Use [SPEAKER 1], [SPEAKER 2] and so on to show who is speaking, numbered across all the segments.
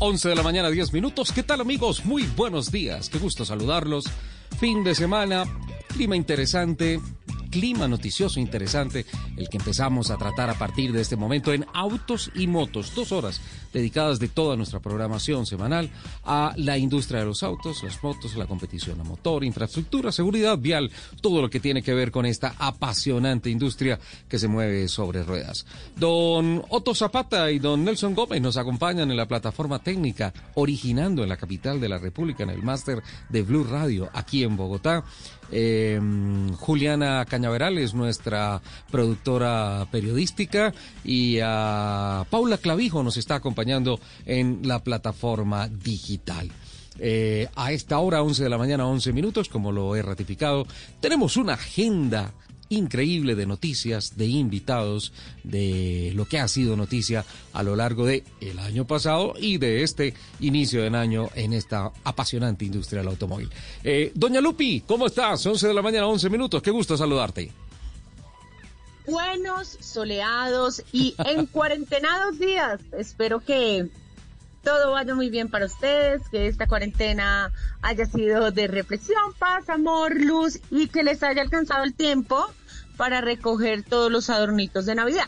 [SPEAKER 1] 11 de la mañana, 10 minutos. ¿Qué tal amigos? Muy buenos días. Qué gusto saludarlos. Fin de semana, clima interesante, clima noticioso interesante, el que empezamos a tratar a partir de este momento en Autos y Motos, dos horas dedicadas de toda nuestra programación semanal a la industria de los autos, las motos, la competición a motor, infraestructura, seguridad vial, todo lo que tiene que ver con esta apasionante industria que se mueve sobre ruedas. Don Otto Zapata y don Nelson Gómez nos acompañan en la plataforma técnica, originando en la capital de la República, en el máster de Blue Radio, aquí en Bogotá. Eh, Juliana Cañaveral es nuestra productora periodística y a Paula Clavijo nos está acompañando en la plataforma digital. Eh, a esta hora, 11 de la mañana, 11 minutos, como lo he ratificado, tenemos una agenda increíble de noticias, de invitados, de lo que ha sido noticia a lo largo de el año pasado y de este inicio de año en esta apasionante industria del automóvil. Eh, Doña Lupi, ¿cómo estás? 11 de la mañana, 11 minutos. Qué gusto saludarte.
[SPEAKER 2] Buenos, soleados y en cuarentenados días. Espero que todo vaya muy bien para ustedes, que esta cuarentena haya sido de reflexión, paz, amor, luz y que les haya alcanzado el tiempo para recoger todos los adornitos de Navidad.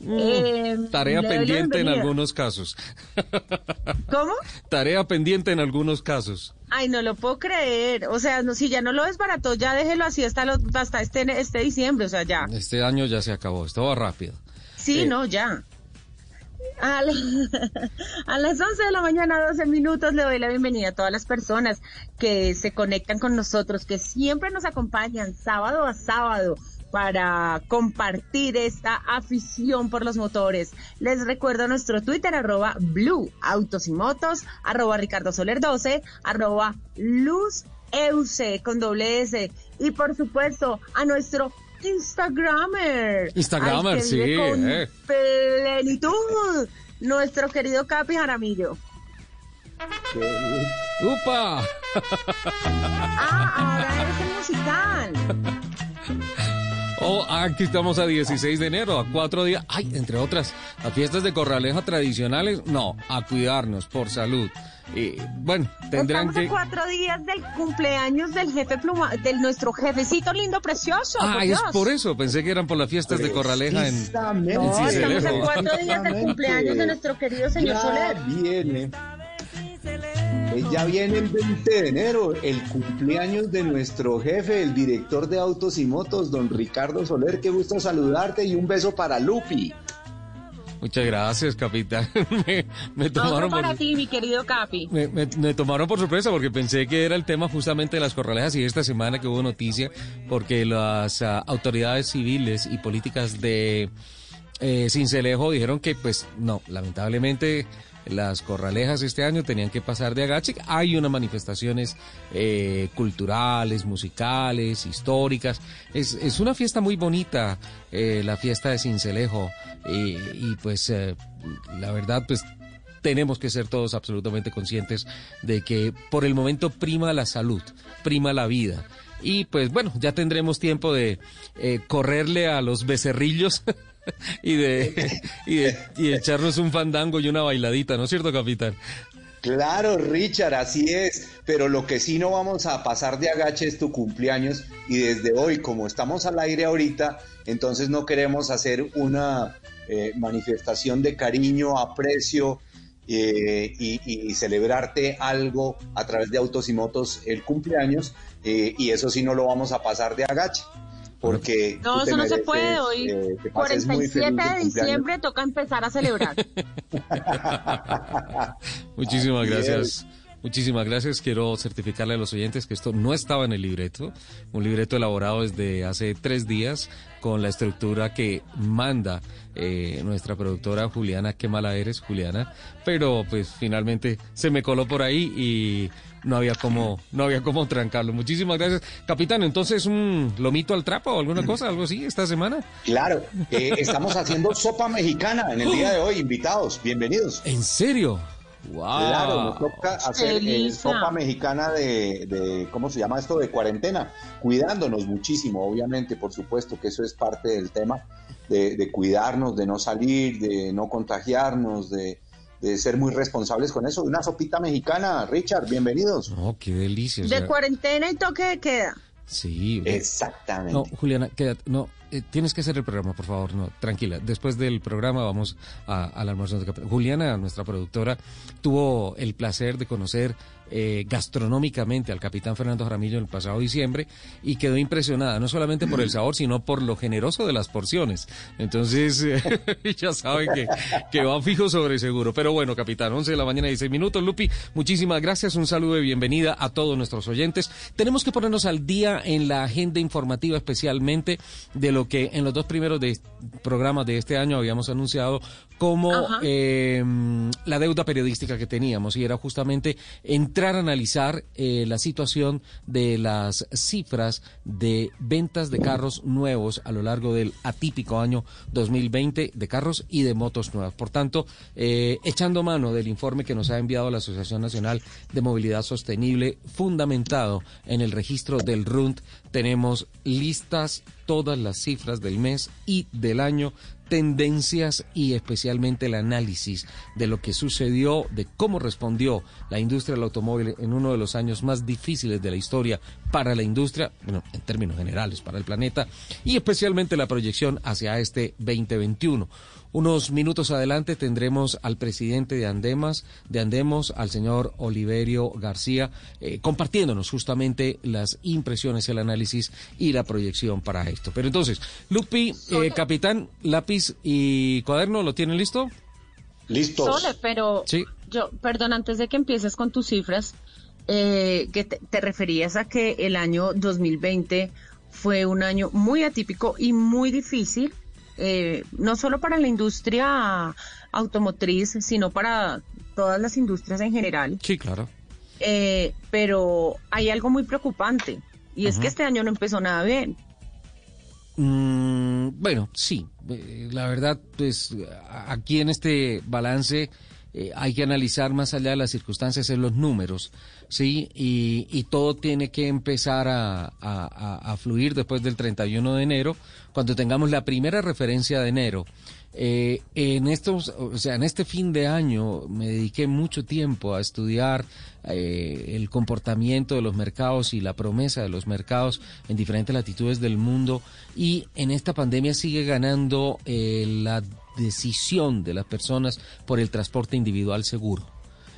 [SPEAKER 1] Mm, eh, tarea pendiente en algunos casos.
[SPEAKER 2] ¿Cómo?
[SPEAKER 1] Tarea pendiente en algunos casos.
[SPEAKER 2] Ay, no lo puedo creer. O sea, no, si ya no lo desbarató, ya déjelo así hasta, hasta este, este diciembre, o sea, ya.
[SPEAKER 1] Este año ya se acabó, esto va rápido.
[SPEAKER 2] Sí, eh, no, ya. A, las 11 de la mañana, 12 minutos, le doy la bienvenida a todas las personas que se conectan con nosotros, que siempre nos acompañan sábado a sábado para compartir esta afición por los motores. Les recuerdo nuestro Twitter, arroba Blue Autos y Motos, arroba Ricardo Soler 12, arroba Luz Euse con doble S. Y por supuesto, a nuestro Instagramer.
[SPEAKER 1] Instagramer, sí.
[SPEAKER 2] Con eh. plenitud. Nuestro querido Capi Jaramillo.
[SPEAKER 1] ¡Upa!
[SPEAKER 2] ah, ahora es el musical.
[SPEAKER 1] Oh, aquí estamos a 16 de enero, a cuatro días. Ay, entre otras, a fiestas de corraleja tradicionales, no, a cuidarnos por salud. Y bueno, tendrán
[SPEAKER 2] Estamos
[SPEAKER 1] que.
[SPEAKER 2] A cuatro días del cumpleaños del jefe pluma, del nuestro jefecito lindo precioso.
[SPEAKER 1] Ah, es por eso, pensé que eran por las fiestas de corraleja en.
[SPEAKER 2] No, estamos a cuatro días del cumpleaños de nuestro querido señor
[SPEAKER 3] ya
[SPEAKER 2] Soler.
[SPEAKER 3] Viene. Ya viene el 20 de enero, el cumpleaños de nuestro jefe, el director de autos y motos, don Ricardo Soler. Qué gusto saludarte y un beso para Lupi.
[SPEAKER 1] Muchas gracias, capitán. me, me
[SPEAKER 2] tomaron
[SPEAKER 1] por,
[SPEAKER 2] para ti, mi querido Capi.
[SPEAKER 1] Me, me, me, tomaron por sorpresa porque pensé que era el tema justamente de las corralejas y esta semana que hubo noticia porque las uh, autoridades civiles y políticas de eh, Cincelejo dijeron que pues no, lamentablemente las corralejas este año tenían que pasar de agache. Hay unas manifestaciones eh, culturales, musicales, históricas. Es, es, una fiesta muy bonita, eh, la fiesta de Cincelejo. Y, pues eh, la verdad, pues tenemos que ser todos absolutamente conscientes de que por el momento prima la salud, prima la vida. Y pues bueno, ya tendremos tiempo de eh, correrle a los becerrillos y, de, y, echarnos un fandango y una bailadita, ¿no es cierto, capitán?
[SPEAKER 3] Claro, Richard, así es, pero lo que sí no vamos a pasar de agache es tu cumpleaños y desde hoy, como estamos al aire ahorita, entonces no queremos hacer una eh, manifestación de cariño, aprecio eh, y, y, celebrarte algo a través de autos y motos el cumpleaños eh, y eso sí no lo vamos a pasar de agache. Porque
[SPEAKER 2] no, eso no se puede hoy. Eh, 47 de diciembre toca empezar a celebrar.
[SPEAKER 1] Muchísimas gracias. Muchísimas gracias. Quiero certificarle a los oyentes que esto no estaba en el libreto. Un libreto elaborado desde hace tres días con la estructura que manda eh, nuestra productora Juliana. Qué mala eres, Juliana. Pero pues finalmente se me coló por ahí y no había como, no había como trancarlo. Muchísimas gracias. Capitán, entonces un lomito al trapo o alguna cosa, algo así, esta semana.
[SPEAKER 3] Claro, eh, estamos haciendo sopa mexicana en el día de hoy, invitados, bienvenidos.
[SPEAKER 1] ¿En serio?
[SPEAKER 3] Wow. Claro, nos toca hacer eh, sopa mexicana de, de, ¿cómo se llama esto? De cuarentena, cuidándonos muchísimo, obviamente, por supuesto que eso es parte del tema, de, de cuidarnos, de no salir, de no contagiarnos, de, de ser muy responsables con eso. Una sopita mexicana, Richard, bienvenidos.
[SPEAKER 1] Oh, qué delicia.
[SPEAKER 2] De cuarentena y toque de queda.
[SPEAKER 1] Sí.
[SPEAKER 3] Exactamente.
[SPEAKER 1] No, Juliana, quédate, no, eh, tienes que hacer el programa, por favor, no, tranquila. Después del programa vamos a, al almuerzo de Juliana, nuestra productora, tuvo el placer de conocer eh, gastronómicamente al capitán Fernando Jaramillo el pasado diciembre y quedó impresionada, no solamente por el sabor, sino por lo generoso de las porciones. Entonces, ya saben que, que va fijo sobre seguro. Pero bueno, capitán, 11 de la mañana, 16 minutos. Lupi, muchísimas gracias. Un saludo de bienvenida a todos nuestros oyentes. Tenemos que ponernos al día en la agenda informativa, especialmente de lo que en los dos primeros de, programas de este año habíamos anunciado como eh, la deuda periodística que teníamos y era justamente entrar a analizar eh, la situación de las cifras de ventas de carros nuevos a lo largo del atípico año 2020 de carros y de motos nuevas. Por tanto, eh, echando mano del informe que nos ha enviado la Asociación Nacional de Movilidad Sostenible, fundamentado en el registro del RUND, tenemos listas todas las cifras del mes y del año tendencias y especialmente el análisis de lo que sucedió, de cómo respondió la industria del automóvil en uno de los años más difíciles de la historia para la industria, bueno, en términos generales para el planeta, y especialmente la proyección hacia este 2021. Unos minutos adelante tendremos al presidente de Andemas, de Andemos, al señor Oliverio García, eh, compartiéndonos justamente las impresiones, el análisis y la proyección para esto. Pero entonces, Lupi, eh, capitán, lápiz y cuaderno, ¿lo tienen listo?
[SPEAKER 3] Listo.
[SPEAKER 2] Sole, pero
[SPEAKER 1] Sí.
[SPEAKER 2] yo, perdón, antes de que empieces con tus cifras, eh, que te, te referías a que el año 2020 fue un año muy atípico y muy difícil, eh, no solo para la industria automotriz, sino para todas las industrias en general.
[SPEAKER 1] Sí, claro.
[SPEAKER 2] Eh, pero hay algo muy preocupante y es que este año no empezó nada bien.
[SPEAKER 1] Mm, bueno, sí. Eh, la verdad, pues aquí en este balance eh, hay que analizar más allá de las circunstancias en los números, sí, y, y todo tiene que empezar a, a- a- a fluir después del 31 de enero, cuando tengamos la primera referencia de enero. Eh, en estos, o sea, en este fin de año me dediqué mucho tiempo a estudiar eh, el comportamiento de los mercados y la promesa de los mercados en diferentes latitudes del mundo y en esta pandemia sigue ganando eh, la decisión de las personas por el transporte individual seguro.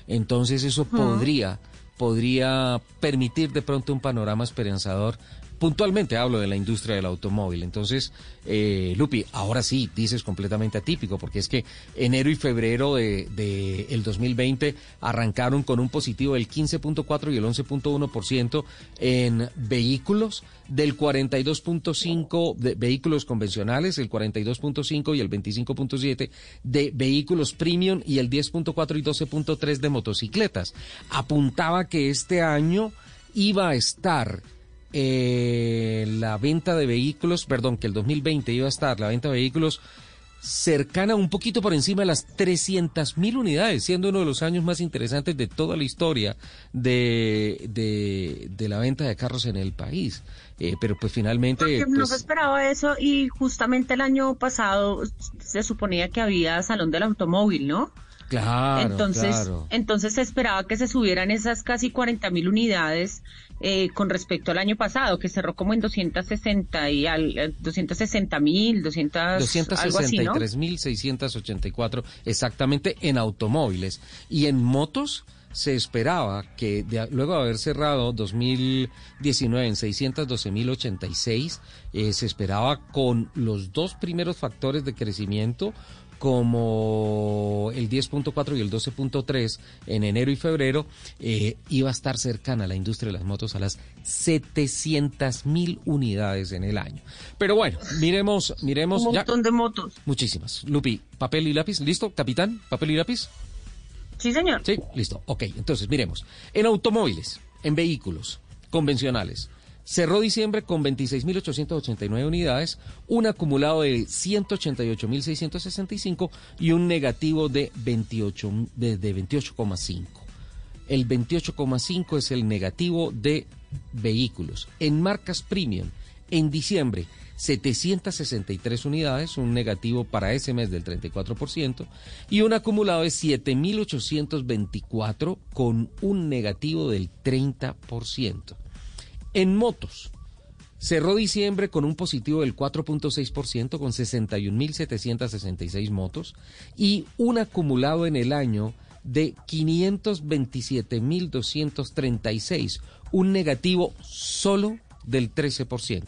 [SPEAKER 1] Entonces eso podría podría permitir de pronto un panorama esperanzador. Puntualmente hablo de la industria del automóvil. Entonces, eh, Lupi, ahora sí, dices completamente atípico, porque es que enero y febrero de, de el 2020 arrancaron con un positivo del 15.4 y el 11.1% en vehículos, del 42.5 de vehículos convencionales, el 42.5 y el 25.7 de vehículos premium y el 10.4 y 12.3 de motocicletas. Apuntaba que este año iba a estar eh, la venta de vehículos, perdón, que el 2020 iba a estar la venta de vehículos cercana un poquito por encima de las 300 mil unidades, siendo uno de los años más interesantes de toda la historia de, de, de la venta de carros en el país. Eh, pero pues finalmente...
[SPEAKER 2] Porque no
[SPEAKER 1] pues,
[SPEAKER 2] se esperaba eso y justamente el año pasado se suponía que había Salón del Automóvil, ¿no?
[SPEAKER 1] Claro,
[SPEAKER 2] entonces,
[SPEAKER 1] claro.
[SPEAKER 2] entonces se esperaba que se subieran esas casi 40 mil unidades eh, con respecto al año pasado, que cerró como en 260 y al, 260 mil, 200, algo así, ¿no?
[SPEAKER 1] 263.684 exactamente en automóviles. Y en motos se esperaba que de- luego de haber cerrado 2019 en 612.086, eh, se esperaba con los dos primeros factores de crecimiento como el 10.4 y el 12.3 en enero y febrero, eh, iba a estar cercana a la industria de las motos a las 700 mil unidades en el año. Pero bueno, miremos, miremos.
[SPEAKER 2] Un montón de motos.
[SPEAKER 1] Muchísimas. Lupi, papel y lápiz, ¿listo, capitán? ¿Papel y lápiz?
[SPEAKER 2] Sí, señor.
[SPEAKER 1] Sí, listo. Ok, entonces miremos. En automóviles, en vehículos convencionales, Cerró diciembre con 26.889 unidades, un acumulado de 188.665 y un negativo de 28,5. De, 28, el 28,5 es el negativo de vehículos. En marcas premium, en diciembre, 763 unidades, un negativo para ese mes del 34%, y un acumulado de 7.824 con un negativo del 30%. En motos, cerró diciembre con un positivo del 4.6% con 61.766 motos y un acumulado en el año de 527.236, un negativo solo del 13%.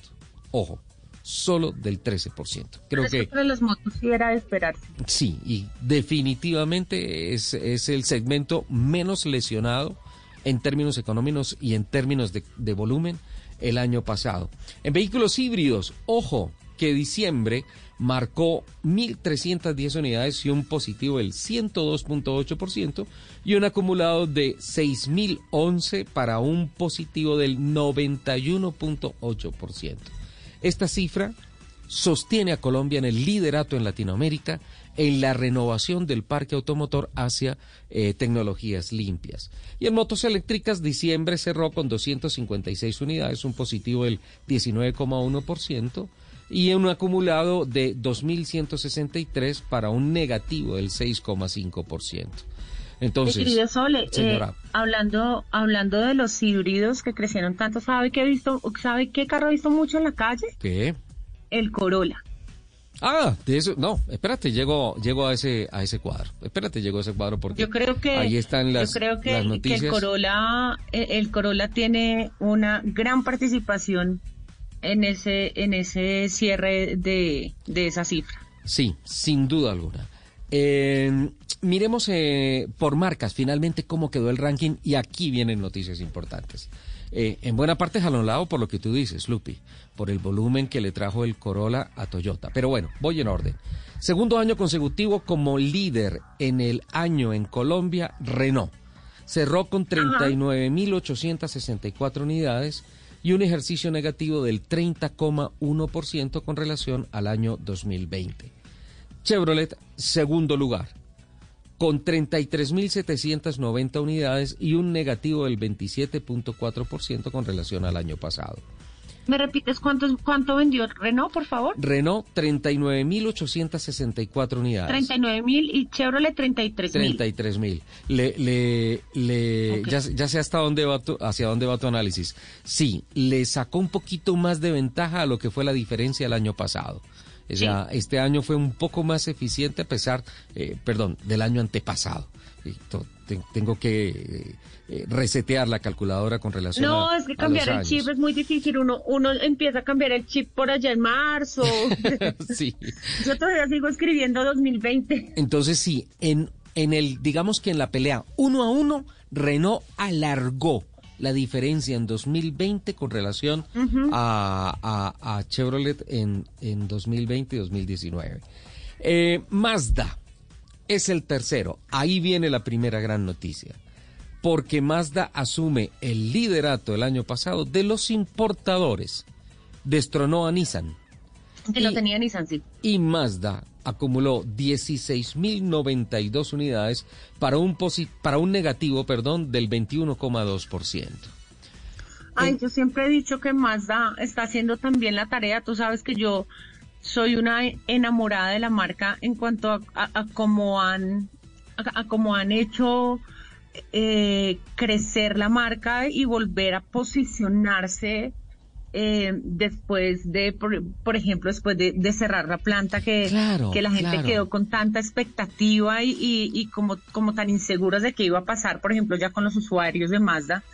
[SPEAKER 1] Ojo, solo del 13%.
[SPEAKER 2] Creo que para las motos sí era de esperarse.
[SPEAKER 1] Sí, y definitivamente es, es el segmento menos lesionado en términos económicos y en términos de, volumen el año pasado. En vehículos híbridos, ojo, que diciembre marcó 1.310 unidades y un positivo del 102.8% y un acumulado de 6.011 para un positivo del 91.8%. Esta cifra sostiene a Colombia en el liderato en Latinoamérica en la renovación del parque automotor hacia eh, tecnologías limpias. Y en motos eléctricas, diciembre cerró con 256 unidades, un positivo del 19,1% y un acumulado de 2.163 para un negativo del 6,5%. Entonces,
[SPEAKER 2] eh, hablando, hablando de los híbridos que crecieron tanto, ¿sabe qué, visto, ¿sabe qué carro he visto mucho en la calle?
[SPEAKER 1] ¿Qué?
[SPEAKER 2] El Corolla.
[SPEAKER 1] Ah, de eso, no, espérate, llego, llego a ese, a ese cuadro. Espérate, llego a ese cuadro porque
[SPEAKER 2] yo creo que,
[SPEAKER 1] ahí están las,
[SPEAKER 2] yo creo que,
[SPEAKER 1] noticias.
[SPEAKER 2] Que el Corolla, el Corolla tiene una gran participación en ese, en ese cierre de, de esa cifra.
[SPEAKER 1] Sí, sin duda alguna. miremos eh, por marcas finalmente cómo quedó el ranking y aquí vienen noticias importantes. Eh, en buena parte jalonado por lo que tú dices, Lupi, por el volumen que le trajo el Corolla a Toyota. Pero bueno, voy en orden. Segundo año consecutivo como líder en el año en Colombia, Renault. Cerró con 39.864 unidades y un ejercicio negativo del 30,1% con relación al año 2020. Chevrolet, segundo lugar, con 33.790 unidades y un negativo del 27.4% con relación al año pasado.
[SPEAKER 2] ¿Me repites cuánto, cuánto vendió Renault, por favor?
[SPEAKER 1] Renault, 39.864 unidades.
[SPEAKER 2] 39.000 y Chevrolet, 33.000.
[SPEAKER 1] 33.000. Le, le, le, ya, ya, sé hasta dónde va tu, hacia dónde va tu análisis. Sí, le sacó un poquito más de ventaja a lo que fue la diferencia el año pasado. O sea, este año fue un poco más eficiente a pesar, eh, perdón, del año antepasado. tengo que eh, eh, resetear la calculadora con relación
[SPEAKER 2] no,
[SPEAKER 1] a
[SPEAKER 2] No, es que cambiar el chip es muy difícil. Uno, uno empieza a cambiar el chip por allá en marzo.
[SPEAKER 1] sí.
[SPEAKER 2] Yo todavía sigo escribiendo 2020.
[SPEAKER 1] Entonces sí, en, en el, digamos que en la pelea uno a uno, Renault alargó la diferencia en 2020 con relación a, Chevrolet en, en 2020 y 2019. Eh, Mazda es el tercero. Ahí viene la primera gran noticia. Porque Mazda asume el liderato el año pasado de los importadores. Destronó a Nissan.
[SPEAKER 2] Que lo tenía Nissan, sí.
[SPEAKER 1] Y Mazda acumuló 16.092 unidades para un, para un negativo perdón, del 21,2%.
[SPEAKER 2] Ay, yo siempre he dicho que Mazda está haciendo también la tarea. Tú sabes que yo soy una enamorada de la marca en cuanto a, cómo han a, cómo han hecho eh, crecer la marca y volver a posicionarse eh, después de, por, ejemplo, después de, cerrar la planta, que, que la gente quedó con tanta expectativa y, y, como, como tan inseguras de qué iba a pasar, por ejemplo, ya con los usuarios de Mazda,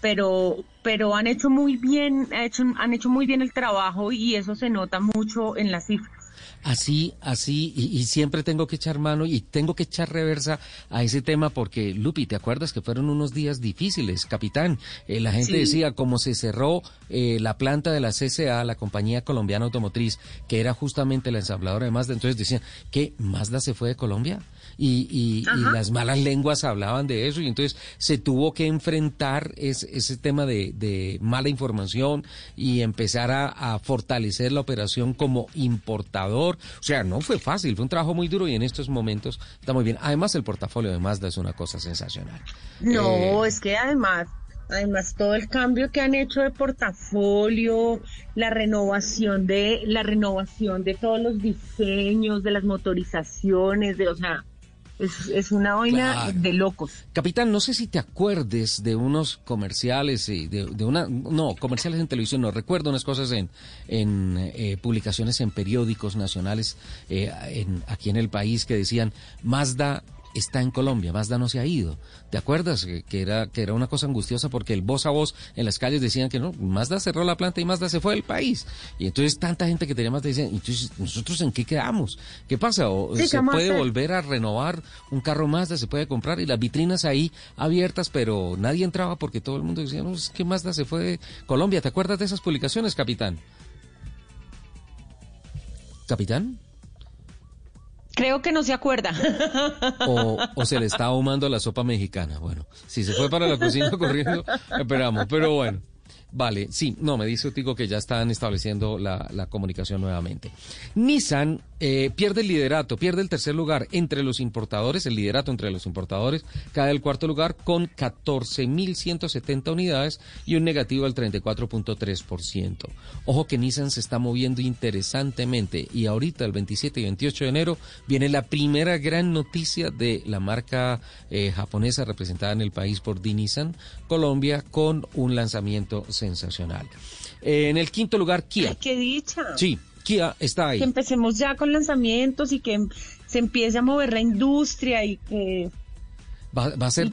[SPEAKER 2] pero, pero han hecho muy bien, han hecho, han hecho muy bien el trabajo y eso se nota mucho en las cifras.
[SPEAKER 1] Así, así, y, siempre tengo que echar mano y tengo que echar reversa a ese tema porque, Lupi, ¿te acuerdas que fueron unos días difíciles, capitán? Eh, la gente decía, como se cerró eh, la planta de la CCA, la compañía colombiana automotriz, que era justamente la ensambladora de Mazda, entonces decían, ¿qué? ¿Mazda se fue de Colombia? Y, y, las malas lenguas hablaban de eso y entonces se tuvo que enfrentar ese tema de, de, mala información y empezar a, a, fortalecer la operación como importador. O sea, no fue fácil, fue un trabajo muy duro y en estos momentos está muy bien. Además, el portafolio de Mazda es una cosa sensacional.
[SPEAKER 2] No, eh, es que además Además, todo el cambio que han hecho de portafolio, la renovación de la renovación de todos los diseños, de las motorizaciones, de, o sea, es, una vaina de locos.
[SPEAKER 1] Capitán, no sé si te acuerdes de unos comerciales, de, de una, no, comerciales en televisión, no, recuerdo unas cosas en, en eh, publicaciones en periódicos nacionales eh, en, aquí en el país que decían, Mazda está en Colombia, Mazda no se ha ido. ¿Te acuerdas? Que, era, que era una cosa angustiosa porque el voz a voz en las calles decían que no, Mazda cerró la planta y Mazda se fue del país. Y entonces tanta gente que tenía Mazda decían, entonces nosotros en qué quedamos? ¿Qué pasa? ¿O ¿Se puede volver a renovar un carro Mazda? ¿Se puede comprar? Y las vitrinas ahí abiertas, pero nadie entraba porque todo el mundo decía, no, es que Mazda se fue de Colombia. ¿Te acuerdas de esas publicaciones, capitán? ¿Capitán?
[SPEAKER 2] Creo que no se acuerda.
[SPEAKER 1] O, se le está ahumando la sopa mexicana. Bueno, si se fue para la cocina corriendo, esperamos. Pero bueno. Vale, sí, no, me dice Tico que ya están estableciendo la comunicación nuevamente. Nissan eh, pierde el liderato, pierde el tercer lugar entre los importadores, el liderato entre los importadores, cae el cuarto lugar con 14.170 unidades y un negativo del 34.3%. Ojo que Nissan se está moviendo interesantemente y ahorita el 27 y 28 de enero viene la primera gran noticia de la marca eh, japonesa representada en el país por D Nissan Colombia con un lanzamiento sensacional. en el quinto lugar, Kia.
[SPEAKER 2] ¡Qué dicha!
[SPEAKER 1] Sí, Kia está ahí.
[SPEAKER 2] Que empecemos ya con lanzamientos y que se empiece a mover la industria y que...
[SPEAKER 1] Va, a ser...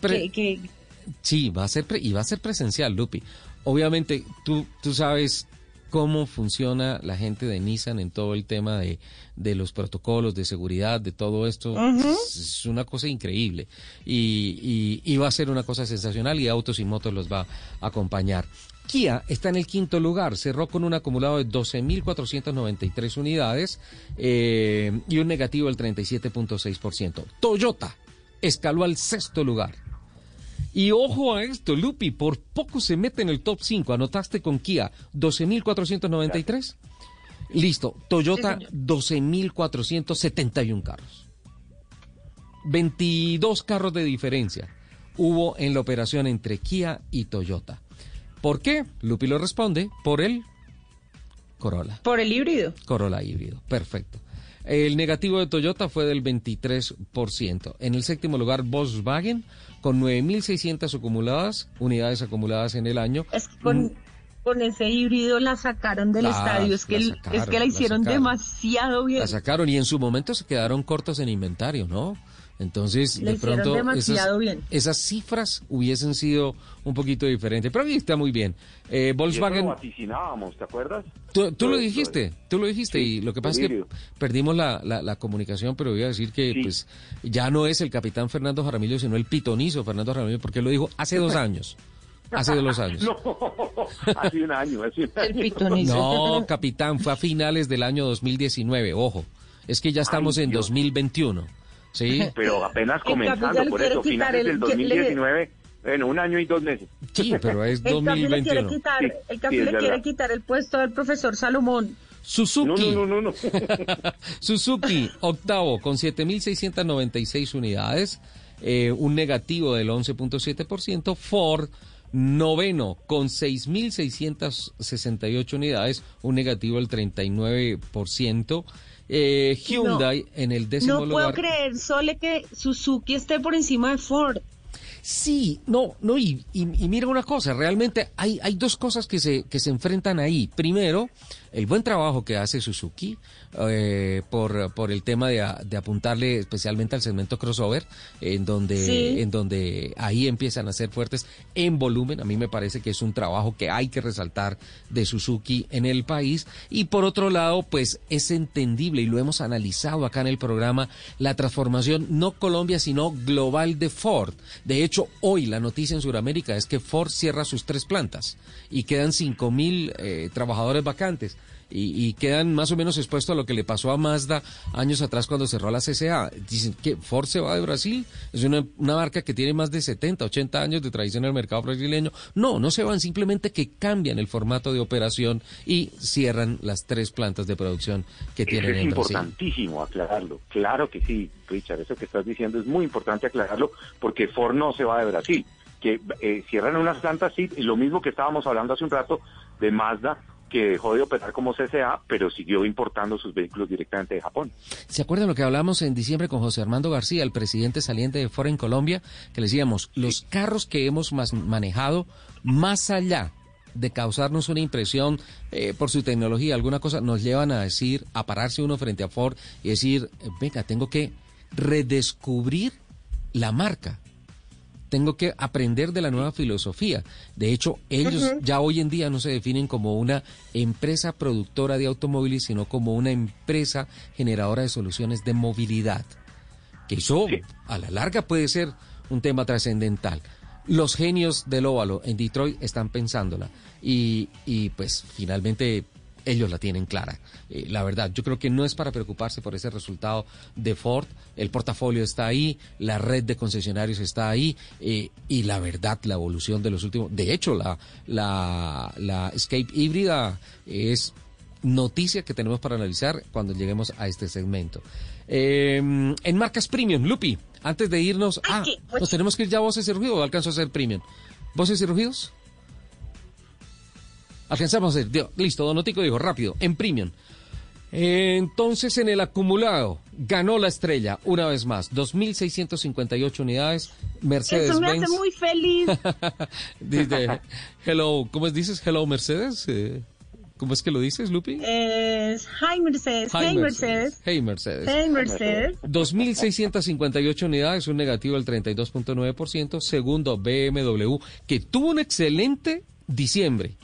[SPEAKER 1] Sí, va a ser y va a ser presencial, Lupi. Obviamente, tú, tú sabes cómo funciona la gente de Nissan en todo el tema de, de los protocolos de seguridad, de todo esto. es, una cosa increíble. Y, y, va a ser una cosa sensacional y Autos y Motos los va a acompañar. Kia está en el quinto lugar, cerró con un acumulado de 12.493 unidades eh, y un negativo del 37.6%. Toyota escaló al sexto lugar. Y ojo a esto, Lupi, por poco se mete en el top 5. Anotaste con Kia 12.493. Listo, Toyota 12.471 carros. 22 carros de diferencia hubo en la operación entre Kia y Toyota. ¿Por qué? Lupi lo responde, por el Corolla.
[SPEAKER 2] Por el híbrido.
[SPEAKER 1] Corolla híbrido, perfecto. El negativo de Toyota fue del 23%. En el séptimo lugar, Volkswagen, con 9.600 acumuladas, unidades acumuladas en el año.
[SPEAKER 2] Es que con, con ese híbrido la sacaron del estadio, es que, es que la hicieron demasiado bien.
[SPEAKER 1] La sacaron y en su momento se quedaron cortos en inventario, ¿no? Entonces, de pronto, esas, cifras hubiesen sido un poquito diferentes. Pero ahí está muy bien. Eh, Volkswagen.
[SPEAKER 4] lo vaticinábamos, ¿te acuerdas?
[SPEAKER 1] Tú, lo dijiste, tú lo dijiste. y lo que pasa es que perdimos la, la, comunicación, pero voy a decir que pues ya no es el capitán Fernando Jaramillo, sino el pitonizo Fernando Jaramillo, porque él lo dijo hace dos años. Hace dos años.
[SPEAKER 4] No, hace un año. Hace un año.
[SPEAKER 2] El pitonizo.
[SPEAKER 1] No, capitán, fue a finales del año 2019. Ojo, es que ya estamos en 2021. Sí.
[SPEAKER 4] Pero apenas comenzando, por eso, finales del 2019, bueno, un año y dos meses.
[SPEAKER 1] Sí, pero es 2021.
[SPEAKER 2] El café le quiere quitar el puesto al profesor Salomón.
[SPEAKER 1] Suzuki.
[SPEAKER 4] No, no, no, no.
[SPEAKER 1] Suzuki, octavo, con 7.696 unidades, eh, un negativo del 11.7%. Ford, noveno, con 6.668 unidades, un negativo del 39%. Eh, Hyundai en el décimo lugar.
[SPEAKER 2] No puedo creer, Sole, que Suzuki esté por encima de Ford.
[SPEAKER 1] Sí, no, no, y, y, mira una cosa, realmente hay, hay dos cosas que se, que se enfrentan ahí. Primero, el buen trabajo que hace Suzuki eh, por, por el tema de, de, apuntarle especialmente al segmento crossover, en donde, en donde ahí empiezan a ser fuertes en volumen. A mí me parece que es un trabajo que hay que resaltar de Suzuki en el país. Y por otro lado, pues es entendible y lo hemos analizado acá en el programa, la transformación no Colombia, sino global de Ford. De hecho, hoy la noticia en Sudamérica es que Ford cierra sus tres plantas y quedan cinco mil eh, trabajadores vacantes y, quedan más o menos expuestos a lo que le pasó a Mazda años atrás cuando cerró la CCA. Dicen que Ford se va de Brasil, es una, marca que tiene más de 70, 80 años de tradición en el mercado brasileño. No, no se van, simplemente que cambian el formato de operación y cierran las tres plantas de producción que tienen
[SPEAKER 4] es
[SPEAKER 1] en
[SPEAKER 4] Brasil. Es importantísimo aclararlo. Claro que sí, Richard, eso que estás diciendo es muy importante aclararlo porque Ford no se va de Brasil que eh, cierran unas plantas, sí, y lo mismo que estábamos hablando hace un rato de Mazda, que dejó de operar como CCA, pero siguió importando sus vehículos directamente de Japón.
[SPEAKER 1] ¿Se acuerdan lo que hablamos en diciembre con José Armando García, el presidente saliente de Ford en Colombia? Que le decíamos, los carros que hemos manejado, más allá de causarnos una impresión eh, por su tecnología, alguna cosa, nos llevan a decir, a pararse uno frente a Ford y decir, venga, tengo que redescubrir la marca tengo que aprender de la nueva filosofía. De hecho, ellos ya hoy en día no se definen como una empresa productora de automóviles, sino como una empresa generadora de soluciones de movilidad. Que eso a la larga puede ser un tema trascendental. Los genios del óvalo en Detroit están pensándola y, y pues finalmente ellos la tienen clara. Eh, la verdad, yo creo que no es para preocuparse por ese resultado de Ford. El portafolio está ahí, la red de concesionarios está ahí eh, y la verdad, la evolución de los últimos. De hecho, la, la, la Escape híbrida es noticia que tenemos para analizar cuando lleguemos a este segmento. Em, en marcas premium, Lupi, antes de irnos, ah, pues nos tenemos que ir ya a voces y ruidos o alcanzo a hacer premium. ¿Voces y ruidos? Alcanzamos a hacer, listo, Donotico dijo rápido, en premium. Entonces en el acumulado ganó la estrella una vez más, 2.658 unidades, Mercedes Eso
[SPEAKER 2] me hace muy feliz.
[SPEAKER 1] Dice, hello, ¿cómo dices? Hello Mercedes. Eh, ¿Cómo es que lo dices, Lupi?
[SPEAKER 2] Es Hi Mercedes. Hey Mercedes.
[SPEAKER 1] Hey Mercedes.
[SPEAKER 2] Hey Mercedes.
[SPEAKER 1] 2.658 unidades, un negativo del 32.9%. Segundo, BMW, que tuvo un excelente diciembre.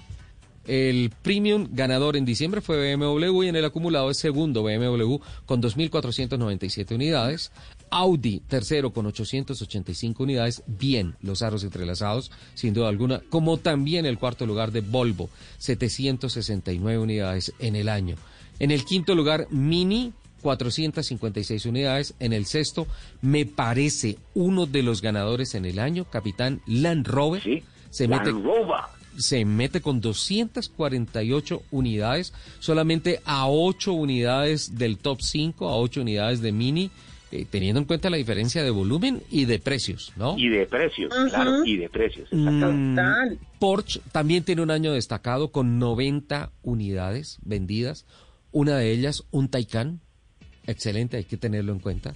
[SPEAKER 1] El premium ganador en diciembre fue BMW y en el acumulado es segundo BMW con 2.497 unidades. Audi tercero con 885 unidades. Bien, los aros entrelazados, sin duda alguna. Como también el cuarto lugar de Volvo, 769 unidades en el año. En el quinto lugar, Mini 456 unidades. En el sexto, me parece uno de los ganadores en el año, Capitán Land Rover.
[SPEAKER 4] Sí, se Land Rover
[SPEAKER 1] se mete con 248 unidades, solamente a 8 unidades del top 5, a 8 unidades de Mini, eh, teniendo en cuenta la diferencia de volumen y de precios, ¿no?
[SPEAKER 4] Y de precios, claro, y de precios. Mm,
[SPEAKER 1] Porsche también tiene un año destacado con 90 unidades vendidas, una de ellas un Taycan, excelente, hay que tenerlo en cuenta.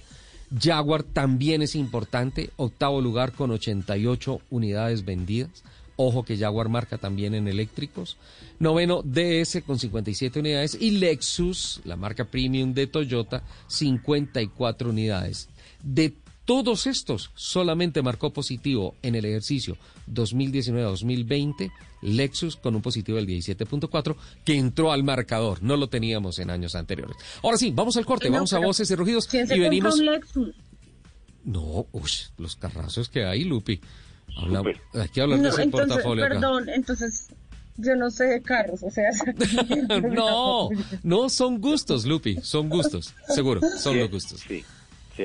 [SPEAKER 1] Jaguar también es importante, octavo lugar con 88 unidades vendidas. Ojo que Jaguar marca también en eléctricos. Noveno, DS con 57 unidades. Y Lexus, la marca premium de Toyota, 54 unidades. De todos estos, solamente marcó positivo en el ejercicio 2019-2020 Lexus con un positivo del 17.4 que entró al marcador. No lo teníamos en años anteriores. Ahora sí, vamos al corte, vamos a voces y rugidos y venimos. No, uy, los carrazos que hay, Lupi. Habla, aquí hablan de ese
[SPEAKER 2] entonces,
[SPEAKER 1] portafolio.
[SPEAKER 2] Perdón, entonces yo no sé de carros, o sea.
[SPEAKER 1] no, no, son gustos, Lupi, son gustos, seguro, son los gustos.
[SPEAKER 4] Sí, sí.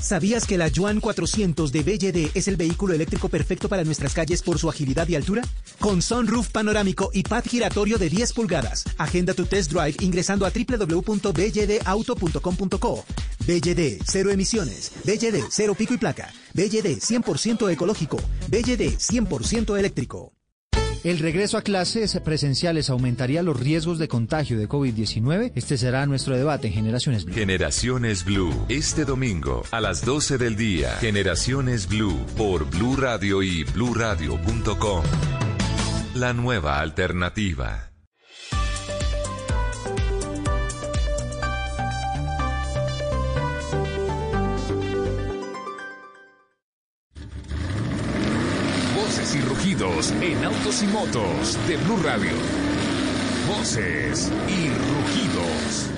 [SPEAKER 5] ¿Sabías que la Yuan 400 de BYD es el vehículo eléctrico perfecto para nuestras calles por su agilidad y altura? Con sunroof panorámico y pad giratorio de 10 pulgadas. Agenda tu test drive ingresando a www.byddauto.com.co. BYD, cero emisiones. BYD, cero pico y placa. BYD, 100% ecológico. BYD, 100% eléctrico.
[SPEAKER 6] El regreso a clases presenciales aumentaría los riesgos de contagio de COVID-19. Este será nuestro debate en Generaciones Blue.
[SPEAKER 7] Generaciones Blue, este domingo a las 12 del día. Generaciones Blue por Blue Radio y bluradio.com. La nueva alternativa.
[SPEAKER 8] En autos y motos de Blue Radio. Voces y rugidos.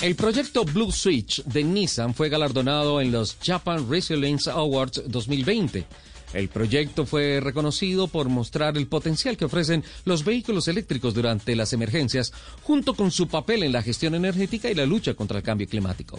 [SPEAKER 1] El proyecto Blue Switch de Nissan fue galardonado en los Japan Resilience Awards 2020. El proyecto fue reconocido por mostrar el potencial que ofrecen los vehículos eléctricos durante las emergencias, junto con su papel en la gestión energética y la lucha contra el cambio climático.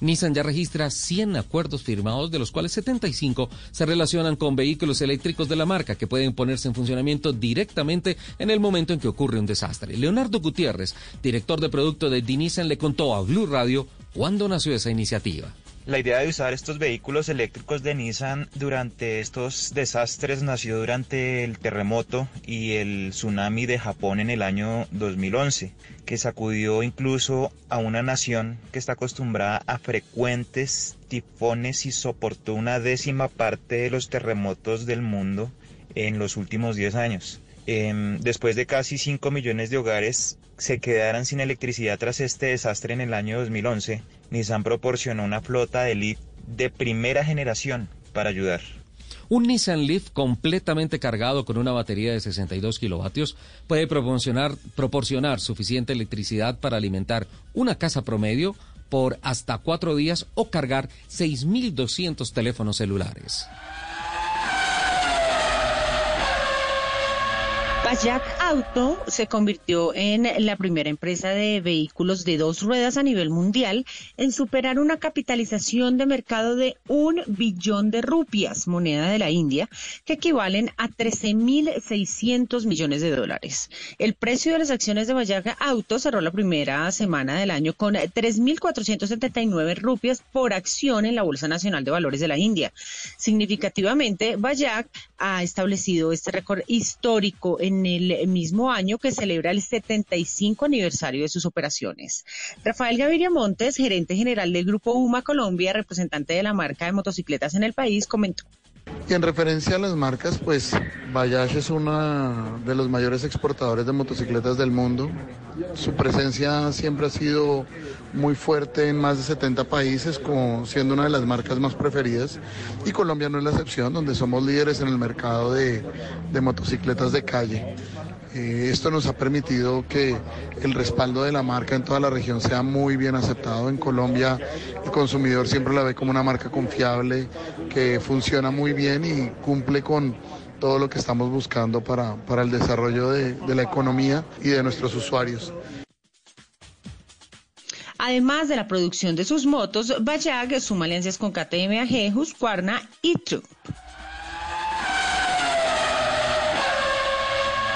[SPEAKER 1] Nissan ya registra 100 acuerdos firmados, de los cuales 75 se relacionan con vehículos eléctricos de la marca que pueden ponerse en funcionamiento directamente en el momento en que ocurre un desastre. Leonardo Gutiérrez, director de producto de Nissan, le contó a Blue Radio cuándo nació esa iniciativa.
[SPEAKER 9] La idea de usar estos vehículos eléctricos de Nissan durante estos desastres nació durante el terremoto y el tsunami de Japón en el año 2011, que sacudió incluso a una nación que está acostumbrada a frecuentes tifones y soportó una décima parte de los terremotos del mundo en los últimos 10 años. Eh, después de casi 5 millones de hogares se quedaran sin electricidad tras este desastre en el año 2011, Nissan proporcionó una flota de Leaf de primera generación para ayudar.
[SPEAKER 1] Un Nissan Leaf completamente cargado con una batería de 62 kilovatios puede proporcionar, proporcionar suficiente electricidad para alimentar una casa promedio por hasta cuatro días o cargar 6.200 teléfonos celulares.
[SPEAKER 2] Bayak Auto se convirtió en la primera empresa de vehículos de dos ruedas a nivel mundial en superar una capitalización de mercado de un billón de rupias, moneda de la India, que equivalen a 13.600 millones de dólares. El precio de las acciones de Bayak Auto cerró la primera semana del año con 3.479 rupias por acción en la Bolsa Nacional de Valores de la India. Significativamente, Bayak ha establecido este récord histórico en el mismo año que celebra el 75 aniversario de sus operaciones. Rafael Gaviria Montes, gerente general del Grupo UMA Colombia, representante de la marca de motocicletas en el país, comentó.
[SPEAKER 10] Y en referencia a las marcas, pues Bayash es uno de los mayores exportadores de motocicletas del mundo. Su presencia siempre ha sido muy fuerte en más de 70 países, como siendo una de las marcas más preferidas. Y Colombia no es la excepción, donde somos líderes en el mercado de motocicletas de calle. Eh, esto nos ha permitido que el respaldo de la marca en toda la región sea muy bien aceptado. En Colombia el consumidor siempre la ve como una marca confiable, que funciona muy bien y cumple con todo lo que estamos buscando para, para el desarrollo de, de la economía y de nuestros usuarios.
[SPEAKER 2] Además de la producción de sus motos, Bajaj suma alianzas con KTM, AG, Husqvarna y Trump.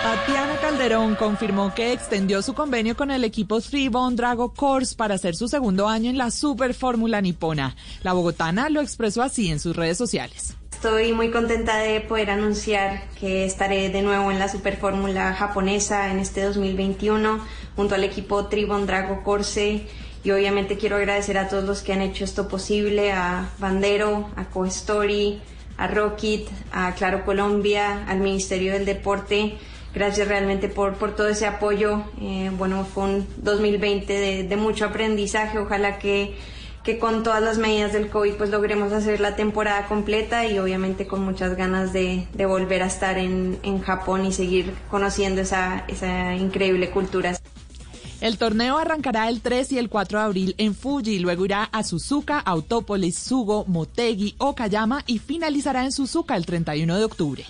[SPEAKER 11] Tatiana Calderón confirmó que extendió su convenio con el equipo Tribon Drago Course para hacer su segundo año en la Super Fórmula Nipona. La bogotana lo expresó así en sus redes sociales.
[SPEAKER 12] Estoy muy contenta de poder anunciar que estaré de nuevo en la Super Fórmula japonesa en este 2021 junto al equipo Tribon Drago Corse y obviamente quiero agradecer a todos los que han hecho esto posible, a Bandero, a Costory, a Rocket, a Claro Colombia, al Ministerio del Deporte. Gracias realmente por, por todo ese apoyo. Eh, bueno, fue un 2020 de, de mucho aprendizaje. Ojalá que, que con todas las medidas del COVID pues logremos hacer la temporada completa y obviamente con muchas ganas de, volver a estar en, en Japón y seguir conociendo esa, esa increíble cultura.
[SPEAKER 11] El torneo arrancará el 3 y el 4 de abril en Fuji, luego irá a Suzuka, Autópolis, Sugo, Motegi, Okayama y finalizará en Suzuka el 31 de octubre.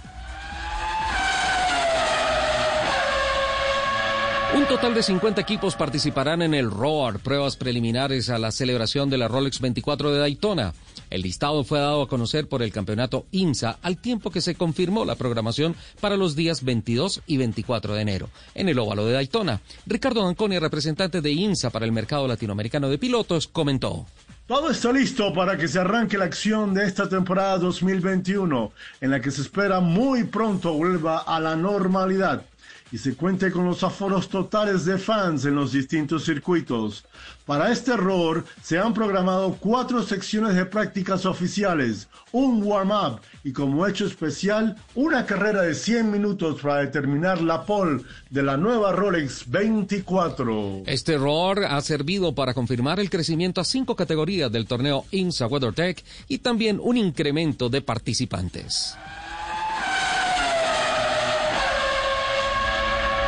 [SPEAKER 1] Un total de 50 equipos participarán en el ROAR, pruebas preliminares a la celebración de la Rolex 24 de Daytona. El listado fue dado a conocer por el campeonato IMSA al tiempo que se confirmó la programación para los días 22 y 24 de enero en el óvalo de Daytona. Ricardo Anconi, representante de IMSA para el mercado latinoamericano de pilotos, comentó.
[SPEAKER 13] Todo está listo para que se arranque la acción de esta temporada 2021, en la que se espera muy pronto vuelva a la normalidad y se cuente con los aforos totales de fans en los distintos circuitos. Para este error se han programado cuatro secciones de prácticas oficiales, un warm-up y como hecho especial una carrera de 100 minutos para determinar la pole de la nueva Rolex 24.
[SPEAKER 1] Este error ha servido para confirmar el crecimiento a cinco categorías del torneo INSA WeatherTech y también un incremento de participantes.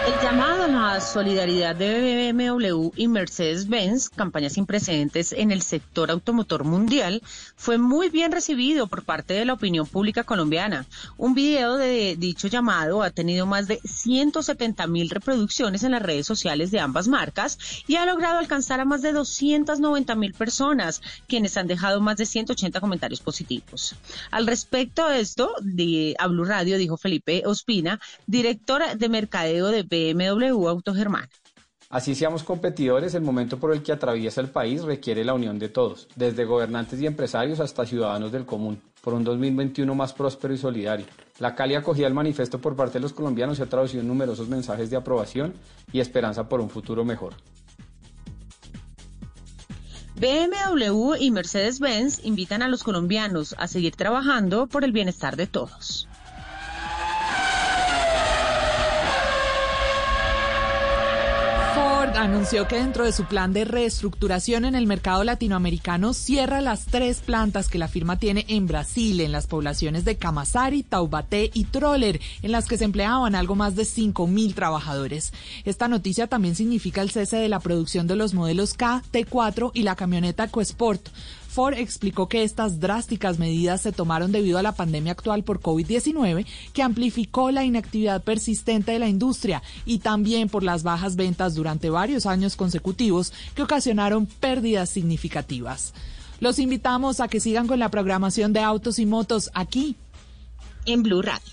[SPEAKER 2] El llamado la solidaridad de BMW y Mercedes-Benz, campañas sin precedentes en el sector automotor mundial, fue muy bien recibido por parte de la opinión pública colombiana. Un video de dicho llamado ha tenido más de 170 mil reproducciones en las redes sociales de ambas marcas y ha logrado alcanzar a más de 290 mil personas, quienes han dejado más de 180 comentarios positivos. Al respecto de esto, de, a Blue Radio dijo Felipe Ospina, director de mercadeo de BMW Autogermán.
[SPEAKER 14] Así seamos competidores, el momento por el que atraviesa el país requiere la unión de todos, desde gobernantes y empresarios hasta ciudadanos del común, por un 2021 más próspero y solidario. La cálida acogida del manifiesto por parte de los colombianos se ha traducido en numerosos mensajes de aprobación y esperanza por un futuro mejor.
[SPEAKER 2] BMW y Mercedes-Benz invitan a los colombianos a seguir trabajando por el bienestar de todos.
[SPEAKER 11] Ford anunció que dentro de su plan de reestructuración en el mercado latinoamericano cierra las tres plantas que la firma tiene en Brasil, en las poblaciones de Camaçari, Taubaté y Troller, en las que se empleaban algo más de 5.000 trabajadores. Esta noticia también significa el cese de la producción de los modelos K, T4 y la camioneta EcoSport. Ford explicó que estas drásticas medidas se tomaron debido a la pandemia actual por COVID-19, que amplificó la inactividad persistente de la industria y también por las bajas ventas durante varios años consecutivos que ocasionaron pérdidas significativas. Los invitamos a que sigan con la programación de autos y motos aquí
[SPEAKER 2] en Blue Radio.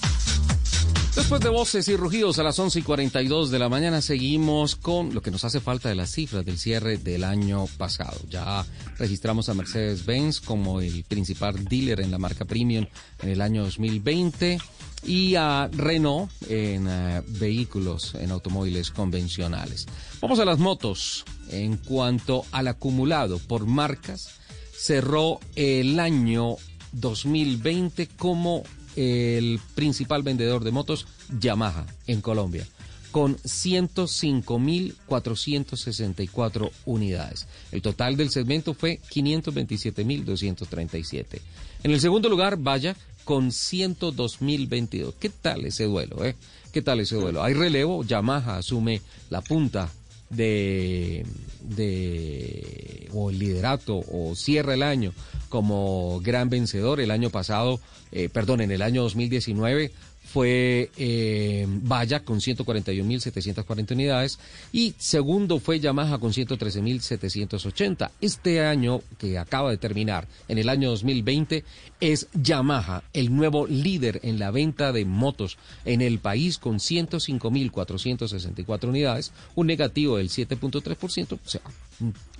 [SPEAKER 1] Después de voces y rugidos a las 11 y 42 de la mañana, seguimos con lo que nos hace falta de las cifras del cierre del año pasado. Ya registramos a Mercedes-Benz como el principal dealer en la marca premium en el año 2020 y a Renault en uh, vehículos, en automóviles convencionales. Vamos a las motos. En cuanto al acumulado por marcas, cerró el año 2020 como el principal vendedor de motos Yamaha en Colombia, con 105.464 unidades. El total del segmento fue 527.237. En el segundo lugar, Vaya con 102.022. ¿Qué tal ese duelo? Eh? ¿Qué tal ese duelo? Hay relevo, Yamaha asume la punta de, de o el liderato o cierra el año como gran vencedor el año pasado, eh, perdón, en el año 2019 fue eh, Vaya con 141.740 unidades y segundo fue Yamaha con 113.780. Este año que acaba de terminar, en el año 2020, es Yamaha el nuevo líder en la venta de motos en el país con 105.464 unidades, un negativo del 7.3%, o sea,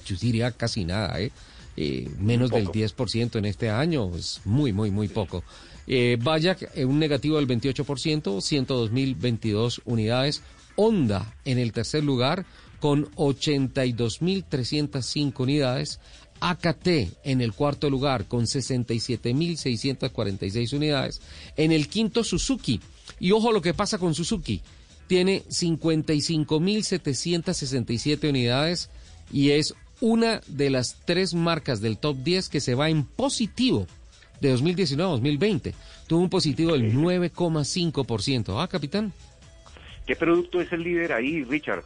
[SPEAKER 1] yo diría casi nada, ¿eh? Eh, menos del 10% en este año, es muy, muy, muy poco. Eh, Bayak, un negativo del 28%, 102.022 unidades, Honda en el tercer lugar con 82.305 unidades. AKT en el cuarto lugar con 67.646 unidades. En el quinto Suzuki. Y ojo lo que pasa con Suzuki. Tiene 55.767 unidades y es una de las tres marcas del top 10 que se va en positivo de 2019 a 2020. Tuvo un positivo del 9,5%. Ah, capitán.
[SPEAKER 4] ¿Qué producto es el líder ahí, Richard?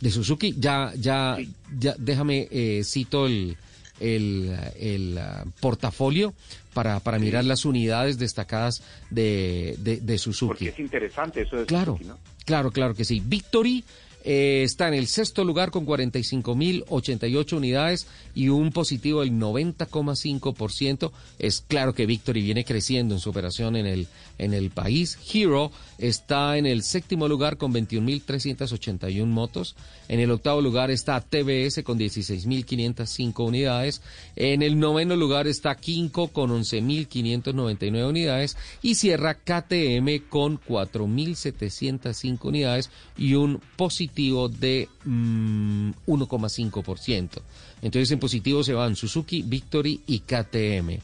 [SPEAKER 1] De Suzuki, ya, ya, ya, déjame, eh, cito el, el, el uh, portafolio para, para mirar las unidades destacadas de, de, de Suzuki.
[SPEAKER 4] Porque es interesante eso de
[SPEAKER 1] Claro,
[SPEAKER 4] Suzuki, ¿no?
[SPEAKER 1] claro, claro que sí. Victory eh, está en el sexto lugar con 45.088 unidades y un positivo del 90,5%. Es claro que Victory viene creciendo en su operación en el, en el país. Hero está en el séptimo lugar con 21.381 motos. En el octavo lugar está TBS con 16.505 unidades. En el noveno lugar está Kinko con 11.599 unidades. Y cierra KTM con 4.705 unidades y un positivo de mm, 1,5%. Entonces en positivo se van Suzuki, Victory y KTM.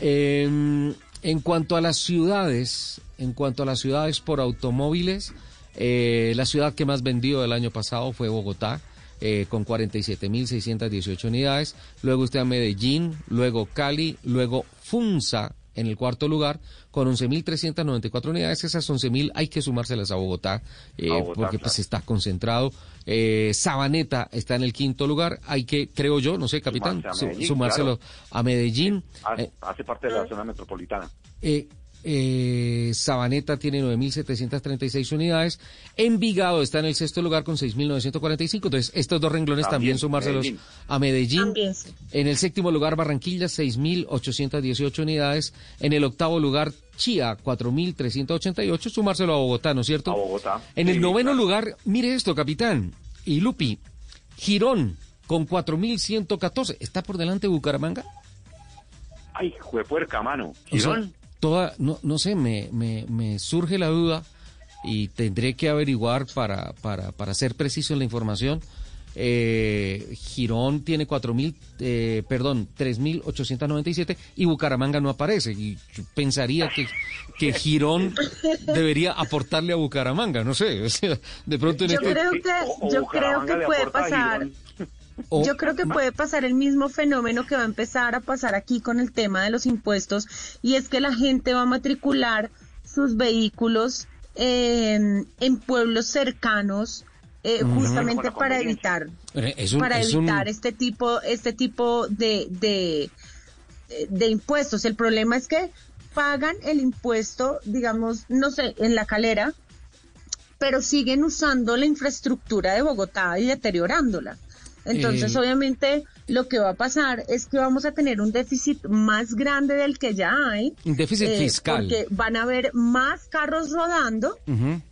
[SPEAKER 1] Eh, en cuanto a las ciudades, en cuanto a las ciudades por automóviles, eh, la ciudad que más vendió el año pasado fue Bogotá. eh, con 47.618 unidades, luego está Medellín, luego Cali, luego Funza en el cuarto lugar con 11.394 unidades. Esas 11.000 hay que sumárselas a Bogotá, eh,
[SPEAKER 4] A Bogotá,
[SPEAKER 1] porque pues está concentrado. Eh, Sabaneta está en el quinto lugar. Hay que, creo yo, no sé, capitán,
[SPEAKER 4] Sumarse a Medellín,
[SPEAKER 1] sumárselo a Medellín.
[SPEAKER 4] Hace,
[SPEAKER 1] Eh,
[SPEAKER 4] hace parte de la zona metropolitana.
[SPEAKER 1] Eh, Sabaneta tiene 9.736 unidades. Envigado está en el sexto lugar con 6.945. Entonces, estos dos renglones también,
[SPEAKER 4] También,
[SPEAKER 1] sumárselos
[SPEAKER 4] Medellín.
[SPEAKER 1] a Medellín.
[SPEAKER 2] También.
[SPEAKER 1] En el séptimo lugar, Barranquilla, 6.818 unidades. En el octavo lugar, Chía, 4.388. Sumárselo a Bogotá, ¿no es cierto?
[SPEAKER 4] A Bogotá.
[SPEAKER 1] En el
[SPEAKER 4] Sí,
[SPEAKER 1] noveno
[SPEAKER 4] claro.
[SPEAKER 1] lugar, mire esto, capitán. Y Lupi, Girón, con 4.114. ¿Está por delante de Bucaramanga?
[SPEAKER 4] Ay, juepuerca, mano.
[SPEAKER 1] O sea,
[SPEAKER 4] Girón.
[SPEAKER 1] Toda, no, no sé, me, me, me surge la duda y tendré que averiguar para, para, para ser preciso en la información. Eh, Girón tiene 4.000, eh, perdón, 3.897 y Bucaramanga no aparece. Y yo pensaría que, que Girón debería aportarle a Bucaramanga, no sé. o sea, de pronto en
[SPEAKER 2] Yo
[SPEAKER 1] este...
[SPEAKER 2] creo que, yo creo que puede pasar.
[SPEAKER 1] O-
[SPEAKER 2] Yo creo que puede pasar el mismo fenómeno que va a empezar a pasar aquí con el tema de los impuestos y es que la gente va a matricular sus vehículos en, en pueblos cercanos eh, justamente para evitar
[SPEAKER 1] Eh, es un-
[SPEAKER 2] para
[SPEAKER 1] es un-
[SPEAKER 2] evitar este tipo este tipo de, de de impuestos. El problema es que pagan el impuesto, digamos, no sé, en la calera, pero siguen usando la infraestructura de Bogotá y deteriorándola. Entonces,
[SPEAKER 1] Eh.
[SPEAKER 2] obviamente, lo que va a pasar es que vamos a tener un déficit más grande del que ya hay.
[SPEAKER 1] Un déficit
[SPEAKER 2] eh,
[SPEAKER 1] fiscal.
[SPEAKER 2] Porque van a haber más carros rodando,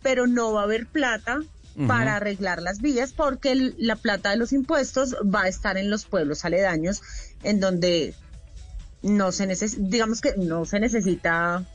[SPEAKER 2] pero no va a haber plata para arreglar las vías porque el- la plata de los impuestos va a estar en los pueblos aledaños en donde no se neces digamos que no se necesita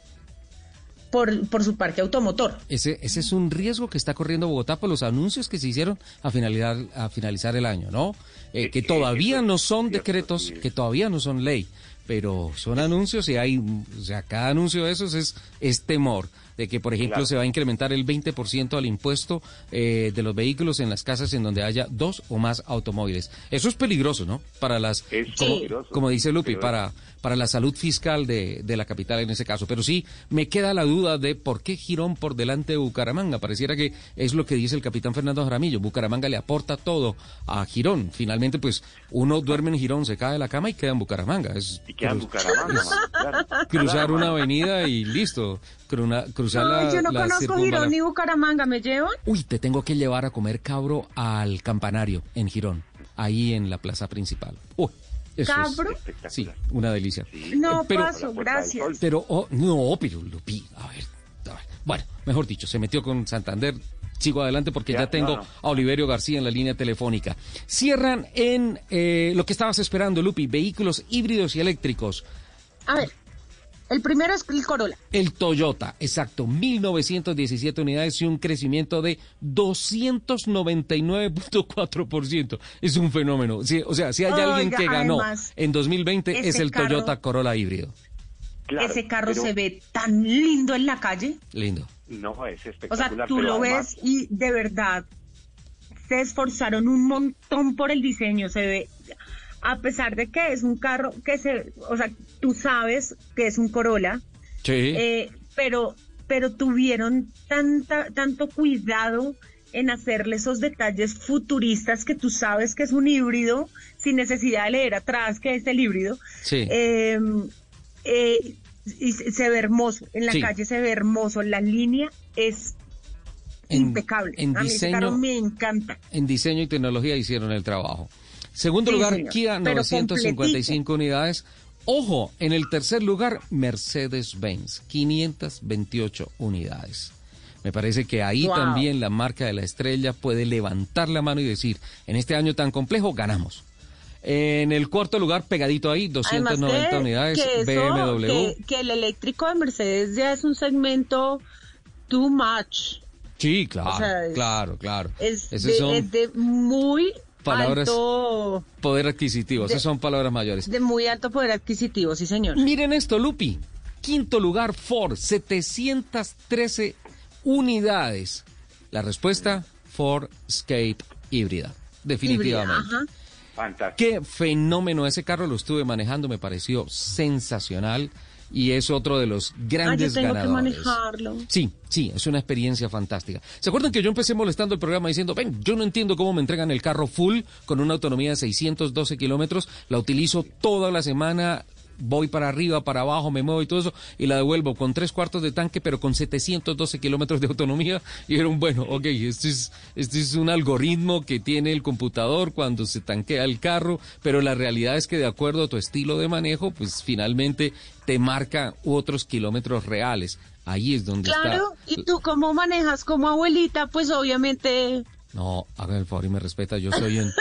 [SPEAKER 2] por, por su parque automotor.
[SPEAKER 1] Ese, ese es un riesgo que está corriendo Bogotá por los anuncios que se hicieron a finalizar, a finalizar el año, ¿no? Eh, que todavía no son decretos, que todavía no son ley, pero son anuncios y hay, o sea, cada anuncio de esos es, es temor de que, por ejemplo,
[SPEAKER 4] Claro.
[SPEAKER 1] se va a incrementar el 20% al impuesto eh, de los vehículos en las casas en donde haya dos o más automóviles. Eso es peligroso, ¿no? Para las,
[SPEAKER 4] Es
[SPEAKER 1] como,
[SPEAKER 4] peligroso.
[SPEAKER 1] como dice Lupi, para, para la salud fiscal de, de la capital en ese caso. Pero sí, me queda la duda de por qué Girón por delante de Bucaramanga. Pareciera que es lo que dice el capitán Fernando Jaramillo. Bucaramanga le aporta todo a Girón. Finalmente, pues, uno duerme en Girón, se cae de la cama y queda en Bucaramanga. Es
[SPEAKER 4] Y queda en Bucaramanga, claro.
[SPEAKER 1] cruzar
[SPEAKER 4] Claro,
[SPEAKER 1] una avenida y listo. Cruna- cruzar la,
[SPEAKER 2] Ay, yo no
[SPEAKER 1] la
[SPEAKER 2] conozco Girón ni Bucaramanga, ¿me llevan?
[SPEAKER 1] Uy, te tengo que llevar a comer cabro al campanario en Girón, ahí en la plaza principal. Uy, eso es-
[SPEAKER 2] ¿Cabro?
[SPEAKER 1] sí, una delicia.
[SPEAKER 2] No
[SPEAKER 1] Eh, pero,
[SPEAKER 2] paso, gracias.
[SPEAKER 1] pero, oh, no, pero Lupi, a ver, a ver. Bueno, mejor dicho, se metió con Santander. Sigo adelante porque ya,
[SPEAKER 4] Ya,
[SPEAKER 1] tengo
[SPEAKER 4] no, no.
[SPEAKER 1] a Oliverio García en la línea telefónica. Cierran en eh, lo que estabas esperando, Lupi, vehículos híbridos y eléctricos.
[SPEAKER 2] A ver, El primero es el Corolla.
[SPEAKER 1] El Toyota, exacto, 1917 unidades y un crecimiento de 299.4%. Es un fenómeno. Sí, o sea, si hay alguien que ganó en 2020 es el Toyota Corolla híbrido.
[SPEAKER 2] ese carro se ve tan lindo en la calle.
[SPEAKER 1] Lindo.
[SPEAKER 4] No, es espectacular.
[SPEAKER 2] O sea, tú lo ves y de verdad se esforzaron un montón por el diseño. Se ve, a pesar de que es un carro que se, o sea, tú sabes que es un Corolla.
[SPEAKER 1] Sí.
[SPEAKER 2] Eh, pero, pero tuvieron tanta, tanto cuidado en hacerle esos detalles futuristas que tú sabes que es un híbrido, sin necesidad de leer atrás que es el híbrido.
[SPEAKER 1] Sí.
[SPEAKER 2] Em, eh, y se ve hermoso, en la calle se ve hermoso, la línea es impecable.
[SPEAKER 1] En
[SPEAKER 2] A mí
[SPEAKER 1] diseño,
[SPEAKER 2] carro me encanta.
[SPEAKER 1] En diseño y tecnología hicieron el trabajo. Segundo lugar, Kia, 955 unidades. Ojo, en el tercer lugar, Mercedes-Benz, 528 unidades. Me parece que ahí también la marca de la estrella puede levantar la mano y decir, en este año tan complejo, ganamos. En el cuarto lugar, pegadito ahí, 290 unidades, BMW.
[SPEAKER 2] Que, el eléctrico de Mercedes ya es un segmento too much.
[SPEAKER 1] Sí, claro, claro, claro.
[SPEAKER 2] Es, de, muy
[SPEAKER 1] palabras,
[SPEAKER 2] alto...
[SPEAKER 1] Poder adquisitivo, esas son palabras mayores.
[SPEAKER 2] De muy alto poder adquisitivo, sí señor.
[SPEAKER 1] Miren esto, Lupi. Quinto lugar, Ford, 713 unidades. La respuesta, Ford Escape híbrida, definitivamente.
[SPEAKER 4] Fantástico.
[SPEAKER 1] Qué fenómeno ese carro, lo estuve manejando, me pareció sensacional y es otro de los grandes
[SPEAKER 2] ah, yo tengo
[SPEAKER 1] ganadores.
[SPEAKER 2] Que manejarlo.
[SPEAKER 1] Sí, sí, es una experiencia fantástica. ¿Se acuerdan que yo empecé molestando el programa diciendo, ven, yo no entiendo cómo me entregan el carro full con una autonomía de 612 kilómetros, la utilizo toda la semana, voy para arriba, para abajo, me muevo y todo eso, y la devuelvo con tres cuartos de tanque, pero con 712 kilómetros de autonomía. Y un bueno, ok, este es, este es un algoritmo que tiene el computador cuando se tanquea el carro, pero la realidad es que de acuerdo a tu estilo de manejo, pues finalmente te marca otros kilómetros reales. Ahí es donde
[SPEAKER 2] está.
[SPEAKER 1] Claro,
[SPEAKER 2] y tú cómo manejas como abuelita, pues obviamente
[SPEAKER 1] no, hagan el favor y me respeta, yo soy un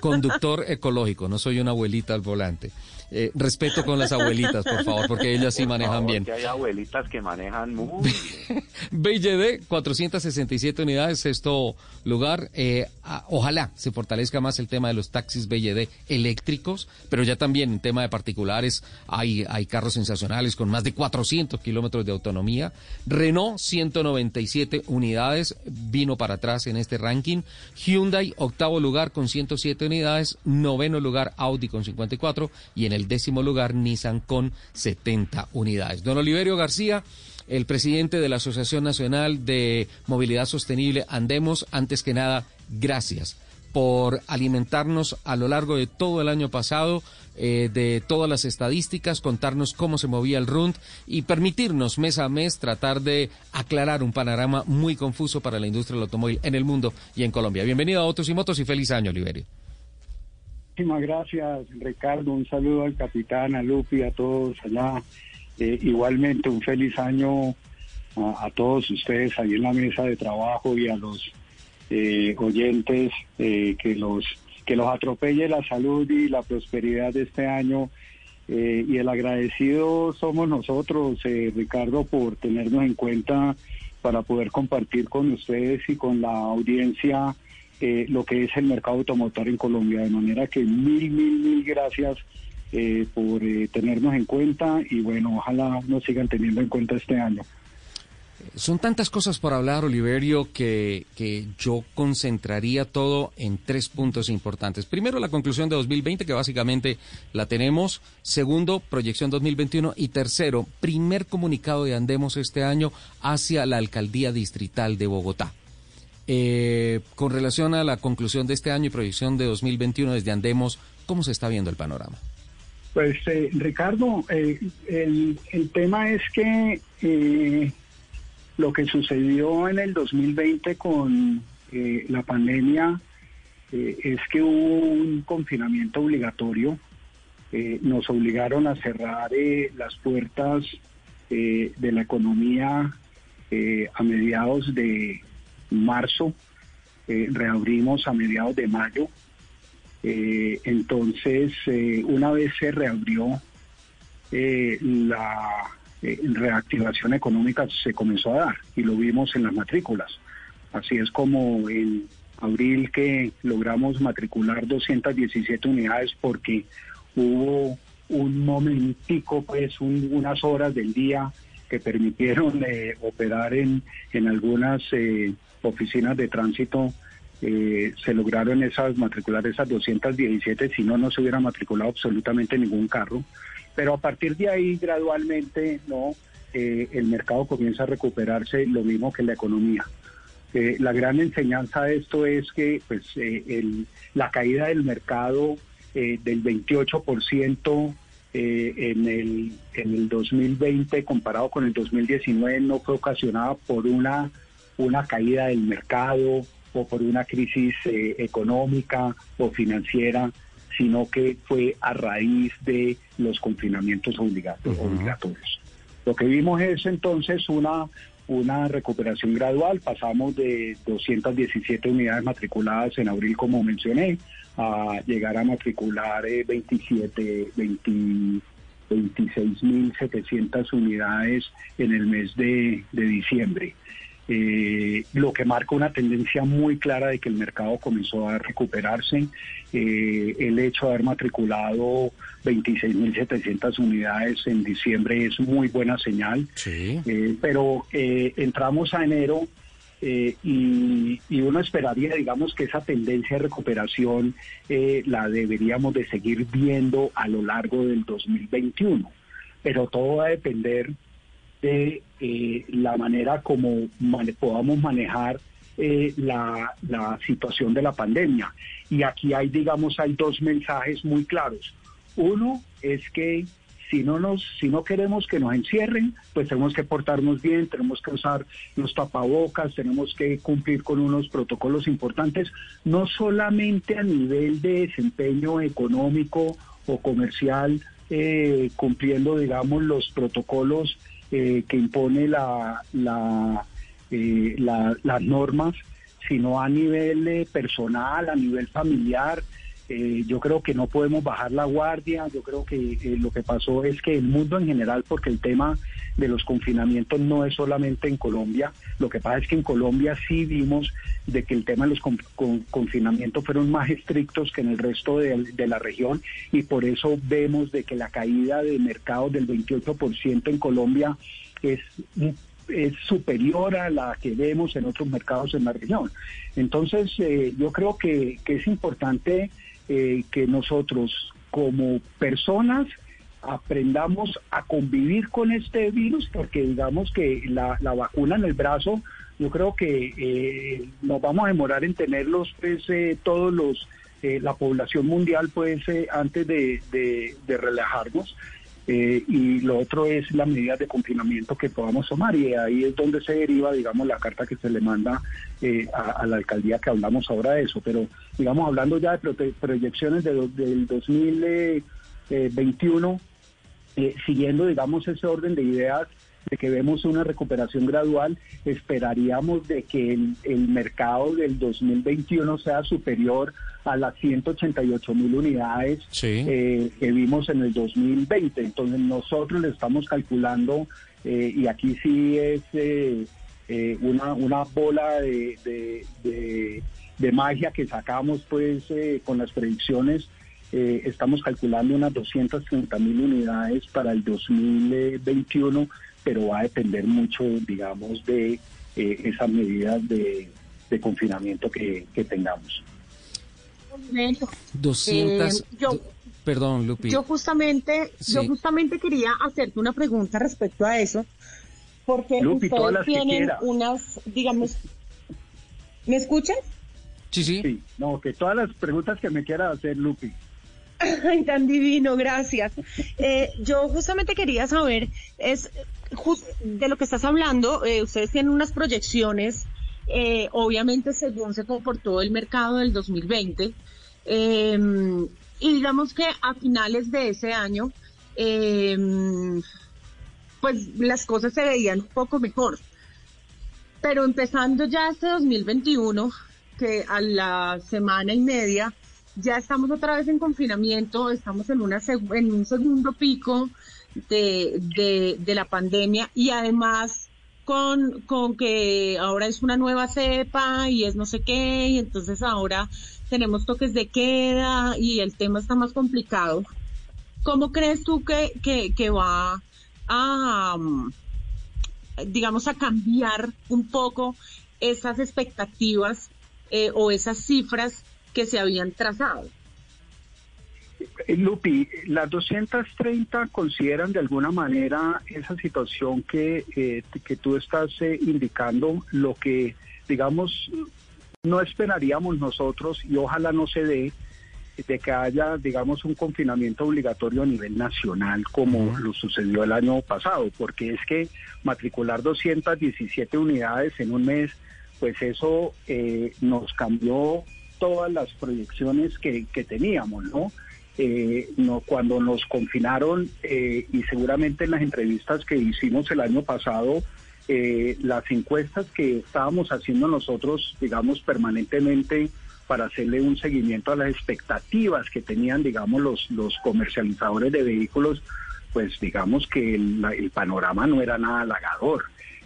[SPEAKER 1] conductor ecológico, no soy una abuelita al volante. Eh, respeto con las abuelitas, por favor, porque ellas sí manejan bien.
[SPEAKER 4] Que hay abuelitas que manejan muy bien.
[SPEAKER 1] BYD, 467 unidades, sexto lugar. Eh, ojalá se fortalezca más el tema de los taxis BYD eléctricos, pero ya también en tema de particulares hay, hay carros sensacionales con más de 400 kilómetros de autonomía. Renault, 197 unidades, vino para atrás en este ranking. Hyundai, octavo lugar con 107 unidades. Noveno lugar, Audi con 54. Y en el décimo lugar, Nissan con 70 unidades. Don Oliverio García el presidente de la Asociación Nacional de Movilidad Sostenible, Andemos, antes que nada, gracias por alimentarnos a lo largo de todo el año pasado eh, de todas las estadísticas, contarnos cómo se movía el RUND y permitirnos mes a mes tratar de aclarar un panorama muy confuso para la industria del automóvil en el mundo y en Colombia. Bienvenido a Autos y Motos y feliz año, Oliverio.
[SPEAKER 15] Muchísimas gracias, Ricardo. Un saludo al capitán, a Lupi, a todos allá. Eh, igualmente, un feliz año a, todos ustedes ahí en la mesa de trabajo y a los eh, oyentes que los que los atropelle la salud y la prosperidad de este año. Eh, y el agradecido somos nosotros, eh, Ricardo, por tenernos en cuenta para poder compartir con ustedes y con la audiencia eh, lo que es el mercado automotor en Colombia. De manera que mil, mil, mil gracias por tenernos en cuenta y bueno, ojalá nos sigan teniendo en cuenta este año.
[SPEAKER 1] Son tantas cosas por hablar, Oliverio, que, que, yo concentraría todo en tres puntos importantes. Primero, la conclusión de 2020, que básicamente la tenemos. Segundo, proyección 2021. Y tercero, primer comunicado de Andemos este año hacia la alcaldía distrital de Bogotá. Eh, con relación a la conclusión de este año y proyección de 2021 desde Andemos, ¿cómo se está viendo el panorama?
[SPEAKER 15] Pues, eh, Ricardo, eh, el, tema es que lo que sucedió en el 2020 con eh, la pandemia eh, es que hubo un confinamiento obligatorio. Eh, nos obligaron a cerrar las puertas de la economía a mediados de marzo. reabrimos a mediados de mayo. entonces, una vez se reabrió eh, la eh, reactivación económica se comenzó a dar y lo vimos en las matrículas. Así es como en abril que logramos matricular 217 unidades porque hubo un momentico, pues unas horas del día que permitieron eh, operar en, en algunas eh, oficinas de tránsito. se lograron esas matricular esas 217, si no, no se hubiera matriculado absolutamente ningún carro. Pero a partir de ahí, gradualmente, no, eh, el mercado comienza a recuperarse, lo mismo que la economía. Eh, la gran enseñanza de esto es que pues, eh, la caída del mercado del 28% en, el, en el 2020 comparado con el 2019 no fue ocasionada por una, una caída del mercado o por una crisis económica o financiera, sino que fue a raíz de los confinamientos obligatorios. Lo que vimos es entonces una, una recuperación gradual, pasamos de 217 unidades matriculadas en abril, como mencioné, a llegar a matricular 27, 26.700 unidades en el mes de, de diciembre eh, lo que marca una tendencia muy clara de que el mercado comenzó a recuperarse. Eh, el hecho de haber matriculado 26.700 unidades en diciembre es muy buena señal, eh, pero eh, entramos a enero y, y, uno esperaría, digamos, que esa tendencia de recuperación la deberíamos de seguir viendo a lo largo del 2021, pero todo va a depender de eh, la manera como podamos manejar eh, la, situación de la pandemia. Y aquí hay, digamos, hay dos mensajes muy claros. Uno es que si no nos, si no queremos que nos encierren, pues tenemos que portarnos bien, tenemos que usar los tapabocas, tenemos que cumplir con unos protocolos importantes, no solamente a nivel de desempeño económico o comercial, eh, cumpliendo, digamos, los protocolos eh, que impone la, eh, la, las normas, sino a nivel eh, personal, a nivel familiar. Yo creo que no podemos bajar la guardia, yo creo que lo que pasó es que el mundo en general, porque el tema de los confinamientos no es solamente en Colombia, lo que pasa es que en Colombia sí vimos de que el tema de los confinamientos fueron más estrictos que en el resto de, la región y por eso vemos de que la caída de mercado del 28% en Colombia es es superior a la que vemos en otros mercados en la región. Entonces, eh, yo creo que es importante eh, que nosotros como personas aprendamos a convivir con este virus, porque digamos que la, la vacuna en el brazo, yo creo que eh, nos vamos a demorar en tenerlos, pues, eh, todos los, eh, la población mundial, pues, antes de, de, relajarnos. Y lo otro es las medidas de confinamiento que podamos tomar y ahí es donde se deriva, digamos, la carta que se le manda a, la alcaldía que hablamos ahora de eso. Pero, digamos, hablando ya de proyecciones de, del 2021, eh, siguiendo, digamos, ese orden de ideas de que vemos una recuperación gradual, esperaríamos de que el, mercado del 2021 sea superior a las 188 mil unidades eh, que vimos en el 2020. Entonces nosotros le estamos calculando, eh, y aquí sí es una, una bola de, de, magia que sacamos pues con las predicciones eh, estamos calculando unas 230 mil unidades para el 2021, pero va a depender mucho, digamos, de eh, esas medidas de, confinamiento que, tengamos.
[SPEAKER 1] 200. Eh, yo, perdón, Lupi.
[SPEAKER 2] Yo justamente, yo justamente quería hacerte una pregunta respecto a eso, porque ustedes tienen unas, digamos, ¿me escuchan?
[SPEAKER 1] Sí, sí, sí.
[SPEAKER 15] No, que todas las preguntas que me quiera hacer, Lupi.
[SPEAKER 2] Ay, tan divino, gracias. Eh, yo justamente quería saber, es de lo que estás hablando, eh, ustedes tienen unas proyecciones, eh, obviamente según se comportó el mercado del 2020, em, y digamos que a finales de ese año, em, pues las cosas se veían un poco mejor. Pero empezando ya este 2021, que a la semana y media, ya estamos otra vez en confinamiento, estamos en, una en un segundo pico de, de, de la pandemia y además con, con que ahora es una nueva cepa y es no sé qué, y entonces ahora tenemos toques de queda y el tema está más complicado. ¿Cómo crees tú que, que, que va a, um, digamos, a cambiar un poco esas expectativas eh, o esas cifras que se habían trazado?
[SPEAKER 15] Eh, Lupi, las 230 consideran de alguna manera esa situación que, eh, que tú estás eh, indicando, lo que, digamos, no esperaríamos nosotros y ojalá no se dé de que haya, digamos, un confinamiento obligatorio a nivel nacional como lo sucedió el año pasado, porque es que matricular 217 unidades en un mes, pues eso nos cambió todas las proyecciones que, que teníamos, ¿no? Eh, no, cuando nos confinaron eh, y seguramente en las entrevistas que hicimos el año pasado, eh, las encuestas que estábamos haciendo nosotros, digamos, permanentemente para hacerle un seguimiento a las expectativas que tenían, digamos, los, los comercializadores de vehículos, pues digamos que el, el panorama no era nada halagador.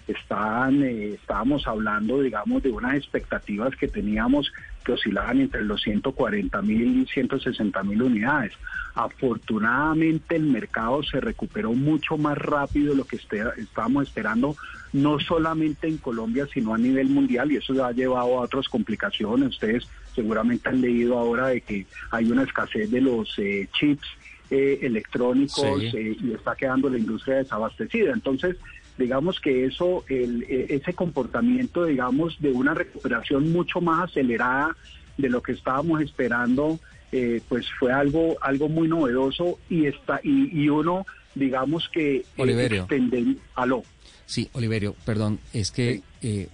[SPEAKER 15] Estaban, estábamos hablando, digamos, de unas expectativas que teníamos que oscilaban entre los 140 mil y 160 mil unidades. Afortunadamente el mercado se recuperó mucho más rápido de lo que este, estábamos esperando, no solamente en Colombia, sino a nivel mundial, y eso ha llevado a otras complicaciones. Ustedes seguramente han leído ahora de que hay una escasez de los eh, chips eh, electrónicos eh, y está quedando la industria desabastecida. Entonces, digamos que eso, el, ese comportamiento, digamos, de una recuperación mucho más acelerada de lo que estábamos esperando, eh, pues fue algo, algo muy novedoso y está, y, y uno, digamos que
[SPEAKER 1] Oliverio.
[SPEAKER 15] extender, aló.
[SPEAKER 1] Sí, Oliverio, perdón, es que eh,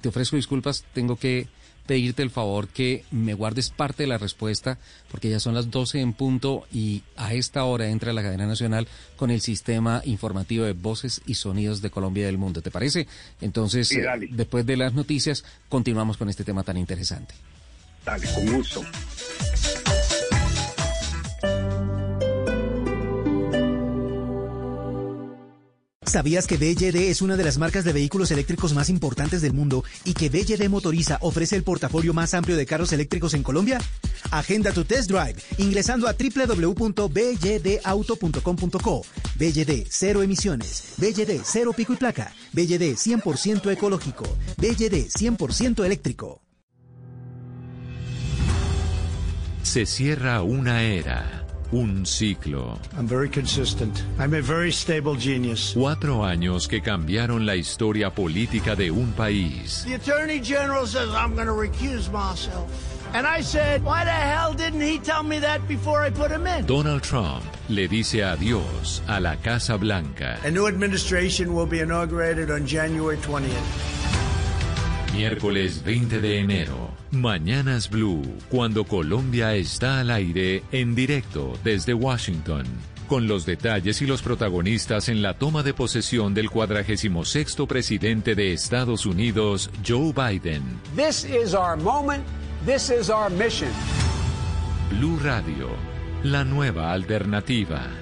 [SPEAKER 1] te ofrezco disculpas, tengo que pedirte el favor que me guardes parte de la respuesta, porque ya son las 12 en punto y a esta hora entra la cadena nacional con el sistema informativo de voces y sonidos de Colombia y del mundo. ¿Te parece? Entonces,
[SPEAKER 15] Sí,
[SPEAKER 1] después de las noticias, continuamos con este tema tan interesante.
[SPEAKER 15] Dale, con gusto.
[SPEAKER 5] ¿Sabías que BYD es una de las marcas de vehículos eléctricos más importantes del mundo y que BYD Motoriza ofrece el portafolio más amplio de carros eléctricos en Colombia? Agenda tu test drive ingresando a www.byddauto.com.co. BYD, cero emisiones. BYD, cero pico y placa. BYD, 100% ecológico. BYD, 100% eléctrico.
[SPEAKER 7] Se cierra una era, un ciclo.
[SPEAKER 16] I'm very consistent. I'm a very stable genius.
[SPEAKER 7] Cuatro años que cambiaron la historia política de un país.
[SPEAKER 16] The Attorney General says I'm going to recuse myself. And I said, why the hell didn't he tell me that before I put him in?
[SPEAKER 7] Donald Trump le dice adiós a la Casa Blanca.
[SPEAKER 16] A new administration will be inaugurated on January 20th.
[SPEAKER 7] Miércoles 20 de enero. Mañanas Blue, cuando Colombia está al aire en directo desde Washington. Con los detalles y los protagonistas en la toma de posesión del 46 presidente de Estados Unidos, Joe Biden.
[SPEAKER 17] This is our moment. This is our mission.
[SPEAKER 7] Blue Radio, la nueva alternativa.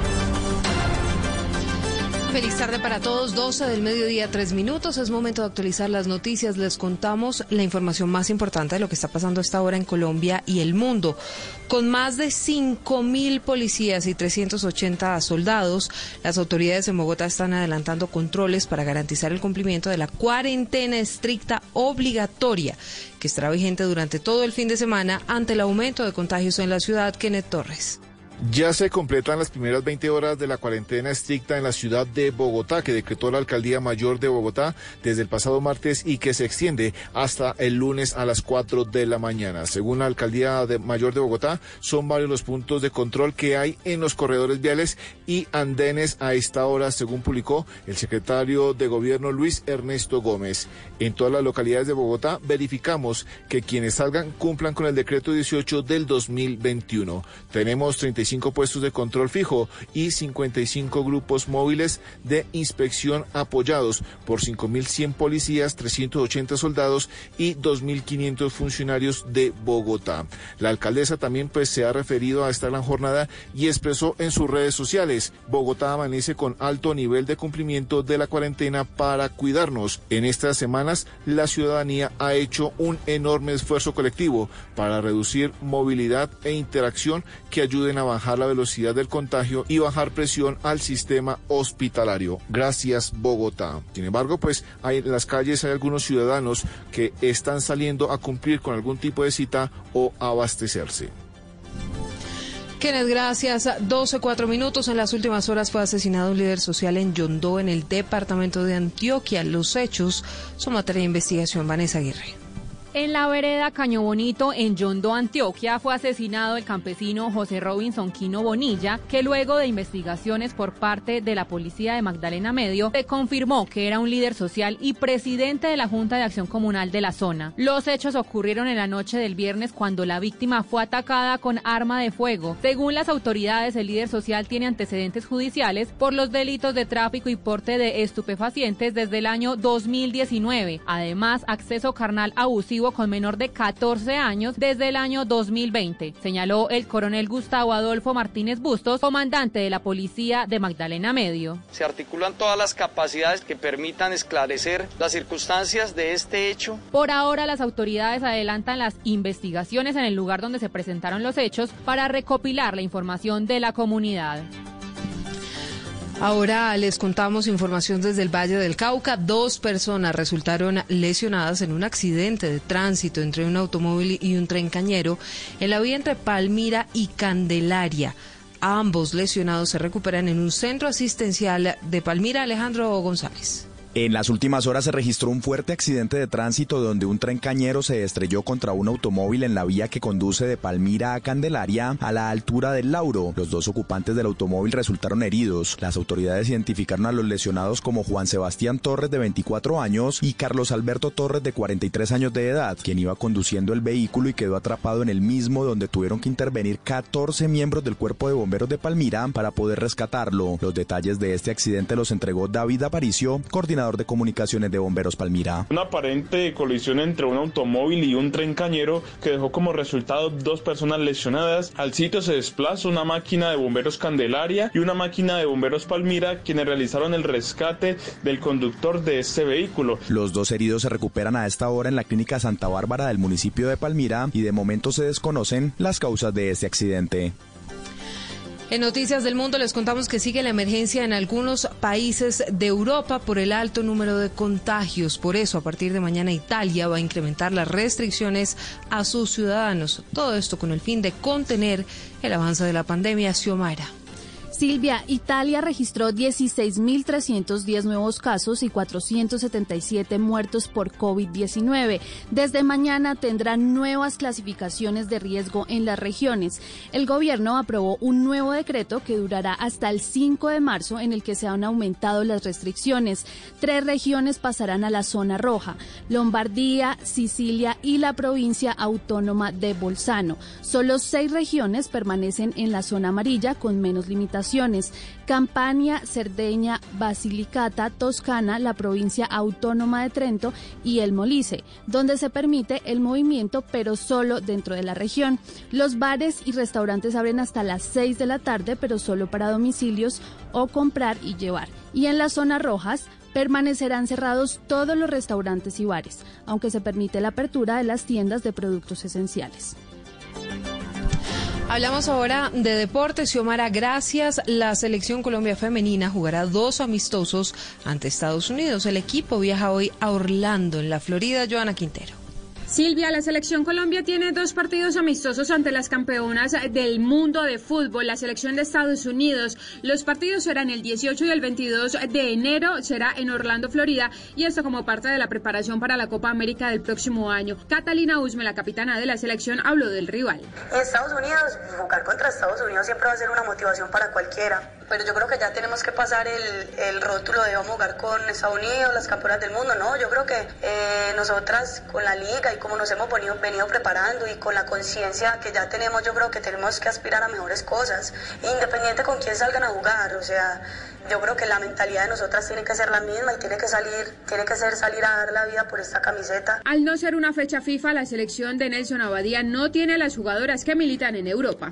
[SPEAKER 18] Feliz tarde para todos, 12 del mediodía, 3 minutos. Es momento de actualizar las noticias. Les contamos la información más importante de lo que está pasando a esta hora en Colombia y el mundo. Con más de 5 mil policías y 380 soldados, las autoridades en Bogotá están adelantando controles para garantizar el cumplimiento de la cuarentena estricta obligatoria que estará vigente durante todo el fin de semana ante el aumento de contagios en la ciudad. Kenneth Torres.
[SPEAKER 19] Ya se completan las primeras 20 horas de la cuarentena estricta en la ciudad de Bogotá, que decretó la Alcaldía Mayor de Bogotá desde el pasado martes y que se extiende hasta el lunes a las 4 de la mañana. Según la Alcaldía de Mayor de Bogotá, son varios los puntos de control que hay en los corredores viales y andenes a esta hora, según publicó el secretario de Gobierno Luis Ernesto Gómez. En todas las localidades de Bogotá verificamos que quienes salgan cumplan con el decreto 18 del 2021. Tenemos 35 puestos de control fijo y 55 grupos móviles de inspección apoyados por 5.100 policías, 380 soldados y 2.500 funcionarios de Bogotá. La alcaldesa también pues se ha referido a esta gran jornada y expresó en sus redes sociales, Bogotá amanece con alto nivel de cumplimiento de la cuarentena para cuidarnos. En estas semanas la ciudadanía ha hecho un enorme esfuerzo colectivo para reducir movilidad e interacción que ayuden a bajar la velocidad del contagio y bajar presión al sistema hospitalario. Gracias, Bogotá. Sin embargo, pues hay, en las calles hay algunos ciudadanos que están saliendo a cumplir con algún tipo de cita o abastecerse.
[SPEAKER 18] Kenneth, gracias. 12, cuatro minutos. En las últimas horas fue asesinado un líder social en Yondó, en el departamento de Antioquia. Los hechos son materia de investigación. Vanessa Aguirre.
[SPEAKER 20] En la vereda Caño Bonito, en Yondo, Antioquia, fue asesinado el campesino José Robinson Quino Bonilla, que luego de investigaciones por parte de la policía de Magdalena Medio, se confirmó que era un líder social y presidente de la Junta de Acción Comunal de la zona. Los hechos ocurrieron en la noche del viernes cuando la víctima fue atacada con arma de fuego. Según las autoridades, el líder social tiene antecedentes judiciales por los delitos de tráfico y porte de estupefacientes desde el año 2019. Además, acceso carnal abusivo con menor de 14 años desde el año 2020, señaló el coronel Gustavo Adolfo Martínez Bustos, comandante de la policía de Magdalena Medio.
[SPEAKER 21] Se articulan todas las capacidades que permitan esclarecer las circunstancias de este hecho.
[SPEAKER 20] Por ahora, las autoridades adelantan las investigaciones en el lugar donde se presentaron los hechos para recopilar la información de la comunidad.
[SPEAKER 18] Ahora les contamos información desde el Valle del Cauca. Dos personas resultaron lesionadas en un accidente de tránsito entre un automóvil y un tren cañero en la vía entre Palmira y Candelaria. Ambos lesionados se recuperan en un centro asistencial de Palmira. Alejandro González.
[SPEAKER 22] En las últimas horas se registró un fuerte accidente de tránsito donde un tren cañero se estrelló contra un automóvil en la vía que conduce de Palmira a Candelaria a la altura del Lauro. Los dos ocupantes del automóvil resultaron heridos. Las autoridades identificaron a los lesionados como Juan Sebastián Torres de 24 años y Carlos Alberto Torres de 43 años de edad, quien iba conduciendo el vehículo y quedó atrapado en el mismo donde tuvieron que intervenir 14 miembros del cuerpo de bomberos de Palmira para poder rescatarlo. Los detalles de este accidente los entregó David Aparicio, coordinador de comunicaciones de Bomberos Palmira.
[SPEAKER 23] Una aparente colisión entre un automóvil y un tren cañero que dejó como resultado dos personas lesionadas. Al sitio se desplazó una máquina de bomberos Candelaria y una máquina de bomberos Palmira quienes realizaron el rescate del conductor de este vehículo.
[SPEAKER 22] Los dos heridos se recuperan a esta hora en la clínica Santa Bárbara del municipio de Palmira y de momento se desconocen las causas de este accidente.
[SPEAKER 18] En Noticias del Mundo les contamos que sigue la emergencia en algunos países de Europa por el alto número de contagios. Por eso, a partir de mañana, Italia va a incrementar las restricciones a sus ciudadanos. Todo esto con el fin de contener el avance de la pandemia. Xiomara.
[SPEAKER 24] Silvia, Italia registró 16.310 nuevos casos y 477 muertos por COVID-19. Desde mañana tendrán nuevas clasificaciones de riesgo en las regiones. El gobierno aprobó un nuevo decreto que durará hasta el 5 de marzo en el que se han aumentado las restricciones. Tres regiones pasarán a la zona roja, Lombardía, Sicilia y la provincia autónoma de Bolzano. Solo seis regiones permanecen en la zona amarilla con menos limitaciones Campania, Cerdeña, Basilicata, Toscana, la provincia autónoma de Trento y el Molise, donde se permite el movimiento pero solo dentro de la región. Los bares y restaurantes abren hasta las 6 de la tarde pero solo para domicilios o comprar y llevar. Y en las zonas rojas, permanecerán cerrados todos los restaurantes y bares, aunque se permite la apertura de las tiendas de productos esenciales.
[SPEAKER 18] Hablamos ahora de deportes. Xiomara, gracias. La selección Colombia femenina jugará dos amistosos ante Estados Unidos. El equipo viaja hoy a Orlando, en la Florida. Joana Quintero.
[SPEAKER 25] Silvia, la selección Colombia tiene dos partidos amistosos ante las campeonas del mundo de fútbol, la selección de Estados Unidos. Los partidos serán el 18 y el 22 de enero, será en Orlando, Florida, y esto como parte de la preparación para la Copa América del próximo año. Catalina Usme, la capitana de la selección, habló del rival.
[SPEAKER 26] Estados Unidos, jugar contra Estados Unidos siempre va a ser una motivación para cualquiera, pero yo creo que ya tenemos que pasar el, el rótulo de vamos a jugar con Estados Unidos, las campeonas del mundo, no, yo creo que eh, nosotras con la liga y como nos hemos venido, venido preparando y con la conciencia que ya tenemos, yo creo que tenemos que aspirar a mejores cosas, independiente con quién salgan a jugar, o sea, yo creo que la mentalidad de nosotras tiene que ser la misma y tiene que salir, tiene que ser salir a dar la vida por esta camiseta.
[SPEAKER 25] Al no ser una fecha FIFA, la selección de Nelson Abadía no tiene a las jugadoras que militan en Europa.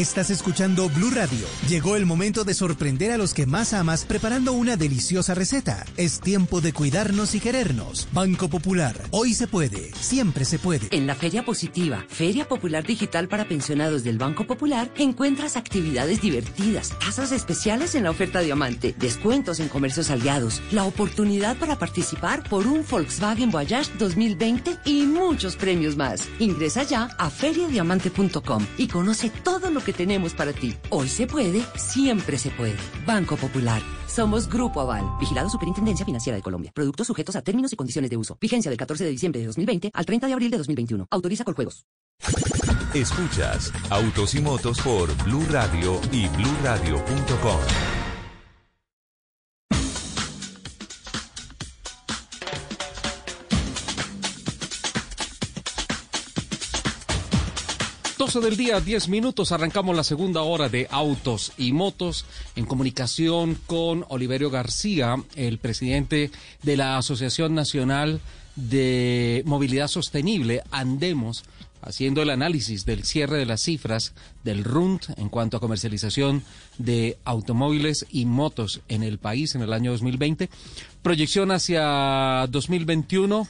[SPEAKER 5] Estás escuchando Blue Radio. Llegó el momento de sorprender a los que más amas preparando una deliciosa receta. Es tiempo de cuidarnos y querernos. Banco Popular. Hoy se puede. Siempre se puede.
[SPEAKER 27] En la Feria Positiva, Feria Popular Digital para Pensionados del Banco Popular, encuentras actividades divertidas, tasas especiales en la oferta diamante, descuentos en comercios aliados, la oportunidad para participar por un Volkswagen Voyage 2020 y muchos premios más. Ingresa ya a feriadiamante.com y conoce todo lo que tenemos para ti. Hoy se puede, siempre se puede. Banco Popular. Somos Grupo Aval, vigilado Superintendencia Financiera de Colombia. Productos sujetos a términos y condiciones de uso. Vigencia del 14 de diciembre de 2020 al 30 de abril de 2021. Autoriza con juegos.
[SPEAKER 7] Escuchas Autos y Motos por Blue Radio y bluradio.com.
[SPEAKER 1] 12 del día, 10 minutos, arrancamos la segunda hora de Autos y Motos en comunicación con Oliverio García, el presidente de la Asociación Nacional de Movilidad Sostenible, Andemos, haciendo el análisis del cierre de las cifras del RUNT en cuanto a comercialización de automóviles y motos en el país en el año 2020. Proyección hacia 2021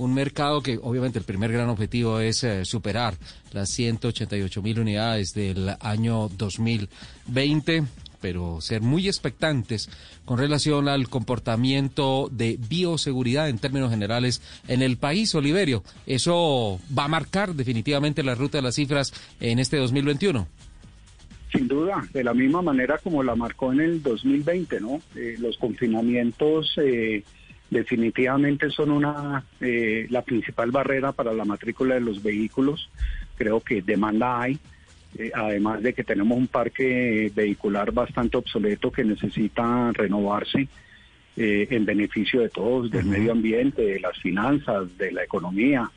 [SPEAKER 1] un mercado que obviamente el primer gran objetivo es eh, superar las 188 mil unidades del año 2020 pero ser muy expectantes con relación al comportamiento de bioseguridad en términos generales en el país, Oliverio. ¿Eso va a marcar definitivamente la ruta de las cifras en este 2021?
[SPEAKER 15] Sin duda, de la misma manera como la marcó en el 2020, ¿no? Eh, los confinamientos eh, definitivamente son una eh, la principal barrera para la matrícula de los vehículos. Creo que demanda hay, eh, además de que tenemos un parque vehicular bastante obsoleto que necesita renovarse eh, en beneficio de todos, del medio ambiente, de las finanzas, de la economía.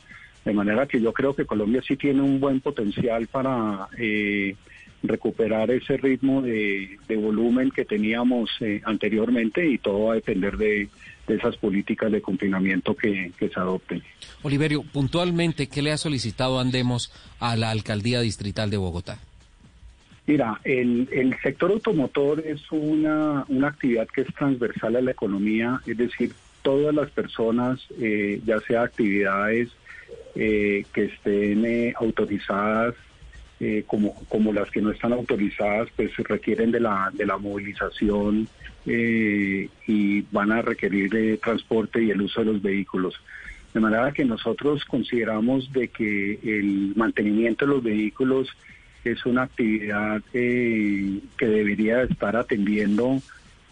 [SPEAKER 15] De manera que yo creo que Colombia sí tiene un buen potencial para recuperar ese ritmo de, de volumen que teníamos anteriormente y todo va a depender de de esas políticas de confinamiento que, se adopten.
[SPEAKER 1] Oliverio, puntualmente, ¿qué le ha solicitado Andemos a la Alcaldía Distrital de Bogotá?
[SPEAKER 15] Mira, el, el sector automotor es una, una actividad que es transversal a la economía, es decir, todas las personas, eh, ya sea actividades eh, que estén eh, autorizadas como, como las que no están autorizadas, pues requieren de la, de la movilización eh, y van a requerir de transporte y el uso de los vehículos. De manera que nosotros consideramos de que el mantenimiento de los vehículos es una actividad eh, que debería estar atendiendo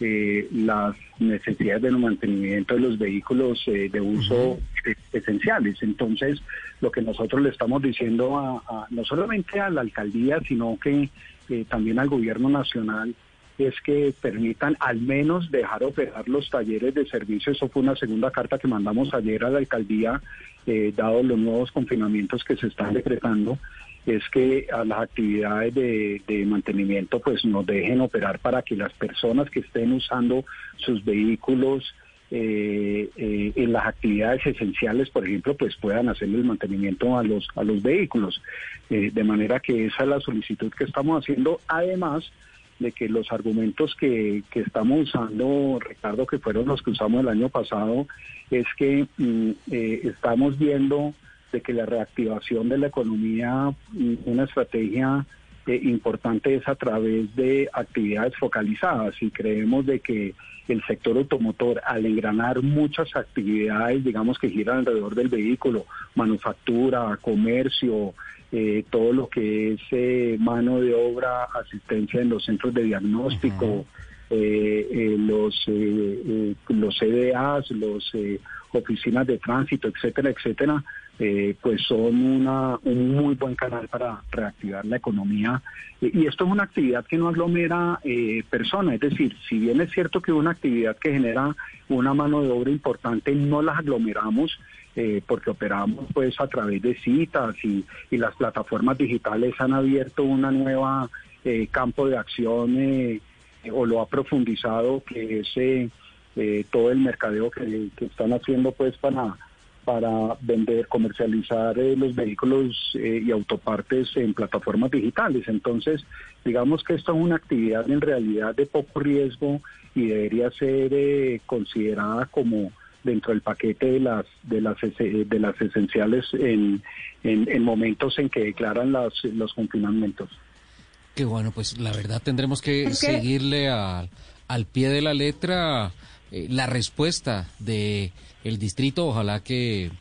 [SPEAKER 15] eh, las necesidades de mantenimiento de los vehículos de uso esenciales. Entonces, lo que nosotros le estamos diciendo a, no solamente a la alcaldía, sino que también al gobierno nacional, es que permitan al menos dejar operar los talleres de servicio. Eso fue una segunda carta que mandamos ayer a la alcaldía, eh, dado los nuevos confinamientos que se están decretando, es que a las actividades de, mantenimiento pues nos dejen operar para que las personas que estén usando sus vehículos eh, eh, en las actividades esenciales, por ejemplo, pues puedan hacerle el mantenimiento a los a los vehículos, eh, de manera que esa es la solicitud que estamos haciendo, además de que los argumentos que, que estamos usando, Ricardo, que fueron los que usamos el año pasado, es que mm, estamos viendo de que la reactivación de la economía, mm, una estrategia importante es a través de actividades focalizadas. Y creemos de que el sector automotor al engranar muchas actividades, digamos que giran alrededor del vehículo, manufactura, comercio, eh, todo lo que es eh, mano de obra, asistencia en los centros de diagnóstico, eh, los los CDAs, los oficinas de tránsito, etcétera, etcétera, eh, pues son una, un muy buen canal para reactivar la economía. Y esto es una actividad que no aglomera eh, personas, es decir, si bien es cierto que es una actividad que genera una mano de obra importante, no las aglomeramos. Eh, porque operamos pues a través de citas y, las plataformas digitales han abierto una nueva campo de acción o lo ha profundizado que es todo el mercadeo que, que están haciendo pues para para vender, comercializar eh, los vehículos eh, y autopartes en plataformas digitales. Entonces, digamos que esto es una actividad en realidad de poco riesgo y debería ser eh, considerada como dentro del paquete de las de las de las esenciales en, en, momentos en que declaran las, los confinamientos.
[SPEAKER 1] Qué bueno, pues la verdad tendremos que seguirle al pie de la letra la respuesta de el distrito. Ojalá que,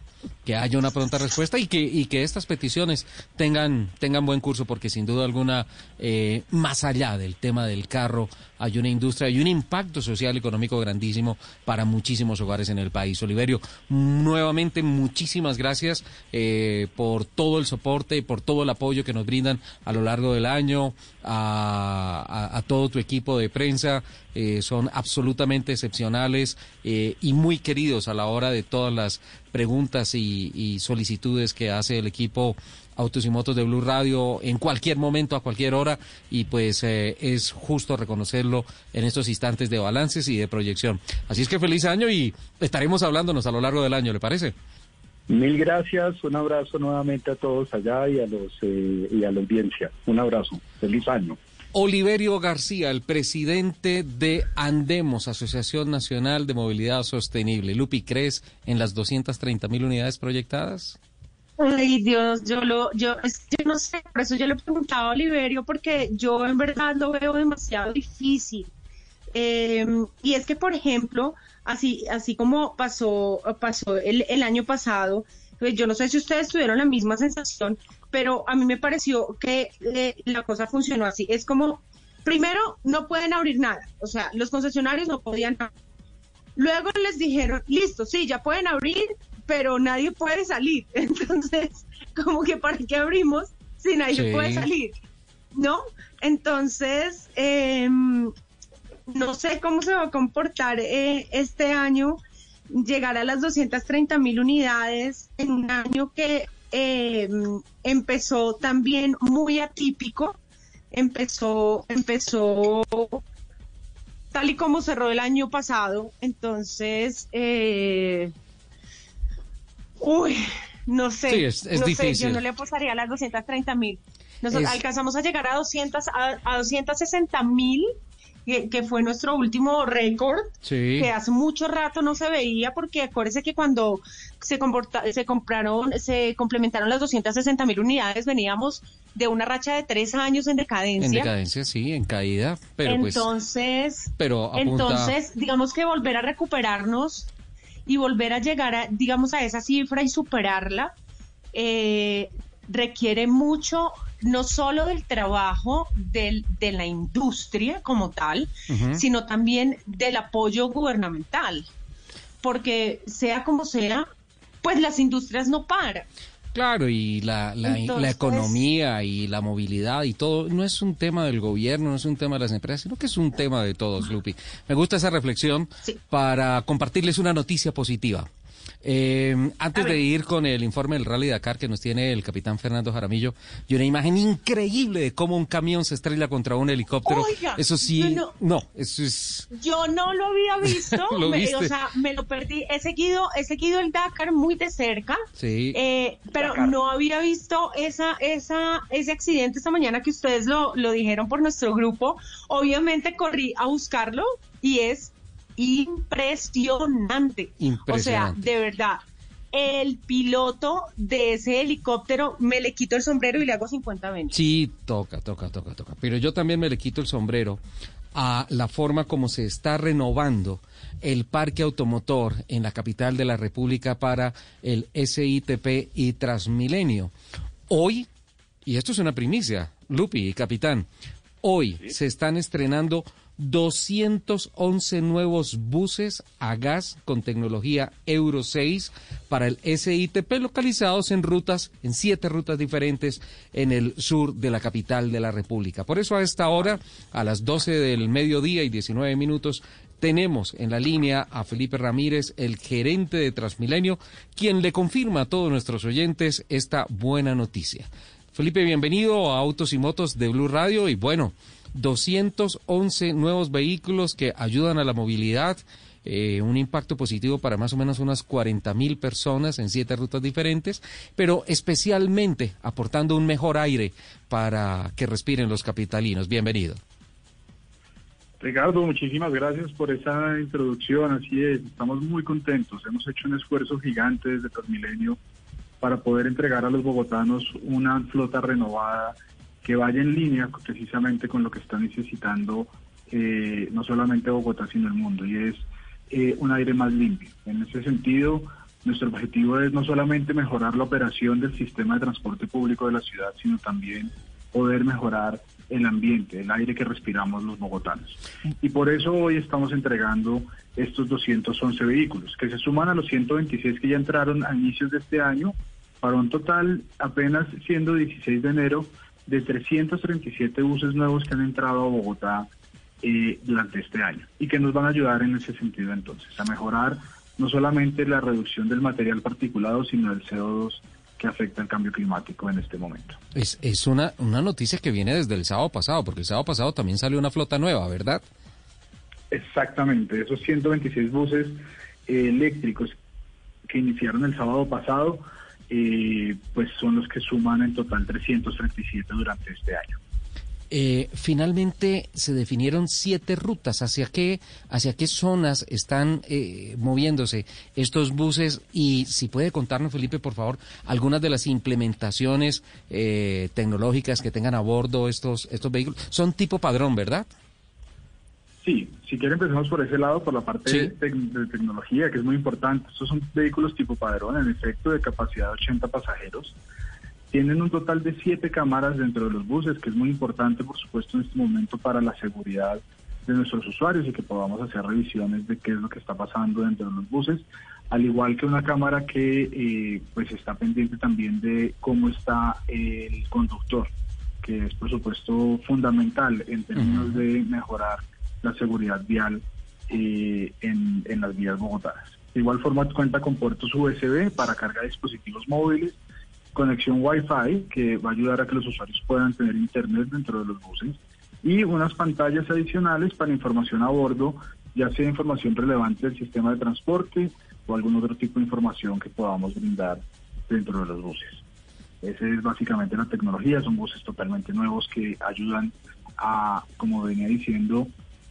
[SPEAKER 1] que haya una pronta respuesta y que, y que estas peticiones tengan, tengan buen curso, porque sin duda alguna, eh, más allá del tema del carro, hay una industria y un impacto social y económico grandísimo para muchísimos hogares en el país. Oliverio, nuevamente muchísimas gracias eh, por todo el soporte y por todo el apoyo que nos brindan a lo largo del año, a, todo tu equipo de prensa. Eh, son absolutamente excepcionales eh, y muy queridos a la hora de todas las preguntas y solicitudes que hace el equipo Autos y Motos de Blue Radio en cualquier momento, a cualquier hora, y pues eh, es justo reconocerlo en estos instantes de balances y de proyección. Así es que feliz año y estaremos hablándonos a lo largo del año, ¿le parece?
[SPEAKER 15] Mil gracias, un abrazo nuevamente a todos allá y a los eh, y a la audiencia. Un abrazo, feliz año.
[SPEAKER 1] Oliverio García, el presidente de Andemos, Asociación Nacional de Movilidad Sostenible. Lupi, ¿crees en las 230 mil unidades proyectadas?
[SPEAKER 2] Ay, Dios, yo lo, yo, yo no sé, por eso yo le preguntaba a Oliverio, porque yo en verdad lo veo demasiado difícil. Em, y es que, por ejemplo, así, así como pasó, pasó el, el año pasado, pues yo no sé si ustedes tuvieron la misma sensación, pero a mí me pareció que eh, la cosa funcionó así. Es como, primero, no pueden abrir nada, o sea, los concesionarios no podían. Luego les dijeron, listo, sí, ya pueden abrir, pero nadie puede salir. Entonces, como que para qué abrimos si nadie puede salir, ¿no? Entonces, em, no sé cómo se va a comportar eh, este año llegar a las 230 mil unidades en un año que em, empezó también muy atípico, empezó, empezó tal y como cerró el año pasado, entonces eh, Uy, no sé.
[SPEAKER 1] Sí, es, no difícil.
[SPEAKER 2] Sé, yo no le apostaría a las 230 mil. Nosotros alcanzamos a llegar a 200, a, a 260 mil, que, fue nuestro último récord, que hace mucho rato no se veía, porque acuérdese que cuando se, comporta, se compraron, se complementaron las 260 mil unidades, veníamos de una racha de tres años en decadencia. En
[SPEAKER 1] decadencia, sí, en caída, pero
[SPEAKER 2] pues entonces,
[SPEAKER 1] pues... Pero
[SPEAKER 2] Entonces, digamos que volver a recuperarnos y volver a llegar, a, digamos, a esa cifra y superarla, eh, requiere mucho no solo del trabajo del, de la industria como tal, sino también del apoyo gubernamental, porque sea como sea, pues las industrias no paran.
[SPEAKER 1] Claro, y la, la, economía y la movilidad y todo no es un tema del gobierno, no es un tema de las empresas, sino que es un tema de todos, Lupi. Me gusta esa reflexión para compartirles una noticia positiva. Eh, antes de ir con el informe del Rally Dakar que nos tiene el capitán Fernando Jaramillo, y una imagen increíble de cómo un camión se estrella contra un helicóptero.
[SPEAKER 2] Oiga,
[SPEAKER 1] eso sí,
[SPEAKER 2] no,
[SPEAKER 1] no, eso es...
[SPEAKER 2] Yo no lo había visto,
[SPEAKER 1] ¿Lo
[SPEAKER 2] me-
[SPEAKER 1] viste?
[SPEAKER 2] o sea, me lo perdí. He seguido, he seguido el Dakar muy de cerca,
[SPEAKER 1] Sí.
[SPEAKER 2] eh, pero no había visto esa, esa, ese accidente esta mañana que ustedes lo, lo dijeron por nuestro grupo. Obviamente corrí a buscarlo y es impresionante. O sea, de verdad. El piloto de ese helicóptero me le quito el sombrero y le hago 50 veces.
[SPEAKER 1] Sí, toca, toca, toca, toca. Pero yo también me le quito el sombrero a la forma como se está renovando el parque automotor en la capital de la República para el SITP y Transmilenio. Hoy, y esto es una primicia, Lupi y capitán, hoy se están estrenando 211 nuevos buses a gas con tecnología Euro 6 para el SITP localizados en rutas, en siete rutas diferentes en el sur de la capital de la República. Por eso a esta hora, a las 12 del mediodía y 19 minutos, tenemos en la línea a Felipe Ramírez, el gerente de Transmilenio, quien le confirma a todos nuestros oyentes esta buena noticia. Felipe, bienvenido a Autos y Motos de Blue Radio y bueno, 211 nuevos vehículos que ayudan a la movilidad, eh, un impacto positivo para más o menos unas 40 mil personas en siete rutas diferentes, pero especialmente aportando un mejor aire para que respiren los capitalinos. Bienvenido.
[SPEAKER 28] Ricardo, muchísimas gracias por esa introducción. Así es, estamos muy contentos. Hemos hecho un esfuerzo gigante desde Transmilenio para poder entregar a los bogotanos una flota renovada que vaya en línea precisamente con lo que está necesitando eh, no solamente Bogotá, sino el mundo, y es eh, un aire más limpio. En ese sentido, nuestro objetivo es no solamente mejorar la operación del sistema de transporte público de la ciudad, sino también poder mejorar el ambiente, el aire que respiramos los bogotanos. Y por eso hoy estamos entregando estos 211 vehículos, que se suman a los 126 que ya entraron a inicios de este año, para un total, apenas siendo 16 de enero, de 337 buses nuevos que han entrado a Bogotá eh, durante este año y que nos van a ayudar en ese sentido entonces, a mejorar no solamente la reducción del material particulado, sino el CO2 que afecta el cambio climático en este momento.
[SPEAKER 1] Es, es una, una noticia que viene desde el sábado pasado, porque el sábado pasado también salió una flota nueva, ¿verdad?
[SPEAKER 28] Exactamente, esos 126 buses eh, eléctricos que iniciaron el sábado pasado, eh, pues son los que suman en total 337 durante este año.
[SPEAKER 1] Eh, finalmente se definieron siete rutas. ¿Hacia qué, hacia qué zonas están eh, moviéndose estos buses? Y si puede contarnos, Felipe, por favor, algunas de las implementaciones eh, tecnológicas que tengan a bordo estos, estos vehículos. Son tipo padrón, ¿verdad?
[SPEAKER 28] Sí, si quieren empezamos por ese lado, por la parte
[SPEAKER 1] Sí.
[SPEAKER 28] de, tec- de tecnología, que es muy importante. Estos son vehículos tipo padrón, en efecto, de capacidad de 80 pasajeros. Tienen un total de siete cámaras dentro de los buses, que es muy importante, por supuesto, en este momento para la seguridad de nuestros usuarios y que podamos hacer revisiones de qué es lo que está pasando dentro de los buses, al igual que una cámara que eh, pues está pendiente también de cómo está el conductor, que es por supuesto fundamental en términos de mejorar la seguridad vial eh, en, en las vías bogotanas. De igual forma cuenta con puertos USB para carga de dispositivos móviles, conexión Wi-Fi que va a ayudar a que los usuarios puedan tener internet dentro de los buses y unas pantallas adicionales para información a bordo, ya sea información relevante del sistema de transporte o algún otro tipo de información que podamos brindar dentro de los buses. Esa es básicamente la tecnología, son buses totalmente nuevos que ayudan a, como venía diciendo,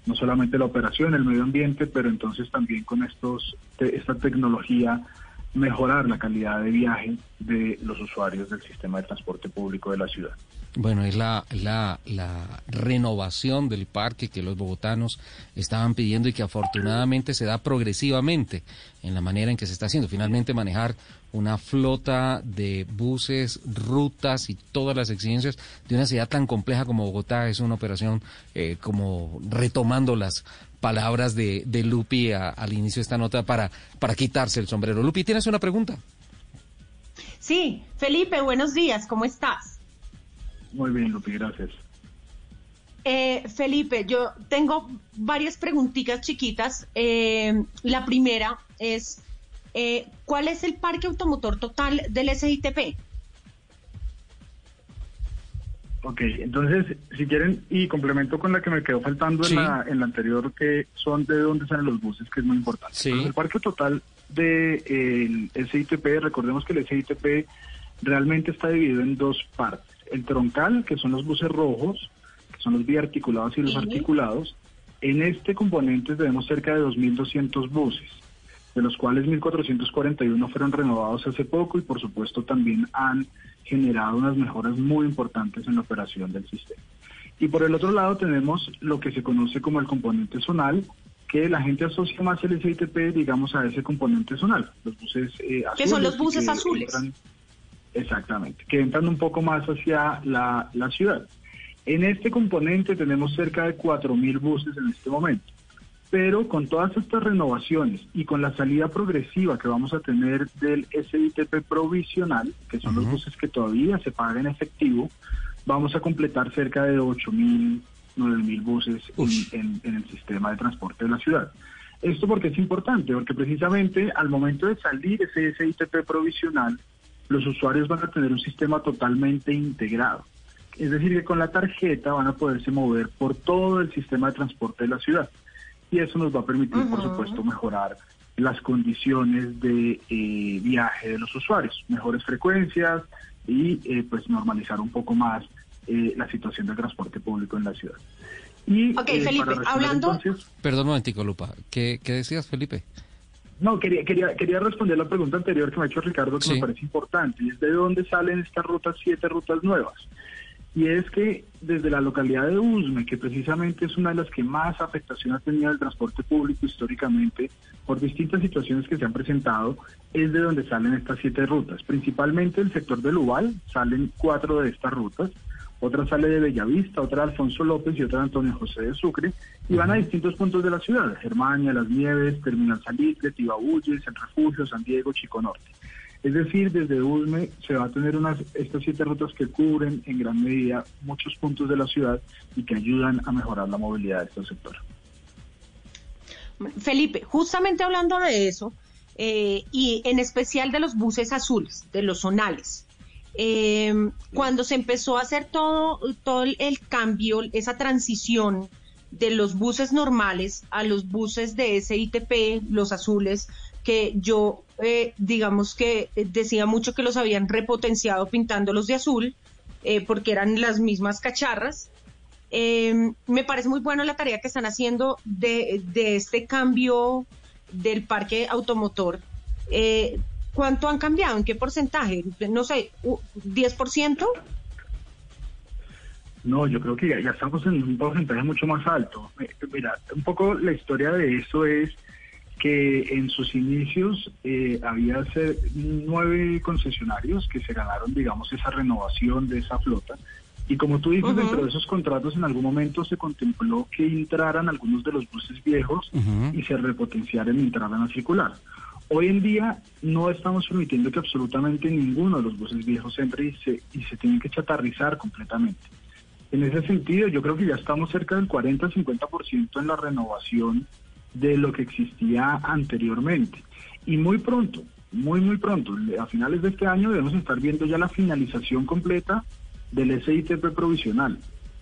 [SPEAKER 28] no solamente la operación, el medio ambiente, pero entonces también con estos esta tecnología mejorar la calidad de viaje de los usuarios del sistema de transporte público de la ciudad.
[SPEAKER 1] Bueno, es la, la, renovación del parque que los bogotanos estaban pidiendo y que afortunadamente se da progresivamente en la manera en que se está haciendo. Finalmente manejar una flota de buses, rutas y todas las exigencias de una ciudad tan compleja como Bogotá es una operación eh, como retomando las palabras de, de Lupi a- al inicio de esta nota para, para quitarse el sombrero. Lupi, ¿tienes una pregunta?
[SPEAKER 2] Sí, Felipe, buenos días, ¿cómo estás?
[SPEAKER 28] Muy bien, Lupi, gracias.
[SPEAKER 2] Eh, Felipe, yo tengo varias preguntitas chiquitas. Eh, la primera es, Eh, ¿Cuál es el parque automotor total del SITP?
[SPEAKER 28] Ok, entonces, si quieren, y complemento con la que me quedó faltando en, la, en la anterior, que son de dónde salen los buses, que es muy importante. el parque total del de, SITP, recordemos que el SITP realmente está dividido en dos partes. El troncal, que son los buses rojos, que son los biarticulados y los articulados. En este componente tenemos cerca de 2.200 buses, de los cuales 1.441 fueron renovados hace poco y por supuesto también han generado unas mejoras muy importantes en la operación del sistema. Y por el otro lado tenemos lo que se conoce como el componente zonal, que la gente asocia más el SITP, digamos, a ese componente zonal. Los buses
[SPEAKER 2] eh, azules. Que son los buses azules.
[SPEAKER 28] exactamente, que entran un poco más hacia la, la ciudad. En este componente tenemos cerca de 4.000 buses en este momento. Pero con todas estas renovaciones y con la salida progresiva que vamos a tener del SITP provisional, que son los buses que todavía se pagan en efectivo, vamos a completar cerca de 8.000, 9.000 buses en, en, el sistema de transporte de la ciudad. Esto porque es importante, porque precisamente al momento de salir ese SITP provisional, los usuarios van a tener un sistema totalmente integrado. Es decir, que con la tarjeta van a poderse mover por todo el sistema de transporte de la ciudad y eso nos va a permitir, por supuesto, mejorar las condiciones de eh, viaje de los usuarios, mejores frecuencias y eh, pues normalizar un poco más eh, la situación del transporte público en la ciudad.
[SPEAKER 2] Y, ok, Felipe, hablando...
[SPEAKER 1] Perdón un momentico, Lupa. ¿Qué, decías, Felipe?
[SPEAKER 28] No, quería, quería, quería responder la pregunta anterior que me ha hecho Ricardo, que me parece importante, y es de dónde salen estas rutas, siete rutas nuevas y es que desde la localidad de Usme, que precisamente es una de las que más afectación ha tenido el transporte público históricamente, por distintas situaciones que se han presentado, es de donde salen estas siete rutas. Principalmente el sector del Ubal, salen cuatro de estas rutas, otra sale de Bellavista, otra de Alfonso López y otra de Antonio José de Sucre, y van a distintos puntos de la ciudad, Germania, Las Nieves, Terminal Salitre, Tibabuyes, El Refugio, San Diego, Chico Norte. Es decir, desde USME se va a tener unas, estas siete rutas que cubren en gran medida muchos puntos de la ciudad y que ayudan a mejorar la movilidad de este sector.
[SPEAKER 2] Felipe, justamente hablando de eso, eh, y en especial de los buses azules, de los zonales, eh, cuando se empezó a hacer todo, todo el cambio, esa transición de los buses normales a los buses de SITP, los azules, que yo, eh, digamos que decía mucho que los habían repotenciado pintándolos de azul, eh, porque eran las mismas cacharras. Eh, me parece muy buena la tarea que están haciendo de, este cambio del parque automotor. ¿Cuánto han cambiado? ¿En qué porcentaje? No sé, ¿10%?
[SPEAKER 28] No, yo creo que ya, ya, estamos en un porcentaje mucho más alto. Mira, un poco la historia de eso es que en sus inicios eh, había nueve concesionarios que se ganaron, digamos, esa renovación de esa flota. Y como tú dices, dentro de esos contratos en algún momento se contempló que entraran algunos de los buses viejos y se repotenciaran y entraran a circular. Hoy en día no estamos permitiendo que absolutamente ninguno de los buses viejos entre y se, y se tienen que chatarrizar completamente. En ese sentido, yo creo que ya estamos cerca del 40-50% en la renovación de lo que existía anteriormente. Y muy pronto, muy, muy pronto, a finales de este año debemos estar viendo ya la finalización completa del SITP provisional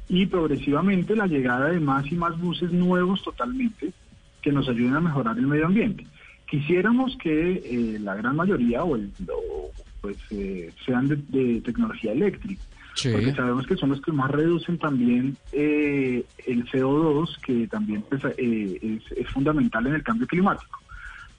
[SPEAKER 28] y progresivamente la llegada de más y más buses nuevos totalmente que nos ayuden a mejorar el medio ambiente. Quisiéramos que eh, la gran mayoría o, el, pues eh, sean de tecnología eléctrica porque sabemos que son los que más reducen también eh, el CO2, que también pues, eh, es, fundamental en el cambio climático.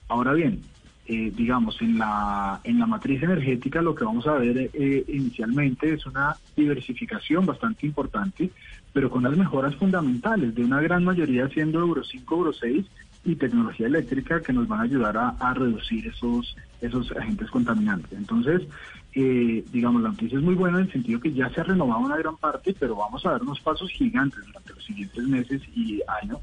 [SPEAKER 28] Ahora bien, eh, digamos, en la, en la matriz energética lo que vamos a ver inicialmente es una diversificación bastante importante, pero con las mejoras fundamentales de una gran mayoría siendo Euro 5, Euro 6 y tecnología eléctrica que nos van a ayudar a, reducir esos, esos agentes contaminantes. Entonces, eh, digamos, la noticia es muy buena en el sentido que ya se ha renovado una gran parte, pero vamos a dar unos pasos gigantes durante los siguientes meses y año,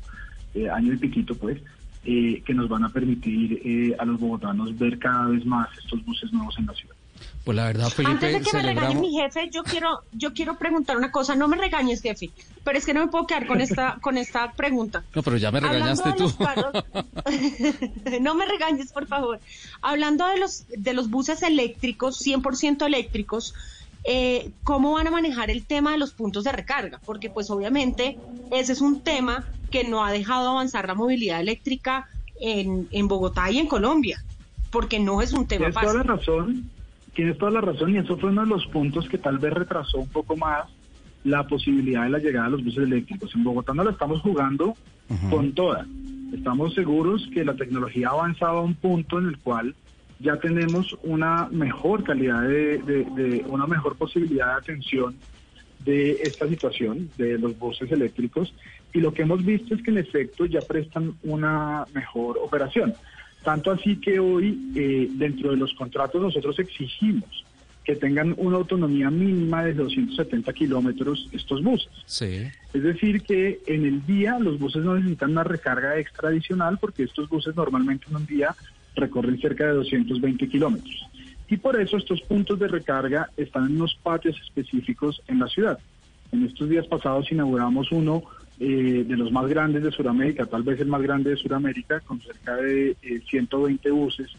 [SPEAKER 28] eh, año y piquito, pues, eh, que nos van a permitir a los bogotanos ver cada vez más estos buses nuevos en la ciudad.
[SPEAKER 1] Pues la verdad, Felipe,
[SPEAKER 2] Antes de que me regañe mi jefe, yo quiero, yo quiero preguntar una cosa. No me regañes, jefe, pero es que no me puedo quedar con esta, con esta pregunta.
[SPEAKER 1] No, pero ya me regañaste tú.
[SPEAKER 2] paros- no me regañes, por favor. Hablando de los, de los buses eléctricos, 100% eléctricos, eh, ¿cómo van a manejar el tema de los puntos de recarga? Porque pues obviamente ese es un tema que no ha dejado avanzar la movilidad eléctrica en, en Bogotá y en Colombia, porque no es un tema
[SPEAKER 28] Tienes toda
[SPEAKER 2] fácil.
[SPEAKER 28] la razón, tienes toda la razón y eso fue uno de los puntos que tal vez retrasó un poco más la posibilidad de la llegada de los buses eléctricos. En Bogotá no la estamos jugando con toda. Estamos seguros que la tecnología ha avanzado a un punto en el cual ya tenemos una mejor calidad de, de- de- una mejor posibilidad de atención de esta situación de los buses eléctricos y lo que hemos visto es que en efecto ya prestan una mejor operación. Tanto así que hoy eh, dentro de los contratos nosotros exigimos que tengan una autonomía mínima de 270 kilómetros estos buses.
[SPEAKER 1] Sí.
[SPEAKER 28] Es decir, que en el día los buses no necesitan una recarga extra adicional porque estos buses normalmente en un día recorren cerca de 220 kilómetros. Y por eso estos puntos de recarga están en unos patios específicos en la ciudad. En estos días pasados inauguramos uno eh, de los más grandes de Sudamérica, tal vez el más grande de Sudamérica, con cerca de eh, 120 buses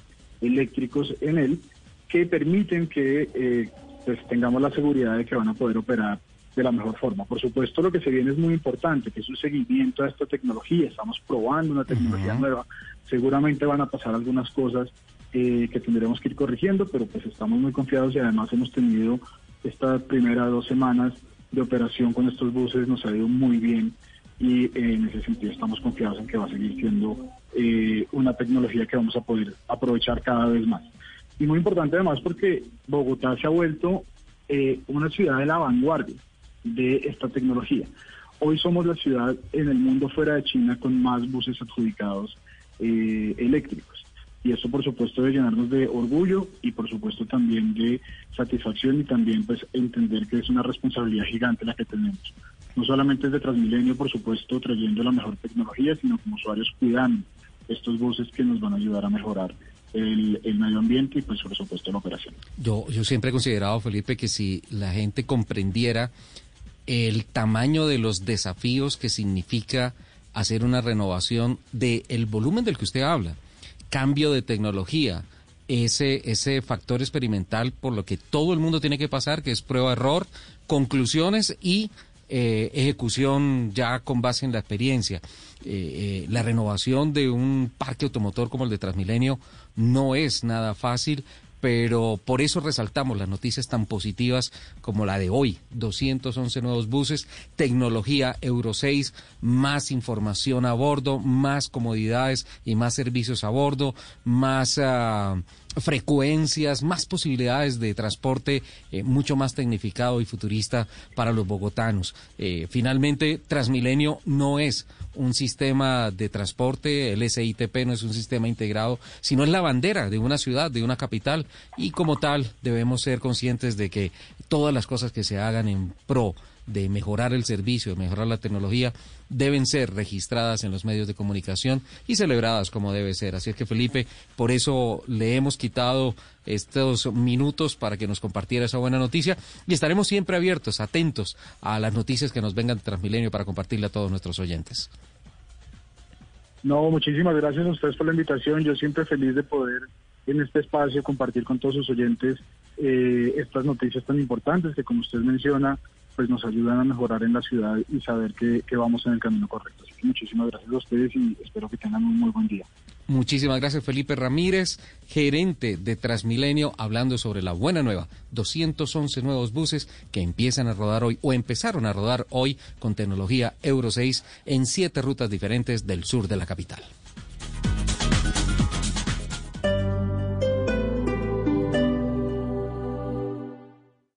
[SPEAKER 28] eléctricos en él, que permiten que eh, pues tengamos la seguridad de que van a poder operar de la mejor forma. Por supuesto, lo que se viene es muy importante, que es un seguimiento a esta tecnología. Estamos probando una tecnología nueva. Seguramente van a pasar algunas cosas eh, que tendremos que ir corrigiendo, pero pues estamos muy confiados y además hemos tenido estas primeras dos semanas de operación con estos buses, nos ha ido muy bien y eh, en ese sentido estamos confiados en que va a seguir siendo eh, una tecnología que vamos a poder aprovechar cada vez más. Y muy importante además porque Bogotá se ha vuelto eh, una ciudad de la vanguardia de esta tecnología. Hoy somos la ciudad en el mundo fuera de China con más buses adjudicados eléctricos. Y eso por supuesto debe llenarnos de orgullo y por supuesto también de satisfacción y también pues entender que es una responsabilidad gigante la que tenemos. No solamente desde Transmilenio, por supuesto, trayendo la mejor tecnología, sino como usuarios cuidando estos buses que nos van a ayudar a mejorar el, medio ambiente y pues por supuesto la operación.
[SPEAKER 1] Yo, yo siempre he considerado, Felipe, que si la gente comprendiera el tamaño de los desafíos que significa hacer una renovación del volumen del que usted habla, cambio de tecnología, ese, ese factor experimental por lo que todo el mundo tiene que pasar, que es prueba-error, conclusiones y eh, ejecución ya con base en la experiencia. Eh, eh, la renovación de un parque automotor como el de Transmilenio no es nada fácil, pero por eso resaltamos las noticias tan positivas como la de hoy. 211 nuevos buses, tecnología Euro 6, más información a bordo, más comodidades y más servicios a bordo, más ah, frecuencias, más posibilidades de transporte eh, mucho más tecnificado y futurista para los bogotanos. Eh, finalmente, Transmilenio no es un sistema de transporte, el SITP no es un sistema integrado, sino es la bandera de una ciudad, de una capital, y como tal debemos ser conscientes de que todas las cosas que se hagan en pro de mejorar el servicio, de mejorar la tecnología, deben ser registradas en los medios de comunicación y celebradas como debe ser. Así es que Felipe, por eso le hemos quitado estos minutos para que nos compartiera esa buena noticia y estaremos siempre abiertos, atentos a las noticias que nos vengan de Transmilenio para compartirle a todos nuestros oyentes.
[SPEAKER 28] No, muchísimas gracias a ustedes por la invitación. Yo siempre feliz de poder en este espacio compartir con todos sus oyentes eh, estas noticias tan importantes que, como usted menciona, pues nos ayudan a mejorar en la ciudad y saber que, que vamos en el camino correcto. Así que muchísimas gracias a ustedes y espero que tengan un muy buen día.
[SPEAKER 1] Muchísimas gracias Felipe Ramírez, gerente de Transmilenio, hablando sobre la buena nueva. 211 nuevos buses que empiezan a rodar hoy o empezaron a rodar hoy con tecnología Euro 6 en siete rutas diferentes del sur de la capital.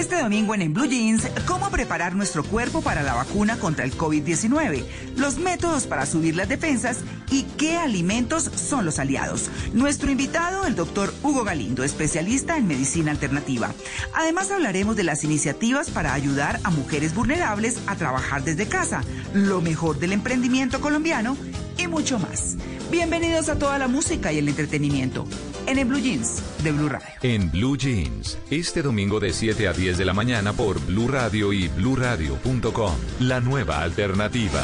[SPEAKER 29] Este domingo en, en Blue Jeans, cómo preparar nuestro cuerpo para la vacuna contra el COVID-19, los métodos para subir las defensas y qué alimentos son los aliados. Nuestro invitado, el doctor Hugo Galindo, especialista en medicina alternativa. Además hablaremos de las iniciativas para ayudar a mujeres vulnerables a trabajar desde casa, lo mejor del emprendimiento colombiano y mucho más. Bienvenidos a toda la música y el entretenimiento en el Blue Jeans de Blue Radio.
[SPEAKER 7] En Blue Jeans, este domingo de 7 a 10 de la mañana por Blue Radio y bluradio.com. La nueva alternativa.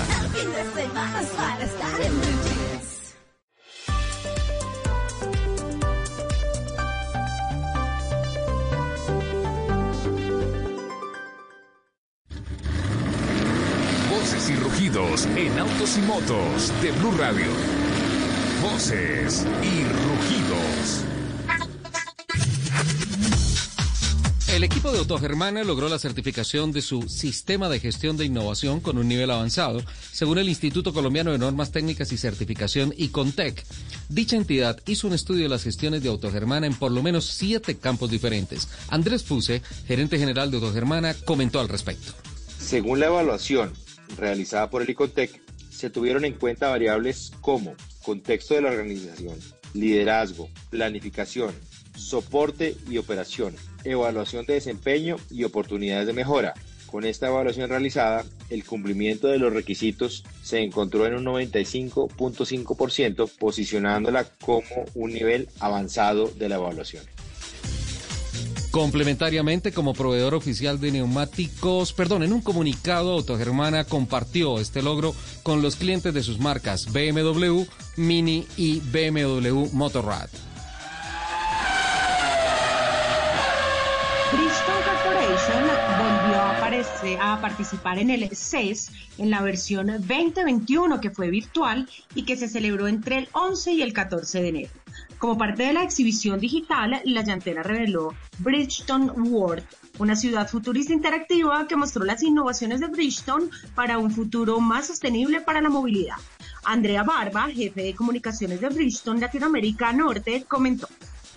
[SPEAKER 30] Voces y rugidos en autos y motos de Blue Radio. Voces y rugidos.
[SPEAKER 1] El equipo de Autogermana logró la certificación de su sistema de gestión de innovación con un nivel avanzado, según el Instituto Colombiano de Normas Técnicas y Certificación ICONTEC. Dicha entidad hizo un estudio de las gestiones de Autogermana en por lo menos siete campos diferentes. Andrés Fuse, gerente general de Autogermana, comentó al respecto.
[SPEAKER 31] Según la evaluación realizada por el ICONTEC, se tuvieron en cuenta variables como contexto de la organización, liderazgo, planificación, soporte y operación, evaluación de desempeño y oportunidades de mejora. Con esta evaluación realizada, el cumplimiento de los requisitos se encontró en un 95.5%, posicionándola como un nivel avanzado de la evaluación.
[SPEAKER 1] Complementariamente, como proveedor oficial de neumáticos, perdón, en un comunicado, Autogermana compartió este logro con los clientes de sus marcas BMW, Mini y BMW Motorrad.
[SPEAKER 2] Bridgestone Corporation volvió a, aparecer, a participar en el CES en la versión 2021 que fue virtual y que se celebró entre el 11 y el 14 de enero. Como parte de la exhibición digital, la llantera reveló Bridgestone World, una ciudad futurista interactiva que mostró las innovaciones de Bridgestone para un futuro más sostenible para la movilidad. Andrea Barba, jefe de comunicaciones de Bridgestone Latinoamérica Norte, comentó.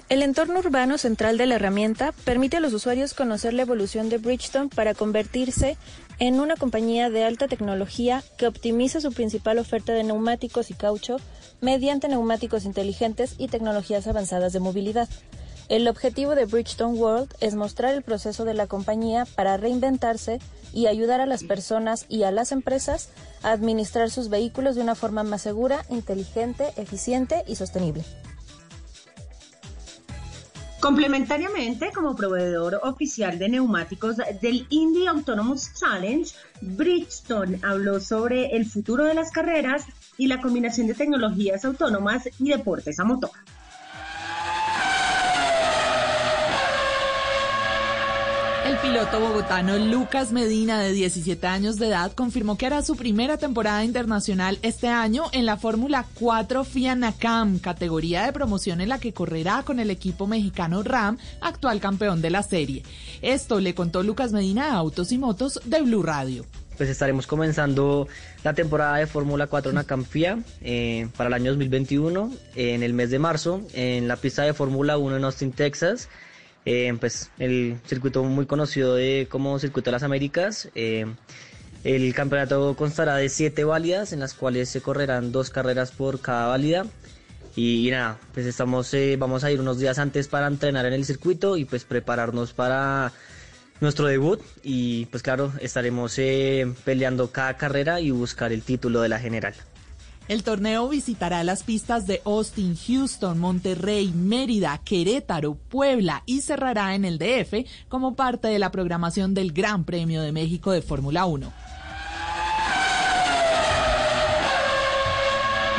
[SPEAKER 32] El entorno urbano central de la herramienta permite a los usuarios conocer la evolución de Bridgestone para convertirse en una compañía de alta tecnología que optimiza su principal oferta de neumáticos y caucho mediante neumáticos inteligentes y tecnologías avanzadas de movilidad. El objetivo de Bridgestone World es mostrar el proceso de la compañía para reinventarse y ayudar a las personas y a las empresas a administrar sus vehículos de una forma más segura, inteligente, eficiente y sostenible.
[SPEAKER 2] Complementariamente, como proveedor oficial de neumáticos del Indy Autonomous Challenge, Bridgestone habló sobre el futuro de las carreras y la combinación de tecnologías autónomas y deportes a motor.
[SPEAKER 33] El piloto bogotano Lucas Medina, de 17 años de edad, confirmó que hará su primera temporada internacional este año en la Fórmula 4 FIA NACAM, categoría de promoción en la que correrá con el equipo mexicano RAM, actual campeón de la serie. Esto le contó Lucas Medina a Autos y Motos de Blue Radio
[SPEAKER 34] pues estaremos comenzando la temporada de Fórmula 4 NACAM FIA eh, para el año 2021 en el mes de marzo en la pista de Fórmula 1 en Austin, Texas. Eh, pues el circuito muy conocido de como Circuito de las Américas. Eh, el campeonato constará de siete válidas en las cuales se correrán dos carreras por cada válida. Y, nada, pues estamos, eh, vamos a ir unos días antes para entrenar en el circuito y pues prepararnos para nuestro debut y pues claro, estaremos peleando cada carrera y buscar el título de la general.
[SPEAKER 33] El torneo visitará las pistas de Austin, Houston, Monterrey, Mérida, Querétaro, Puebla y cerrará en el DF como parte de la programación del Gran Premio de México de Fórmula 1.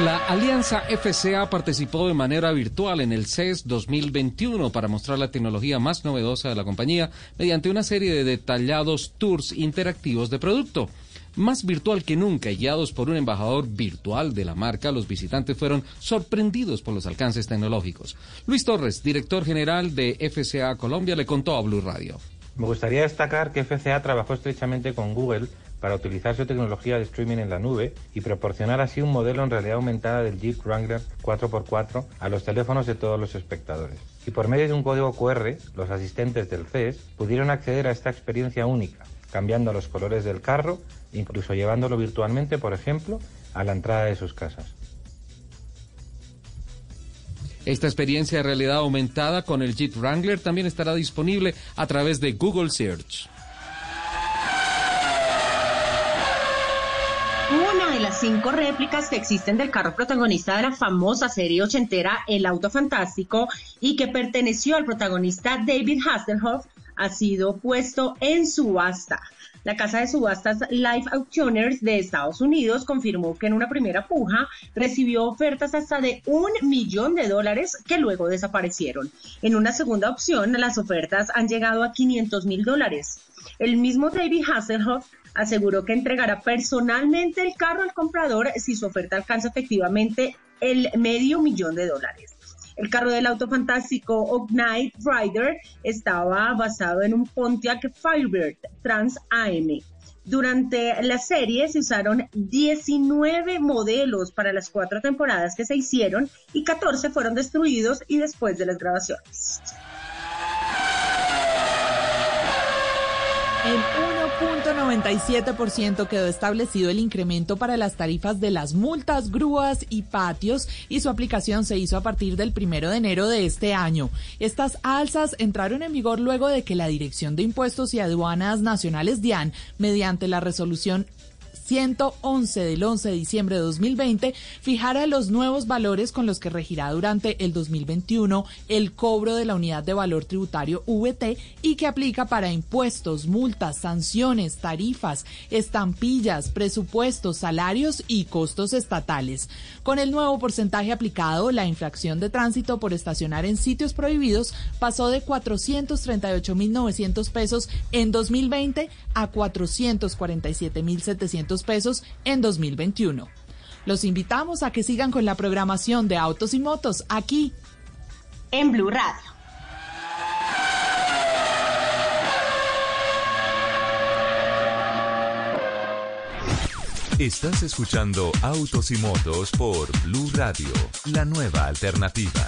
[SPEAKER 1] La Alianza FCA participó de manera virtual en el CES 2021 para mostrar la tecnología más novedosa de la compañía mediante una serie de detallados tours interactivos de producto. Más virtual que nunca, guiados por un embajador virtual de la marca, los visitantes fueron sorprendidos por los alcances tecnológicos. Luis Torres, director general de FCA Colombia, le contó a Blue Radio.
[SPEAKER 35] Me gustaría destacar que FCA trabajó estrechamente con Google
[SPEAKER 36] para utilizar su tecnología de streaming en la nube y proporcionar así un modelo en realidad aumentada del Jeep Wrangler 4x4 a los teléfonos de todos los espectadores. Y por medio de un código QR, los asistentes del CES pudieron acceder a esta experiencia única, cambiando los colores del carro, incluso llevándolo virtualmente, por ejemplo, a la entrada de sus casas.
[SPEAKER 1] Esta experiencia de realidad aumentada con el Jeep Wrangler también estará disponible a través de Google Search.
[SPEAKER 2] Una las cinco réplicas que existen del carro protagonista de la famosa serie ochentera El Auto Fantástico y que perteneció al protagonista David Hasselhoff ha sido puesto en subasta. La casa de subastas Life Auctioners de Estados Unidos confirmó que en una primera puja recibió ofertas hasta de un millón de dólares que luego desaparecieron. En una segunda opción, las ofertas han llegado a 500 mil dólares. El mismo David Hasselhoff aseguró que entregará personalmente el carro al comprador si su oferta alcanza efectivamente el medio millón de dólares. El carro del auto fantástico Knight Rider estaba basado en un Pontiac Firebird Trans AM. Durante la serie se usaron 19 modelos para las cuatro temporadas que se hicieron y 14 fueron destruidos y después de las grabaciones.
[SPEAKER 33] En 1.97% quedó establecido el incremento para las tarifas de las multas, grúas y patios y su aplicación se hizo a partir del primero de enero de este año. Estas alzas entraron en vigor luego de que la Dirección de Impuestos y Aduanas Nacionales DIAN, mediante la resolución 111 del 11 de diciembre de 2020 fijara los nuevos valores con los que regirá durante el 2021 el cobro de la unidad de valor tributario VT y que aplica para impuestos, multas, sanciones, tarifas, estampillas, presupuestos, salarios y costos estatales. Con el nuevo porcentaje aplicado, la infracción de tránsito por estacionar en sitios prohibidos pasó de 438.900 pesos en 2020 a 447.700 pesos en 2021. Los invitamos a que sigan con la programación de Autos y Motos aquí
[SPEAKER 2] en Blue Radio.
[SPEAKER 7] Estás escuchando Autos y Motos por Blue Radio, la nueva alternativa.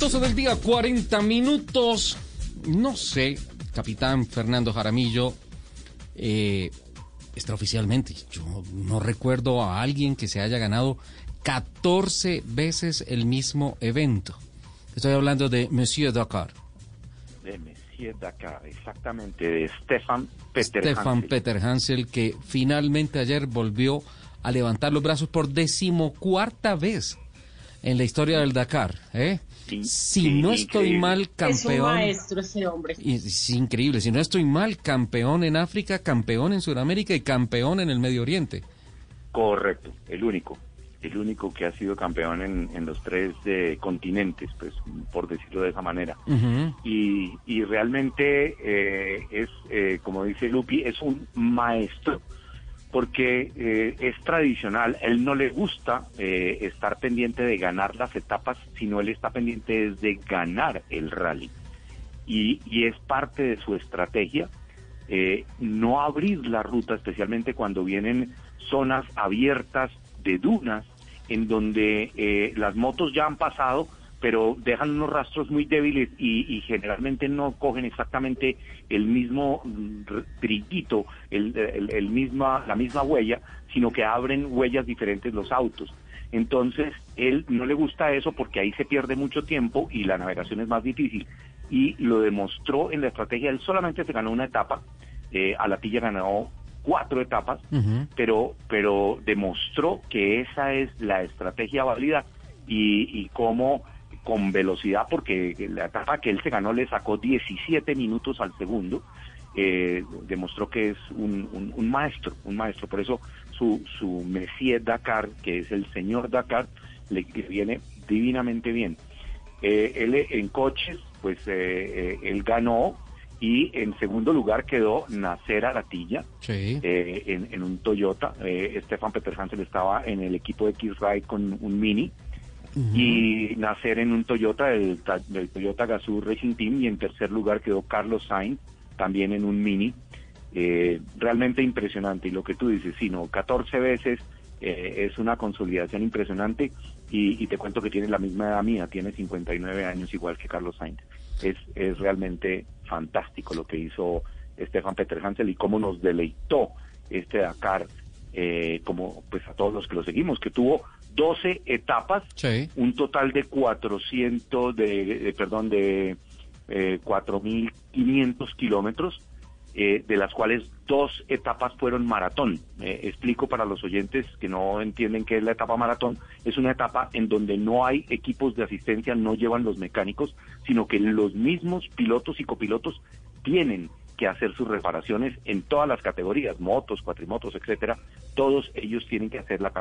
[SPEAKER 1] 12 del día, 40 minutos. No sé capitán Fernando Jaramillo, eh, extraoficialmente, yo no recuerdo a alguien que se haya ganado 14 veces el mismo evento. Estoy hablando de Monsieur Dakar.
[SPEAKER 37] De Monsieur Dakar, exactamente, de Stefan Peter
[SPEAKER 1] Stefan Peter Hansel, que finalmente ayer volvió a levantar los brazos por decimocuarta vez en la historia del Dakar. ¿eh? Si no estoy mal, campeón. Es un
[SPEAKER 2] maestro ese hombre.
[SPEAKER 1] Es increíble. Si no estoy mal, campeón en África, campeón en Sudamérica y campeón en el Medio Oriente.
[SPEAKER 37] Correcto, el único. El único que ha sido campeón en, los tres de continentes, pues por decirlo de esa manera. y, y, realmente eh, es, eh, como dice Lupi, es un maestro porque eh, es tradicional, él no le gusta eh, estar pendiente de ganar las etapas, sino él está pendiente de ganar el rally. Y, y es parte de su estrategia eh, no abrir la ruta, especialmente cuando vienen zonas abiertas de dunas, en donde las motos ya han pasado, pero dejan unos rastros muy débiles y, generalmente no cogen exactamente el mismo brillito, el, el, misma, la misma huella, sino que abren huellas diferentes los autos. Entonces, él no le gusta eso porque ahí se pierde mucho tiempo y la navegación es más difícil. Y lo demostró en la estrategia, él solamente se ganó una etapa, eh, a la tilla ganó cuatro etapas, pero, pero demostró que esa es la estrategia válida y, y cómo con velocidad porque la etapa que él se ganó le sacó 17 minutos al segundo. Eh, demostró que es un, maestro, un maestro. Por eso su, su Messier Dakar, que es el señor Dakar, le, viene divinamente bien. Eh, él en coches, pues eh, él ganó y en segundo lugar quedó Nacer Aratilla en, en, un Toyota. Stefan Peter Hansel estaba en el equipo de X-Ride con un Mini y nacer en un Toyota, del, del Toyota Gazoo Racing Team, y en tercer lugar quedó Carlos Sainz, también en un Mini. Eh, realmente impresionante, y lo que tú dices, sino 14 veces eh, es una consolidación impresionante, y, te cuento que tiene la misma edad mía, tiene 59 años igual que Carlos Sainz. Es, es realmente fantástico lo que hizo Stefan Peter Hansel y cómo nos deleitó este Dakar, eh, como pues a todos los que lo seguimos, que tuvo 12 etapas, un total de 400, de, perdón, de eh, 4.500 kilómetros, eh, de las cuales dos etapas fueron maratón. explico para los oyentes que no entienden qué es la etapa maratón. Es una etapa en donde no hay equipos de asistencia, no llevan los mecánicos, sino que los mismos pilotos y copilotos tienen que hacer sus reparaciones en todas las categorías, motos, cuatrimotos, etcétera. Todos ellos tienen que hacer la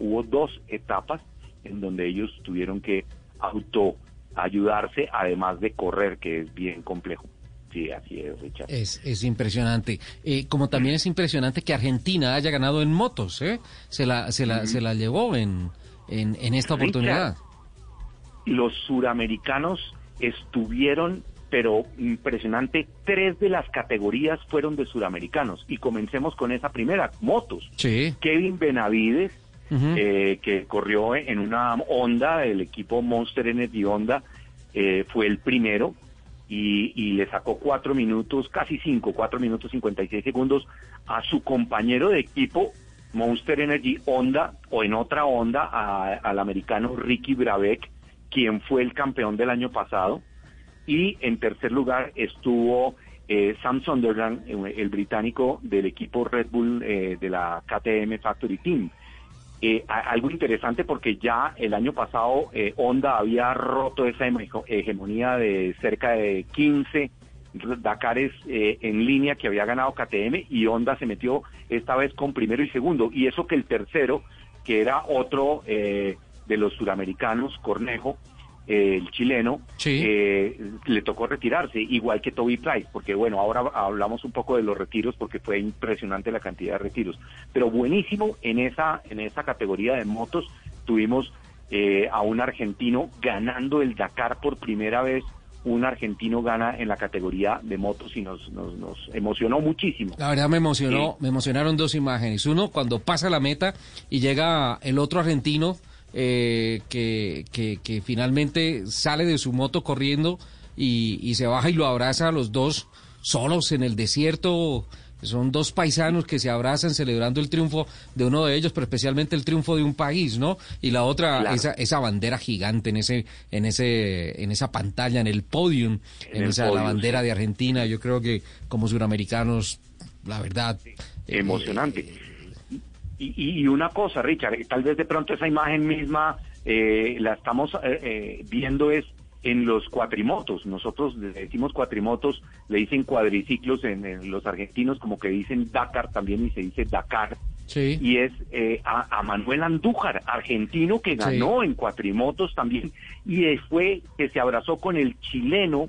[SPEAKER 37] hubo dos etapas en donde ellos tuvieron que auto ayudarse además de correr, que es bien complejo. Sí, así es, Richard.
[SPEAKER 1] Es, es impresionante. Eh, como también es impresionante que Argentina haya ganado en motos, ¿eh? Se la, se la, se la llevó en, en, en esta oportunidad.
[SPEAKER 37] Los suramericanos estuvieron pero impresionante, tres de las categorías fueron de suramericanos. Y comencemos con esa primera, motos. Kevin Benavides, eh, que corrió en una Honda, el equipo Monster Energy Honda, eh, fue el primero y, y, le sacó cuatro minutos, casi cinco, cuatro minutos cincuenta y seis segundos a su compañero de equipo Monster Energy Honda o en otra Honda al americano Ricky Brabeck, quien fue el campeón del año pasado y en tercer lugar estuvo eh, Sam Sunderland, eh, el británico del equipo Red Bull eh, de la KTM Factory Team. algo interesante porque ya el año pasado Honda había roto esa hegemonía de cerca de 15 Dakares en línea que había ganado KTM y Honda se metió esta vez con primero y segundo. Y eso que el tercero, que era otro de los suramericanos, Cornejo, el chileno, eh, le tocó retirarse, igual que Toby Price, porque bueno, ahora hablamos un poco de los retiros porque fue impresionante la cantidad de retiros, pero buenísimo en esa, en esa categoría de motos tuvimos eh, a un argentino ganando el Dakar por primera vez, un argentino gana en la categoría de motos y nos, nos, nos emocionó muchísimo.
[SPEAKER 1] La verdad me emocionó, me emocionaron dos imágenes, uno cuando pasa la meta y llega el otro argentino, eh, que, que, finalmente sale de su moto corriendo y, y, se baja y lo abraza a los dos solos en el desierto. Son dos paisanos que se abrazan celebrando el triunfo de uno de ellos, pero especialmente el triunfo de un país, ¿no? Y la otra, esa, esa bandera gigante en ese, en ese, en esa pantalla, en el podium, en, esa la bandera de Argentina. Yo creo que como suramericanos, la verdad.
[SPEAKER 37] Emocionante. Y, y, una cosa, Richard, tal vez de pronto esa imagen misma eh, la estamos eh, eh, viendo es en los cuatrimotos. Nosotros le decimos cuatrimotos, le dicen cuadriciclos en, los argentinos, como que dicen Dakar también y se dice Dakar.
[SPEAKER 1] Sí.
[SPEAKER 37] Y es a, Manuel Andújar, argentino que ganó en cuatrimotos también. Y fue que se abrazó con el chileno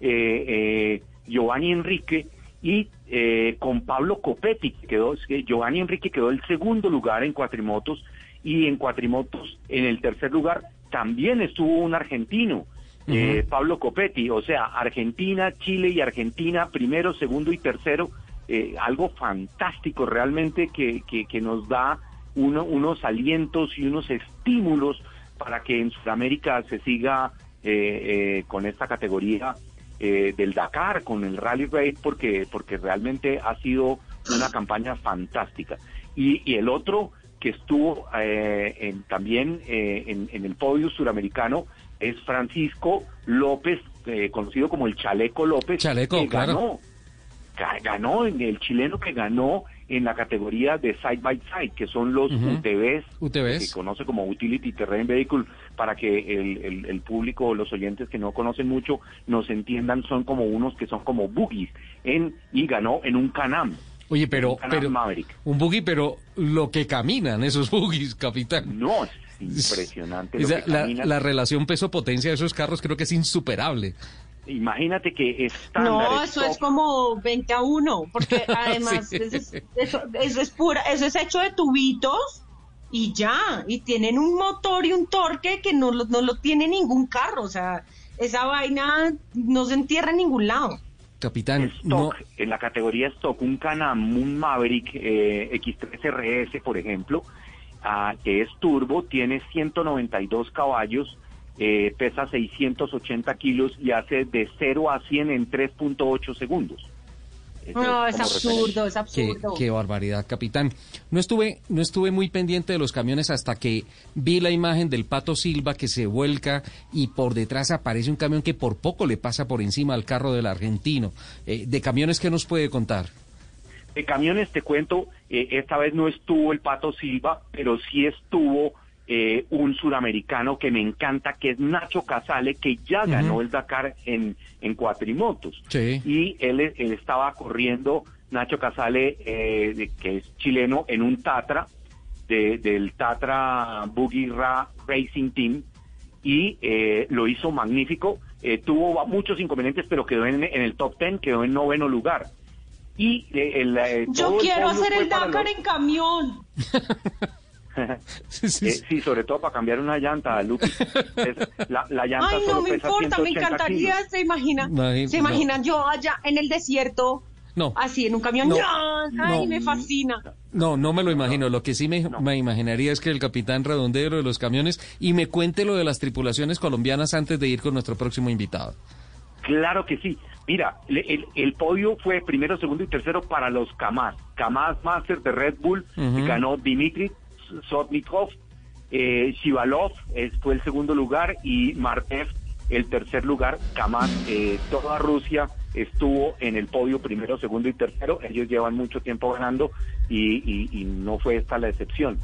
[SPEAKER 37] Giovanni Enrique y eh, con Pablo Copetti, que quedó, Giovanni Enrique quedó el segundo lugar en cuatrimotos y en cuatrimotos en el tercer lugar también estuvo un argentino, eh, Pablo Copetti, o sea, Argentina, Chile y Argentina, primero, segundo y tercero, eh, algo fantástico realmente que, que, nos da uno, unos alientos y unos estímulos para que en Sudamérica se siga con esta categoría eh, del Dakar, con el Rally Raid, porque, porque realmente ha sido una campaña fantástica. Y, el otro que estuvo eh, también eh, en, el podio suramericano es Francisco López, conocido como el Chaleco López,
[SPEAKER 1] Chaleco,
[SPEAKER 37] que ganó, ganó en el chileno que ganó en la categoría de side by side, que son los UTVs, que se conoce como Utility Terrain Vehicle, para que el, el, público, los oyentes que no conocen mucho, nos entiendan, son como unos que son como boogies, en, y ganó en un Canam.
[SPEAKER 1] Oye, pero, un pero un buggy, pero lo que caminan esos buggies, capitán.
[SPEAKER 37] No, es impresionante.
[SPEAKER 1] la, la relación peso-potencia de esos carros creo que es insuperable.
[SPEAKER 37] Imagínate que
[SPEAKER 2] estándar No, eso es como 20 a 1, porque además eso, es, pura, eso es hecho de tubitos y ya, y tienen un motor y un torque que no lo, no lo tiene ningún carro, o sea, esa vaina no se entierra en ningún lado.
[SPEAKER 1] Capitán,
[SPEAKER 37] stock, en la categoría stock, un Canam, un Maverick eh, X3 RS, por ejemplo, ah, que es turbo, tiene 192 caballos, eh, pesa 680 kilos y hace de 0 a 100 en 3.8 segundos.
[SPEAKER 2] No, es absurdo, es
[SPEAKER 1] absurdo. Qué, barbaridad, capitán. No estuve, no estuve muy pendiente de los camiones hasta que vi la imagen del Pato Silva que se vuelca y por detrás aparece un camión que por poco le pasa por encima al carro del argentino. Eh, ¿De camiones qué nos puede contar?
[SPEAKER 37] De camiones te cuento, eh, esta vez no estuvo el Pato Silva, pero sí estuvo eh, un suramericano que me encanta, que es Nacho Casale, que ya ganó el Dakar en, en cuatrimotos. Y él, él, estaba corriendo, Nacho Casale, eh, que es chileno, en un Tatra, de, del Tatra Boogie Racing Team, y eh, lo hizo magnífico. tuvo muchos inconvenientes, pero quedó en, el top ten, quedó en noveno lugar. Y el,
[SPEAKER 2] Yo quiero hacer el Dakar en camión.
[SPEAKER 37] sí, sí, sobre todo para cambiar una llanta, Lupi. la, llanta
[SPEAKER 2] Ay, no me importa, me encantaría, se imagina, se imaginan yo allá en el desierto, no. así en un camión, no, ay, me fascina.
[SPEAKER 1] No, no me lo imagino. Lo que sí me, me, imaginaría es que el capitán redondero de los camiones y me cuente lo de las tripulaciones colombianas antes de ir con nuestro próximo invitado.
[SPEAKER 37] Claro que sí. Mira, el, el, podio fue primero, segundo y tercero para los Kamaz. Kamaz Master de Red Bull, ganó Dimitri Sotnikov, eh, Shivalov fue el segundo lugar y Martev el tercer lugar. Kamaz, eh, toda Rusia estuvo en el podio primero, segundo y tercero. Ellos llevan mucho tiempo ganando y, no fue esta la excepción.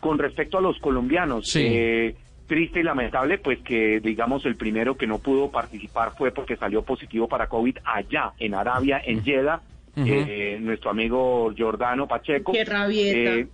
[SPEAKER 37] Con respecto a los colombianos, eh, triste y lamentable, pues que digamos el primero que no pudo participar fue porque salió positivo para COVID allá en Arabia, en Jeddah, eh, nuestro amigo Jordano Pacheco.
[SPEAKER 2] Qué rabieta.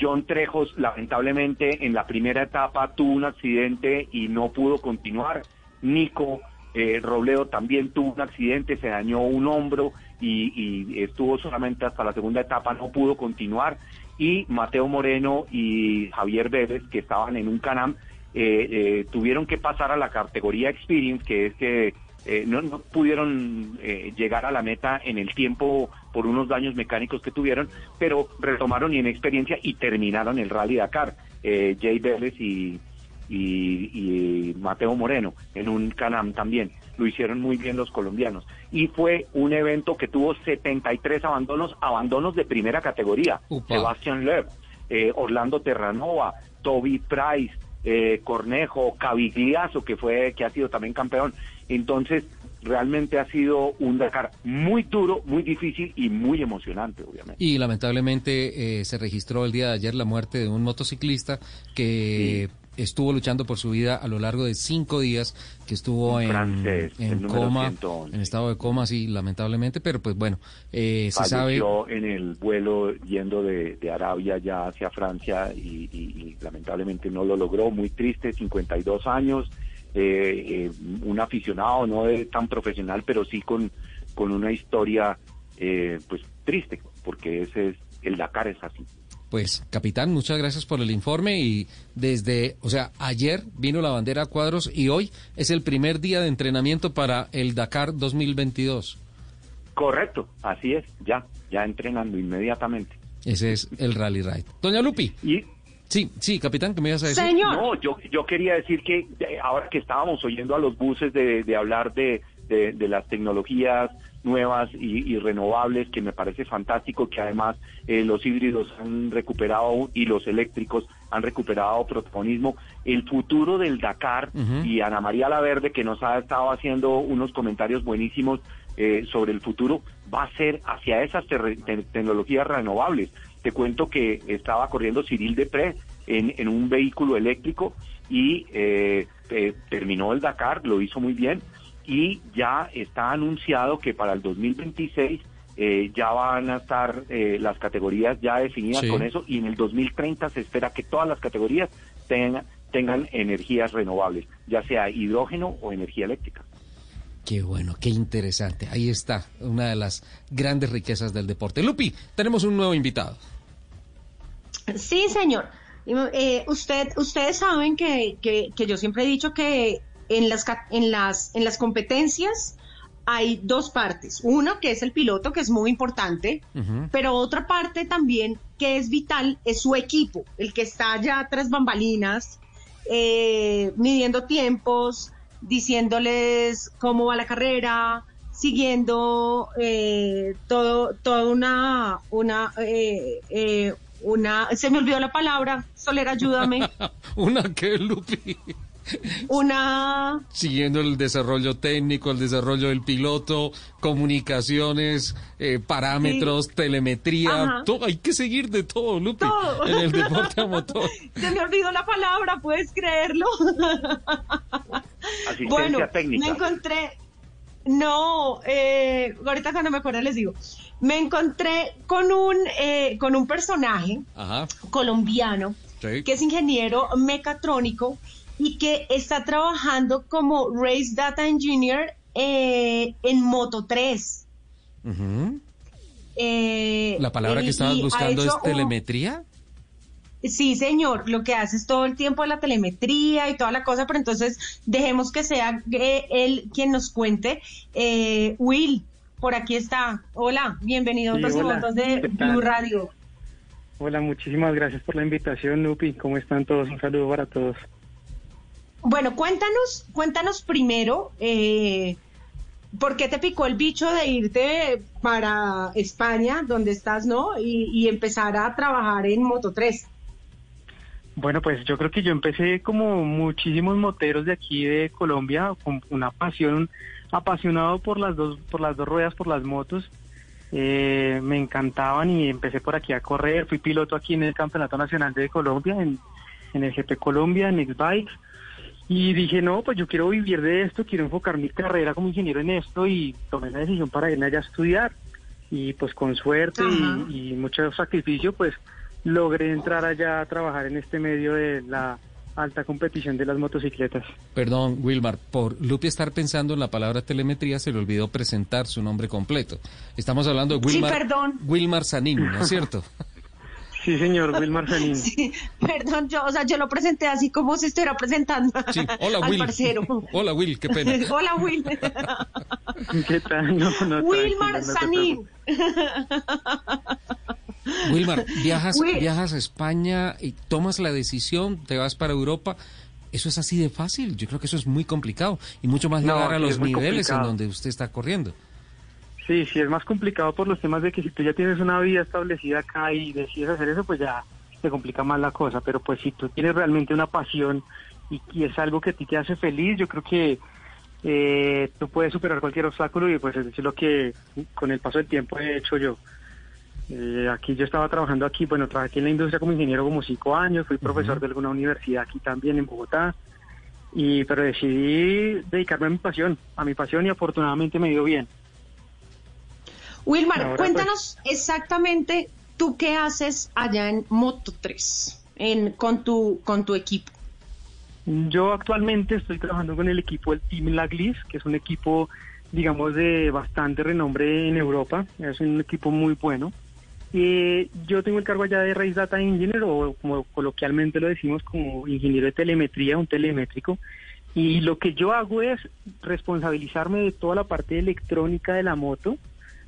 [SPEAKER 37] John Trejos, lamentablemente, en la primera etapa tuvo un accidente y no pudo continuar. Nico eh, Robledo también tuvo un accidente, se dañó un hombro y, estuvo solamente hasta la segunda etapa, no pudo continuar. Y Mateo Moreno y Javier Vélez, que estaban en un Canam, eh, eh, tuvieron que pasar a la categoría Experience, que es que eh, no, no, pudieron eh, llegar a la meta en el tiempo por unos daños mecánicos que tuvieron, pero retomaron y en experiencia y terminaron el Rally Dakar. Eh, Jay Vélez y, y, Mateo Moreno en un Canam también. Lo hicieron muy bien los colombianos. Y fue un evento que tuvo 73 abandonos, abandonos de primera categoría. Sebastián Loeb, eh, Orlando Terranova, Toby Price, eh, Cornejo, Cavigliazo, que fue, que ha sido también campeón. Entonces, realmente ha sido un Dakar muy duro, muy difícil y muy emocionante, obviamente.
[SPEAKER 1] Y lamentablemente eh, se registró el día de ayer la muerte de un motociclista que estuvo luchando por su vida a lo largo de cinco días, que estuvo en, en coma, en estado de coma, sí, lamentablemente, pero pues bueno, eh, se sabe...
[SPEAKER 37] en el vuelo yendo de, Arabia ya hacia Francia y, y, lamentablemente no lo logró, muy triste, 52 años, eh, eh, un aficionado no tan profesional, pero sí con, con una historia eh, pues triste, porque ese es el Dakar es así.
[SPEAKER 1] Pues, capitán, muchas gracias por el informe y desde, o sea, ayer vino la bandera a cuadros y hoy es el primer día de entrenamiento para el Dakar 2022.
[SPEAKER 37] Correcto, así es, ya, ya entrenando inmediatamente.
[SPEAKER 1] Ese es el Rally Ride. Doña Lupi.
[SPEAKER 37] Y,
[SPEAKER 1] sí, sí, capitán, ¿qué me ibas a decir?
[SPEAKER 2] Señor.
[SPEAKER 37] No, yo, yo quería decir que ahora que estábamos oyendo a los buses de, de hablar de, de, de las tecnologías nuevas y, renovables, que me parece fantástico, que además eh, los híbridos han recuperado y los eléctricos han recuperado protagonismo. El futuro del Dakar y Ana María Laverde, que nos ha estado haciendo unos comentarios buenísimos eh, sobre el futuro, va a ser hacia esas tecnologías renovables. Te cuento que estaba corriendo Cyril Depré en, en un vehículo eléctrico y eh, terminó el Dakar, lo hizo muy bien y ya está anunciado que para el 2026 eh, ya van a estar eh, las categorías ya definidas con eso y en el 2030 se espera que todas las categorías tengan, tengan energías renovables, ya sea hidrógeno o energía eléctrica.
[SPEAKER 1] Qué bueno, qué interesante. Ahí está una de las grandes riquezas del deporte. Lupi, tenemos un nuevo invitado.
[SPEAKER 2] Sí, señor. Eh, usted, ustedes saben que, que, que, yo siempre he dicho que en las, en las, en las competencias hay dos partes. Uno que es el piloto, que es muy importante, pero otra parte también que es vital es su equipo, el que está allá tras bambalinas, eh, midiendo tiempos, diciéndoles cómo va la carrera, siguiendo eh, todo, toda una, una, eh, eh, una, se me olvidó la palabra, Soler, ayúdame.
[SPEAKER 1] una que, Lupi.
[SPEAKER 2] Una.
[SPEAKER 1] Siguiendo el desarrollo técnico, el desarrollo del piloto, comunicaciones, eh, parámetros, telemetría, todo, hay que seguir de todo, Lupi, en el deporte a motor.
[SPEAKER 2] Se me olvidó la palabra, ¿puedes creerlo?
[SPEAKER 37] Asistencia
[SPEAKER 2] bueno,
[SPEAKER 37] técnica.
[SPEAKER 2] me encontré, no, eh, ahorita cuando me acuerdo les digo, me encontré con un, eh, con un personaje colombiano que es ingeniero mecatrónico y que está trabajando como Race Data Engineer eh, en Moto 3. Eh,
[SPEAKER 1] ¿La palabra que estabas buscando es
[SPEAKER 2] un-
[SPEAKER 1] telemetría?
[SPEAKER 2] Sí, señor, lo que hace es todo el tiempo la telemetría y toda la cosa, pero entonces dejemos que sea eh, él quien nos cuente. Eh, Will, por aquí está. Hola, bienvenido a
[SPEAKER 38] Sí,
[SPEAKER 2] otros
[SPEAKER 38] hola,
[SPEAKER 2] momentos de. Blue Radio.
[SPEAKER 38] Hola, muchísimas gracias por la invitación, Lupi. ¿Cómo están todos? Un saludo para todos.
[SPEAKER 2] Bueno, cuéntanos, cuéntanos primero, eh, ¿por qué te picó el bicho de irte para España, donde estás, no? Y, y empezar a trabajar en Moto 3.
[SPEAKER 38] Bueno, pues yo creo que yo empecé como muchísimos moteros de aquí de Colombia con una pasión, apasionado por las dos, por las dos ruedas, por las motos. Eh, me encantaban y empecé por aquí a correr. Fui piloto aquí en el Campeonato Nacional de Colombia, en, en el GP Colombia, en X-Bikes. Y dije, no, pues yo quiero vivir de esto, quiero enfocar mi carrera como ingeniero en esto y tomé la decisión para irme allá a estudiar. Y pues con suerte y, y mucho sacrificio, pues logré entrar allá a trabajar en este medio de la alta competición de las motocicletas.
[SPEAKER 1] Perdón, Wilmar, por Lupi estar pensando en la palabra telemetría se le olvidó presentar su nombre completo. Estamos hablando de
[SPEAKER 2] Sí,
[SPEAKER 1] Wilmar,
[SPEAKER 2] perdón.
[SPEAKER 1] Wilmar Sanín, ¿no es cierto?
[SPEAKER 38] Sí, señor, Wilmar Sanín.
[SPEAKER 2] Sí, perdón, yo, o sea, yo lo presenté así como si estuviera presentando
[SPEAKER 1] Sí, hola
[SPEAKER 2] al
[SPEAKER 1] Will.
[SPEAKER 2] parcero.
[SPEAKER 1] Hola Will, qué pena.
[SPEAKER 2] Hola, Will.
[SPEAKER 38] ¿Qué tal? No, no,
[SPEAKER 2] Wilmar Sanín.
[SPEAKER 1] Wilmar, viajas,
[SPEAKER 2] Will.
[SPEAKER 1] viajas a España y tomas la decisión, te vas para Europa. Eso es así de fácil. Yo creo que eso es muy complicado y mucho más
[SPEAKER 38] No,
[SPEAKER 1] llegar a los niveles en donde usted está corriendo.
[SPEAKER 38] Sí, sí, es más complicado por los temas de que si tú ya tienes una vida establecida acá y decides hacer eso, pues ya te complica más la cosa. Pero pues si tú tienes realmente una pasión y, y es algo que a ti te hace feliz, yo creo que eh, tú puedes superar cualquier obstáculo y pues es lo que con el paso del tiempo he hecho yo. Eh, aquí yo estaba trabajando aquí, bueno, trabajé aquí en la industria como ingeniero como cinco años, fui profesor de alguna universidad aquí también en Bogotá, y pero decidí dedicarme a mi pasión, a mi pasión y afortunadamente me dio bien.
[SPEAKER 2] Wilmar,
[SPEAKER 38] Ahora,
[SPEAKER 2] cuéntanos exactamente tú qué haces allá en Moto 3 en, con, tu, con tu equipo.
[SPEAKER 38] Yo actualmente estoy trabajando con el equipo del Team Laglis, que es un equipo, digamos, de bastante renombre en Europa. Es un equipo muy bueno. Eh, yo tengo el cargo allá de Race Data Engineer, o como coloquialmente lo decimos, como ingeniero de telemetría, un telemétrico. Y lo que yo hago es responsabilizarme de toda la parte electrónica de la moto,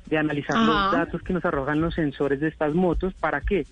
[SPEAKER 38] de analizar
[SPEAKER 39] Ajá.
[SPEAKER 38] los datos que nos arrojan los sensores de estas motos. ¿Para qué?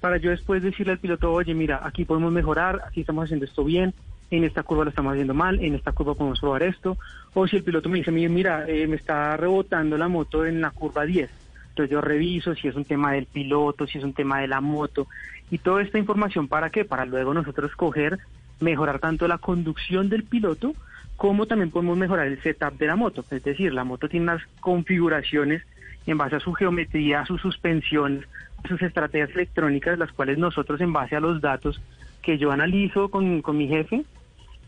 [SPEAKER 38] Para yo después decirle al piloto, oye, mira, aquí podemos mejorar, aquí estamos haciendo esto bien, en esta curva lo estamos haciendo mal, en esta curva podemos probar esto. O si el piloto me dice, "Mire, mira, eh, me está rebotando la moto en la curva 10. Entonces yo reviso si es un tema del piloto, si es un tema de la moto. Y toda esta información, ¿para qué? Para luego nosotros coger, mejorar tanto la conducción del piloto, como también podemos mejorar el setup de la moto. Es decir, la moto tiene unas configuraciones en base a su geometría, a sus suspensiones, a sus estrategias electrónicas, las cuales nosotros en base a los datos que yo analizo con, con mi jefe,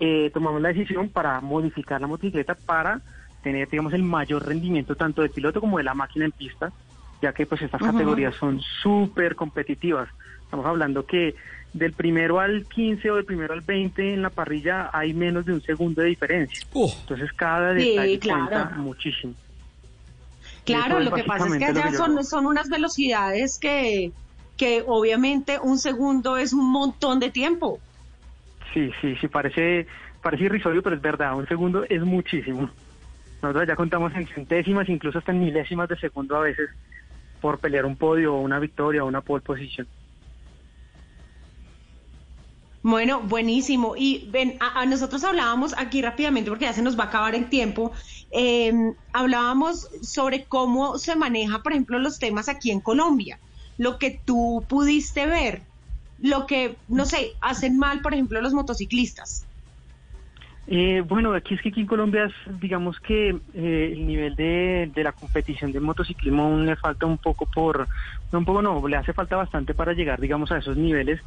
[SPEAKER 38] eh, tomamos la decisión para modificar la motocicleta para tener, digamos, el mayor rendimiento tanto del piloto como de la máquina en pista, ya que pues estas categorías son súper competitivas. Estamos hablando que del primero al 15 o del primero al 20 en la parrilla hay menos de un segundo de diferencia. Entonces cada
[SPEAKER 2] Sí,
[SPEAKER 38] detalle
[SPEAKER 2] claro.
[SPEAKER 38] cuenta muchísimo.
[SPEAKER 2] Claro, lo que pasa es que allá
[SPEAKER 38] que
[SPEAKER 2] son, son unas velocidades que, que obviamente un segundo es un montón de tiempo.
[SPEAKER 38] Sí, sí, sí, parece, parece irrisorio, pero es verdad, un segundo es muchísimo. Nosotros ya contamos en centésimas, incluso hasta en milésimas de segundo a veces, por pelear un podio o una victoria o una pole position.
[SPEAKER 2] Bueno, buenísimo. Y ven, a, nosotros hablábamos aquí rápidamente porque ya se nos va a acabar el tiempo. Em, hablábamos sobre cómo se maneja, por ejemplo, los temas aquí en Colombia. Lo que tú pudiste ver, lo que, no sé, hacen mal, por ejemplo, los motociclistas.
[SPEAKER 38] Eh, bueno, aquí es que aquí en Colombia, digamos que eh, el nivel de, de, la competición de motociclismo aún le falta un poco por, un poco no, le hace falta bastante para llegar, digamos, a esos niveles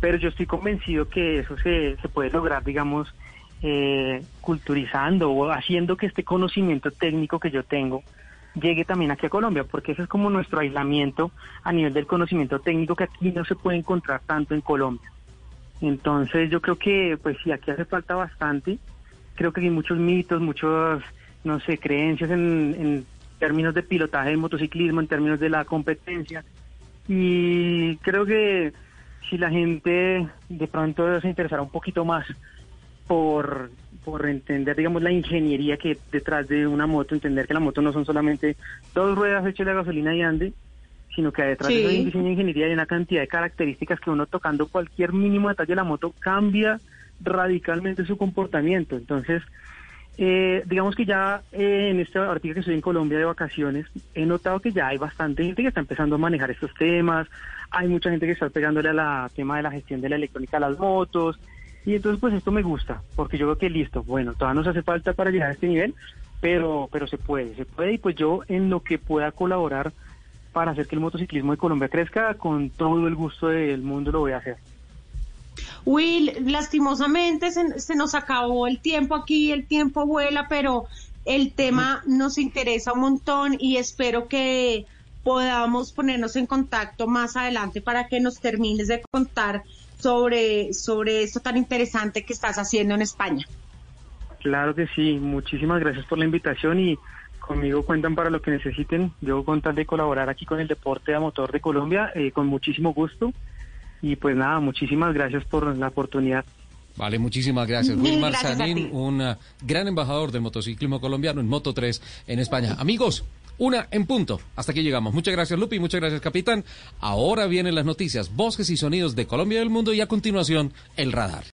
[SPEAKER 38] pero yo estoy convencido que eso se, se puede lograr, digamos, eh, culturizando o haciendo que este conocimiento técnico que yo tengo llegue también aquí a Colombia, porque ese es como nuestro aislamiento a nivel del conocimiento técnico que aquí no se puede encontrar tanto en Colombia. Entonces yo creo que, pues sí, aquí hace falta bastante. Creo que hay muchos mitos, muchos, no sé, creencias en, en términos de pilotaje del motociclismo, en términos de la competencia. Y creo que si la gente de pronto se interesara un poquito más por, por entender, digamos, la ingeniería que detrás de una moto, entender que la moto no son solamente dos ruedas hechas de gasolina y ande, sino que detrás de un diseño de ingeniería hay una cantidad de características que uno tocando cualquier mínimo detalle de la moto cambia radicalmente su comportamiento. Entonces, eh, digamos que ya eh, en este artículo que estoy en Colombia de vacaciones, he notado que ya hay bastante gente que está empezando a manejar estos temas, hay mucha gente que está pegándole al tema de la gestión de la electrónica a las motos, y entonces pues esto me gusta, porque yo creo que listo, bueno, todavía nos hace falta para llegar a este nivel, pero, pero se puede, se puede, y pues yo en lo que pueda colaborar para hacer que el motociclismo de Colombia crezca, con todo el gusto del mundo lo voy a hacer.
[SPEAKER 2] Will, lastimosamente se, nos acabó el tiempo aquí, el tiempo vuela, pero el tema nos interesa un montón y espero que podamos ponernos en contacto más adelante para que nos termines de contar sobre, sobre esto tan interesante que estás haciendo en España.
[SPEAKER 38] Claro que sí, muchísimas gracias por la invitación y conmigo cuentan para lo que necesiten. Yo con tal de colaborar aquí con el deporte a motor de Colombia, eh, con muchísimo gusto. Y pues nada, muchísimas gracias por la oportunidad.
[SPEAKER 1] Vale, muchísimas gracias. Wilmar Sanín, un uh, gran embajador del motociclismo colombiano en Moto 3 en España. Amigos, una en punto. Hasta aquí llegamos. Muchas gracias, Lupi. Muchas gracias, capitán. Ahora vienen las noticias, voces y sonidos de Colombia y del mundo y a continuación, el radar.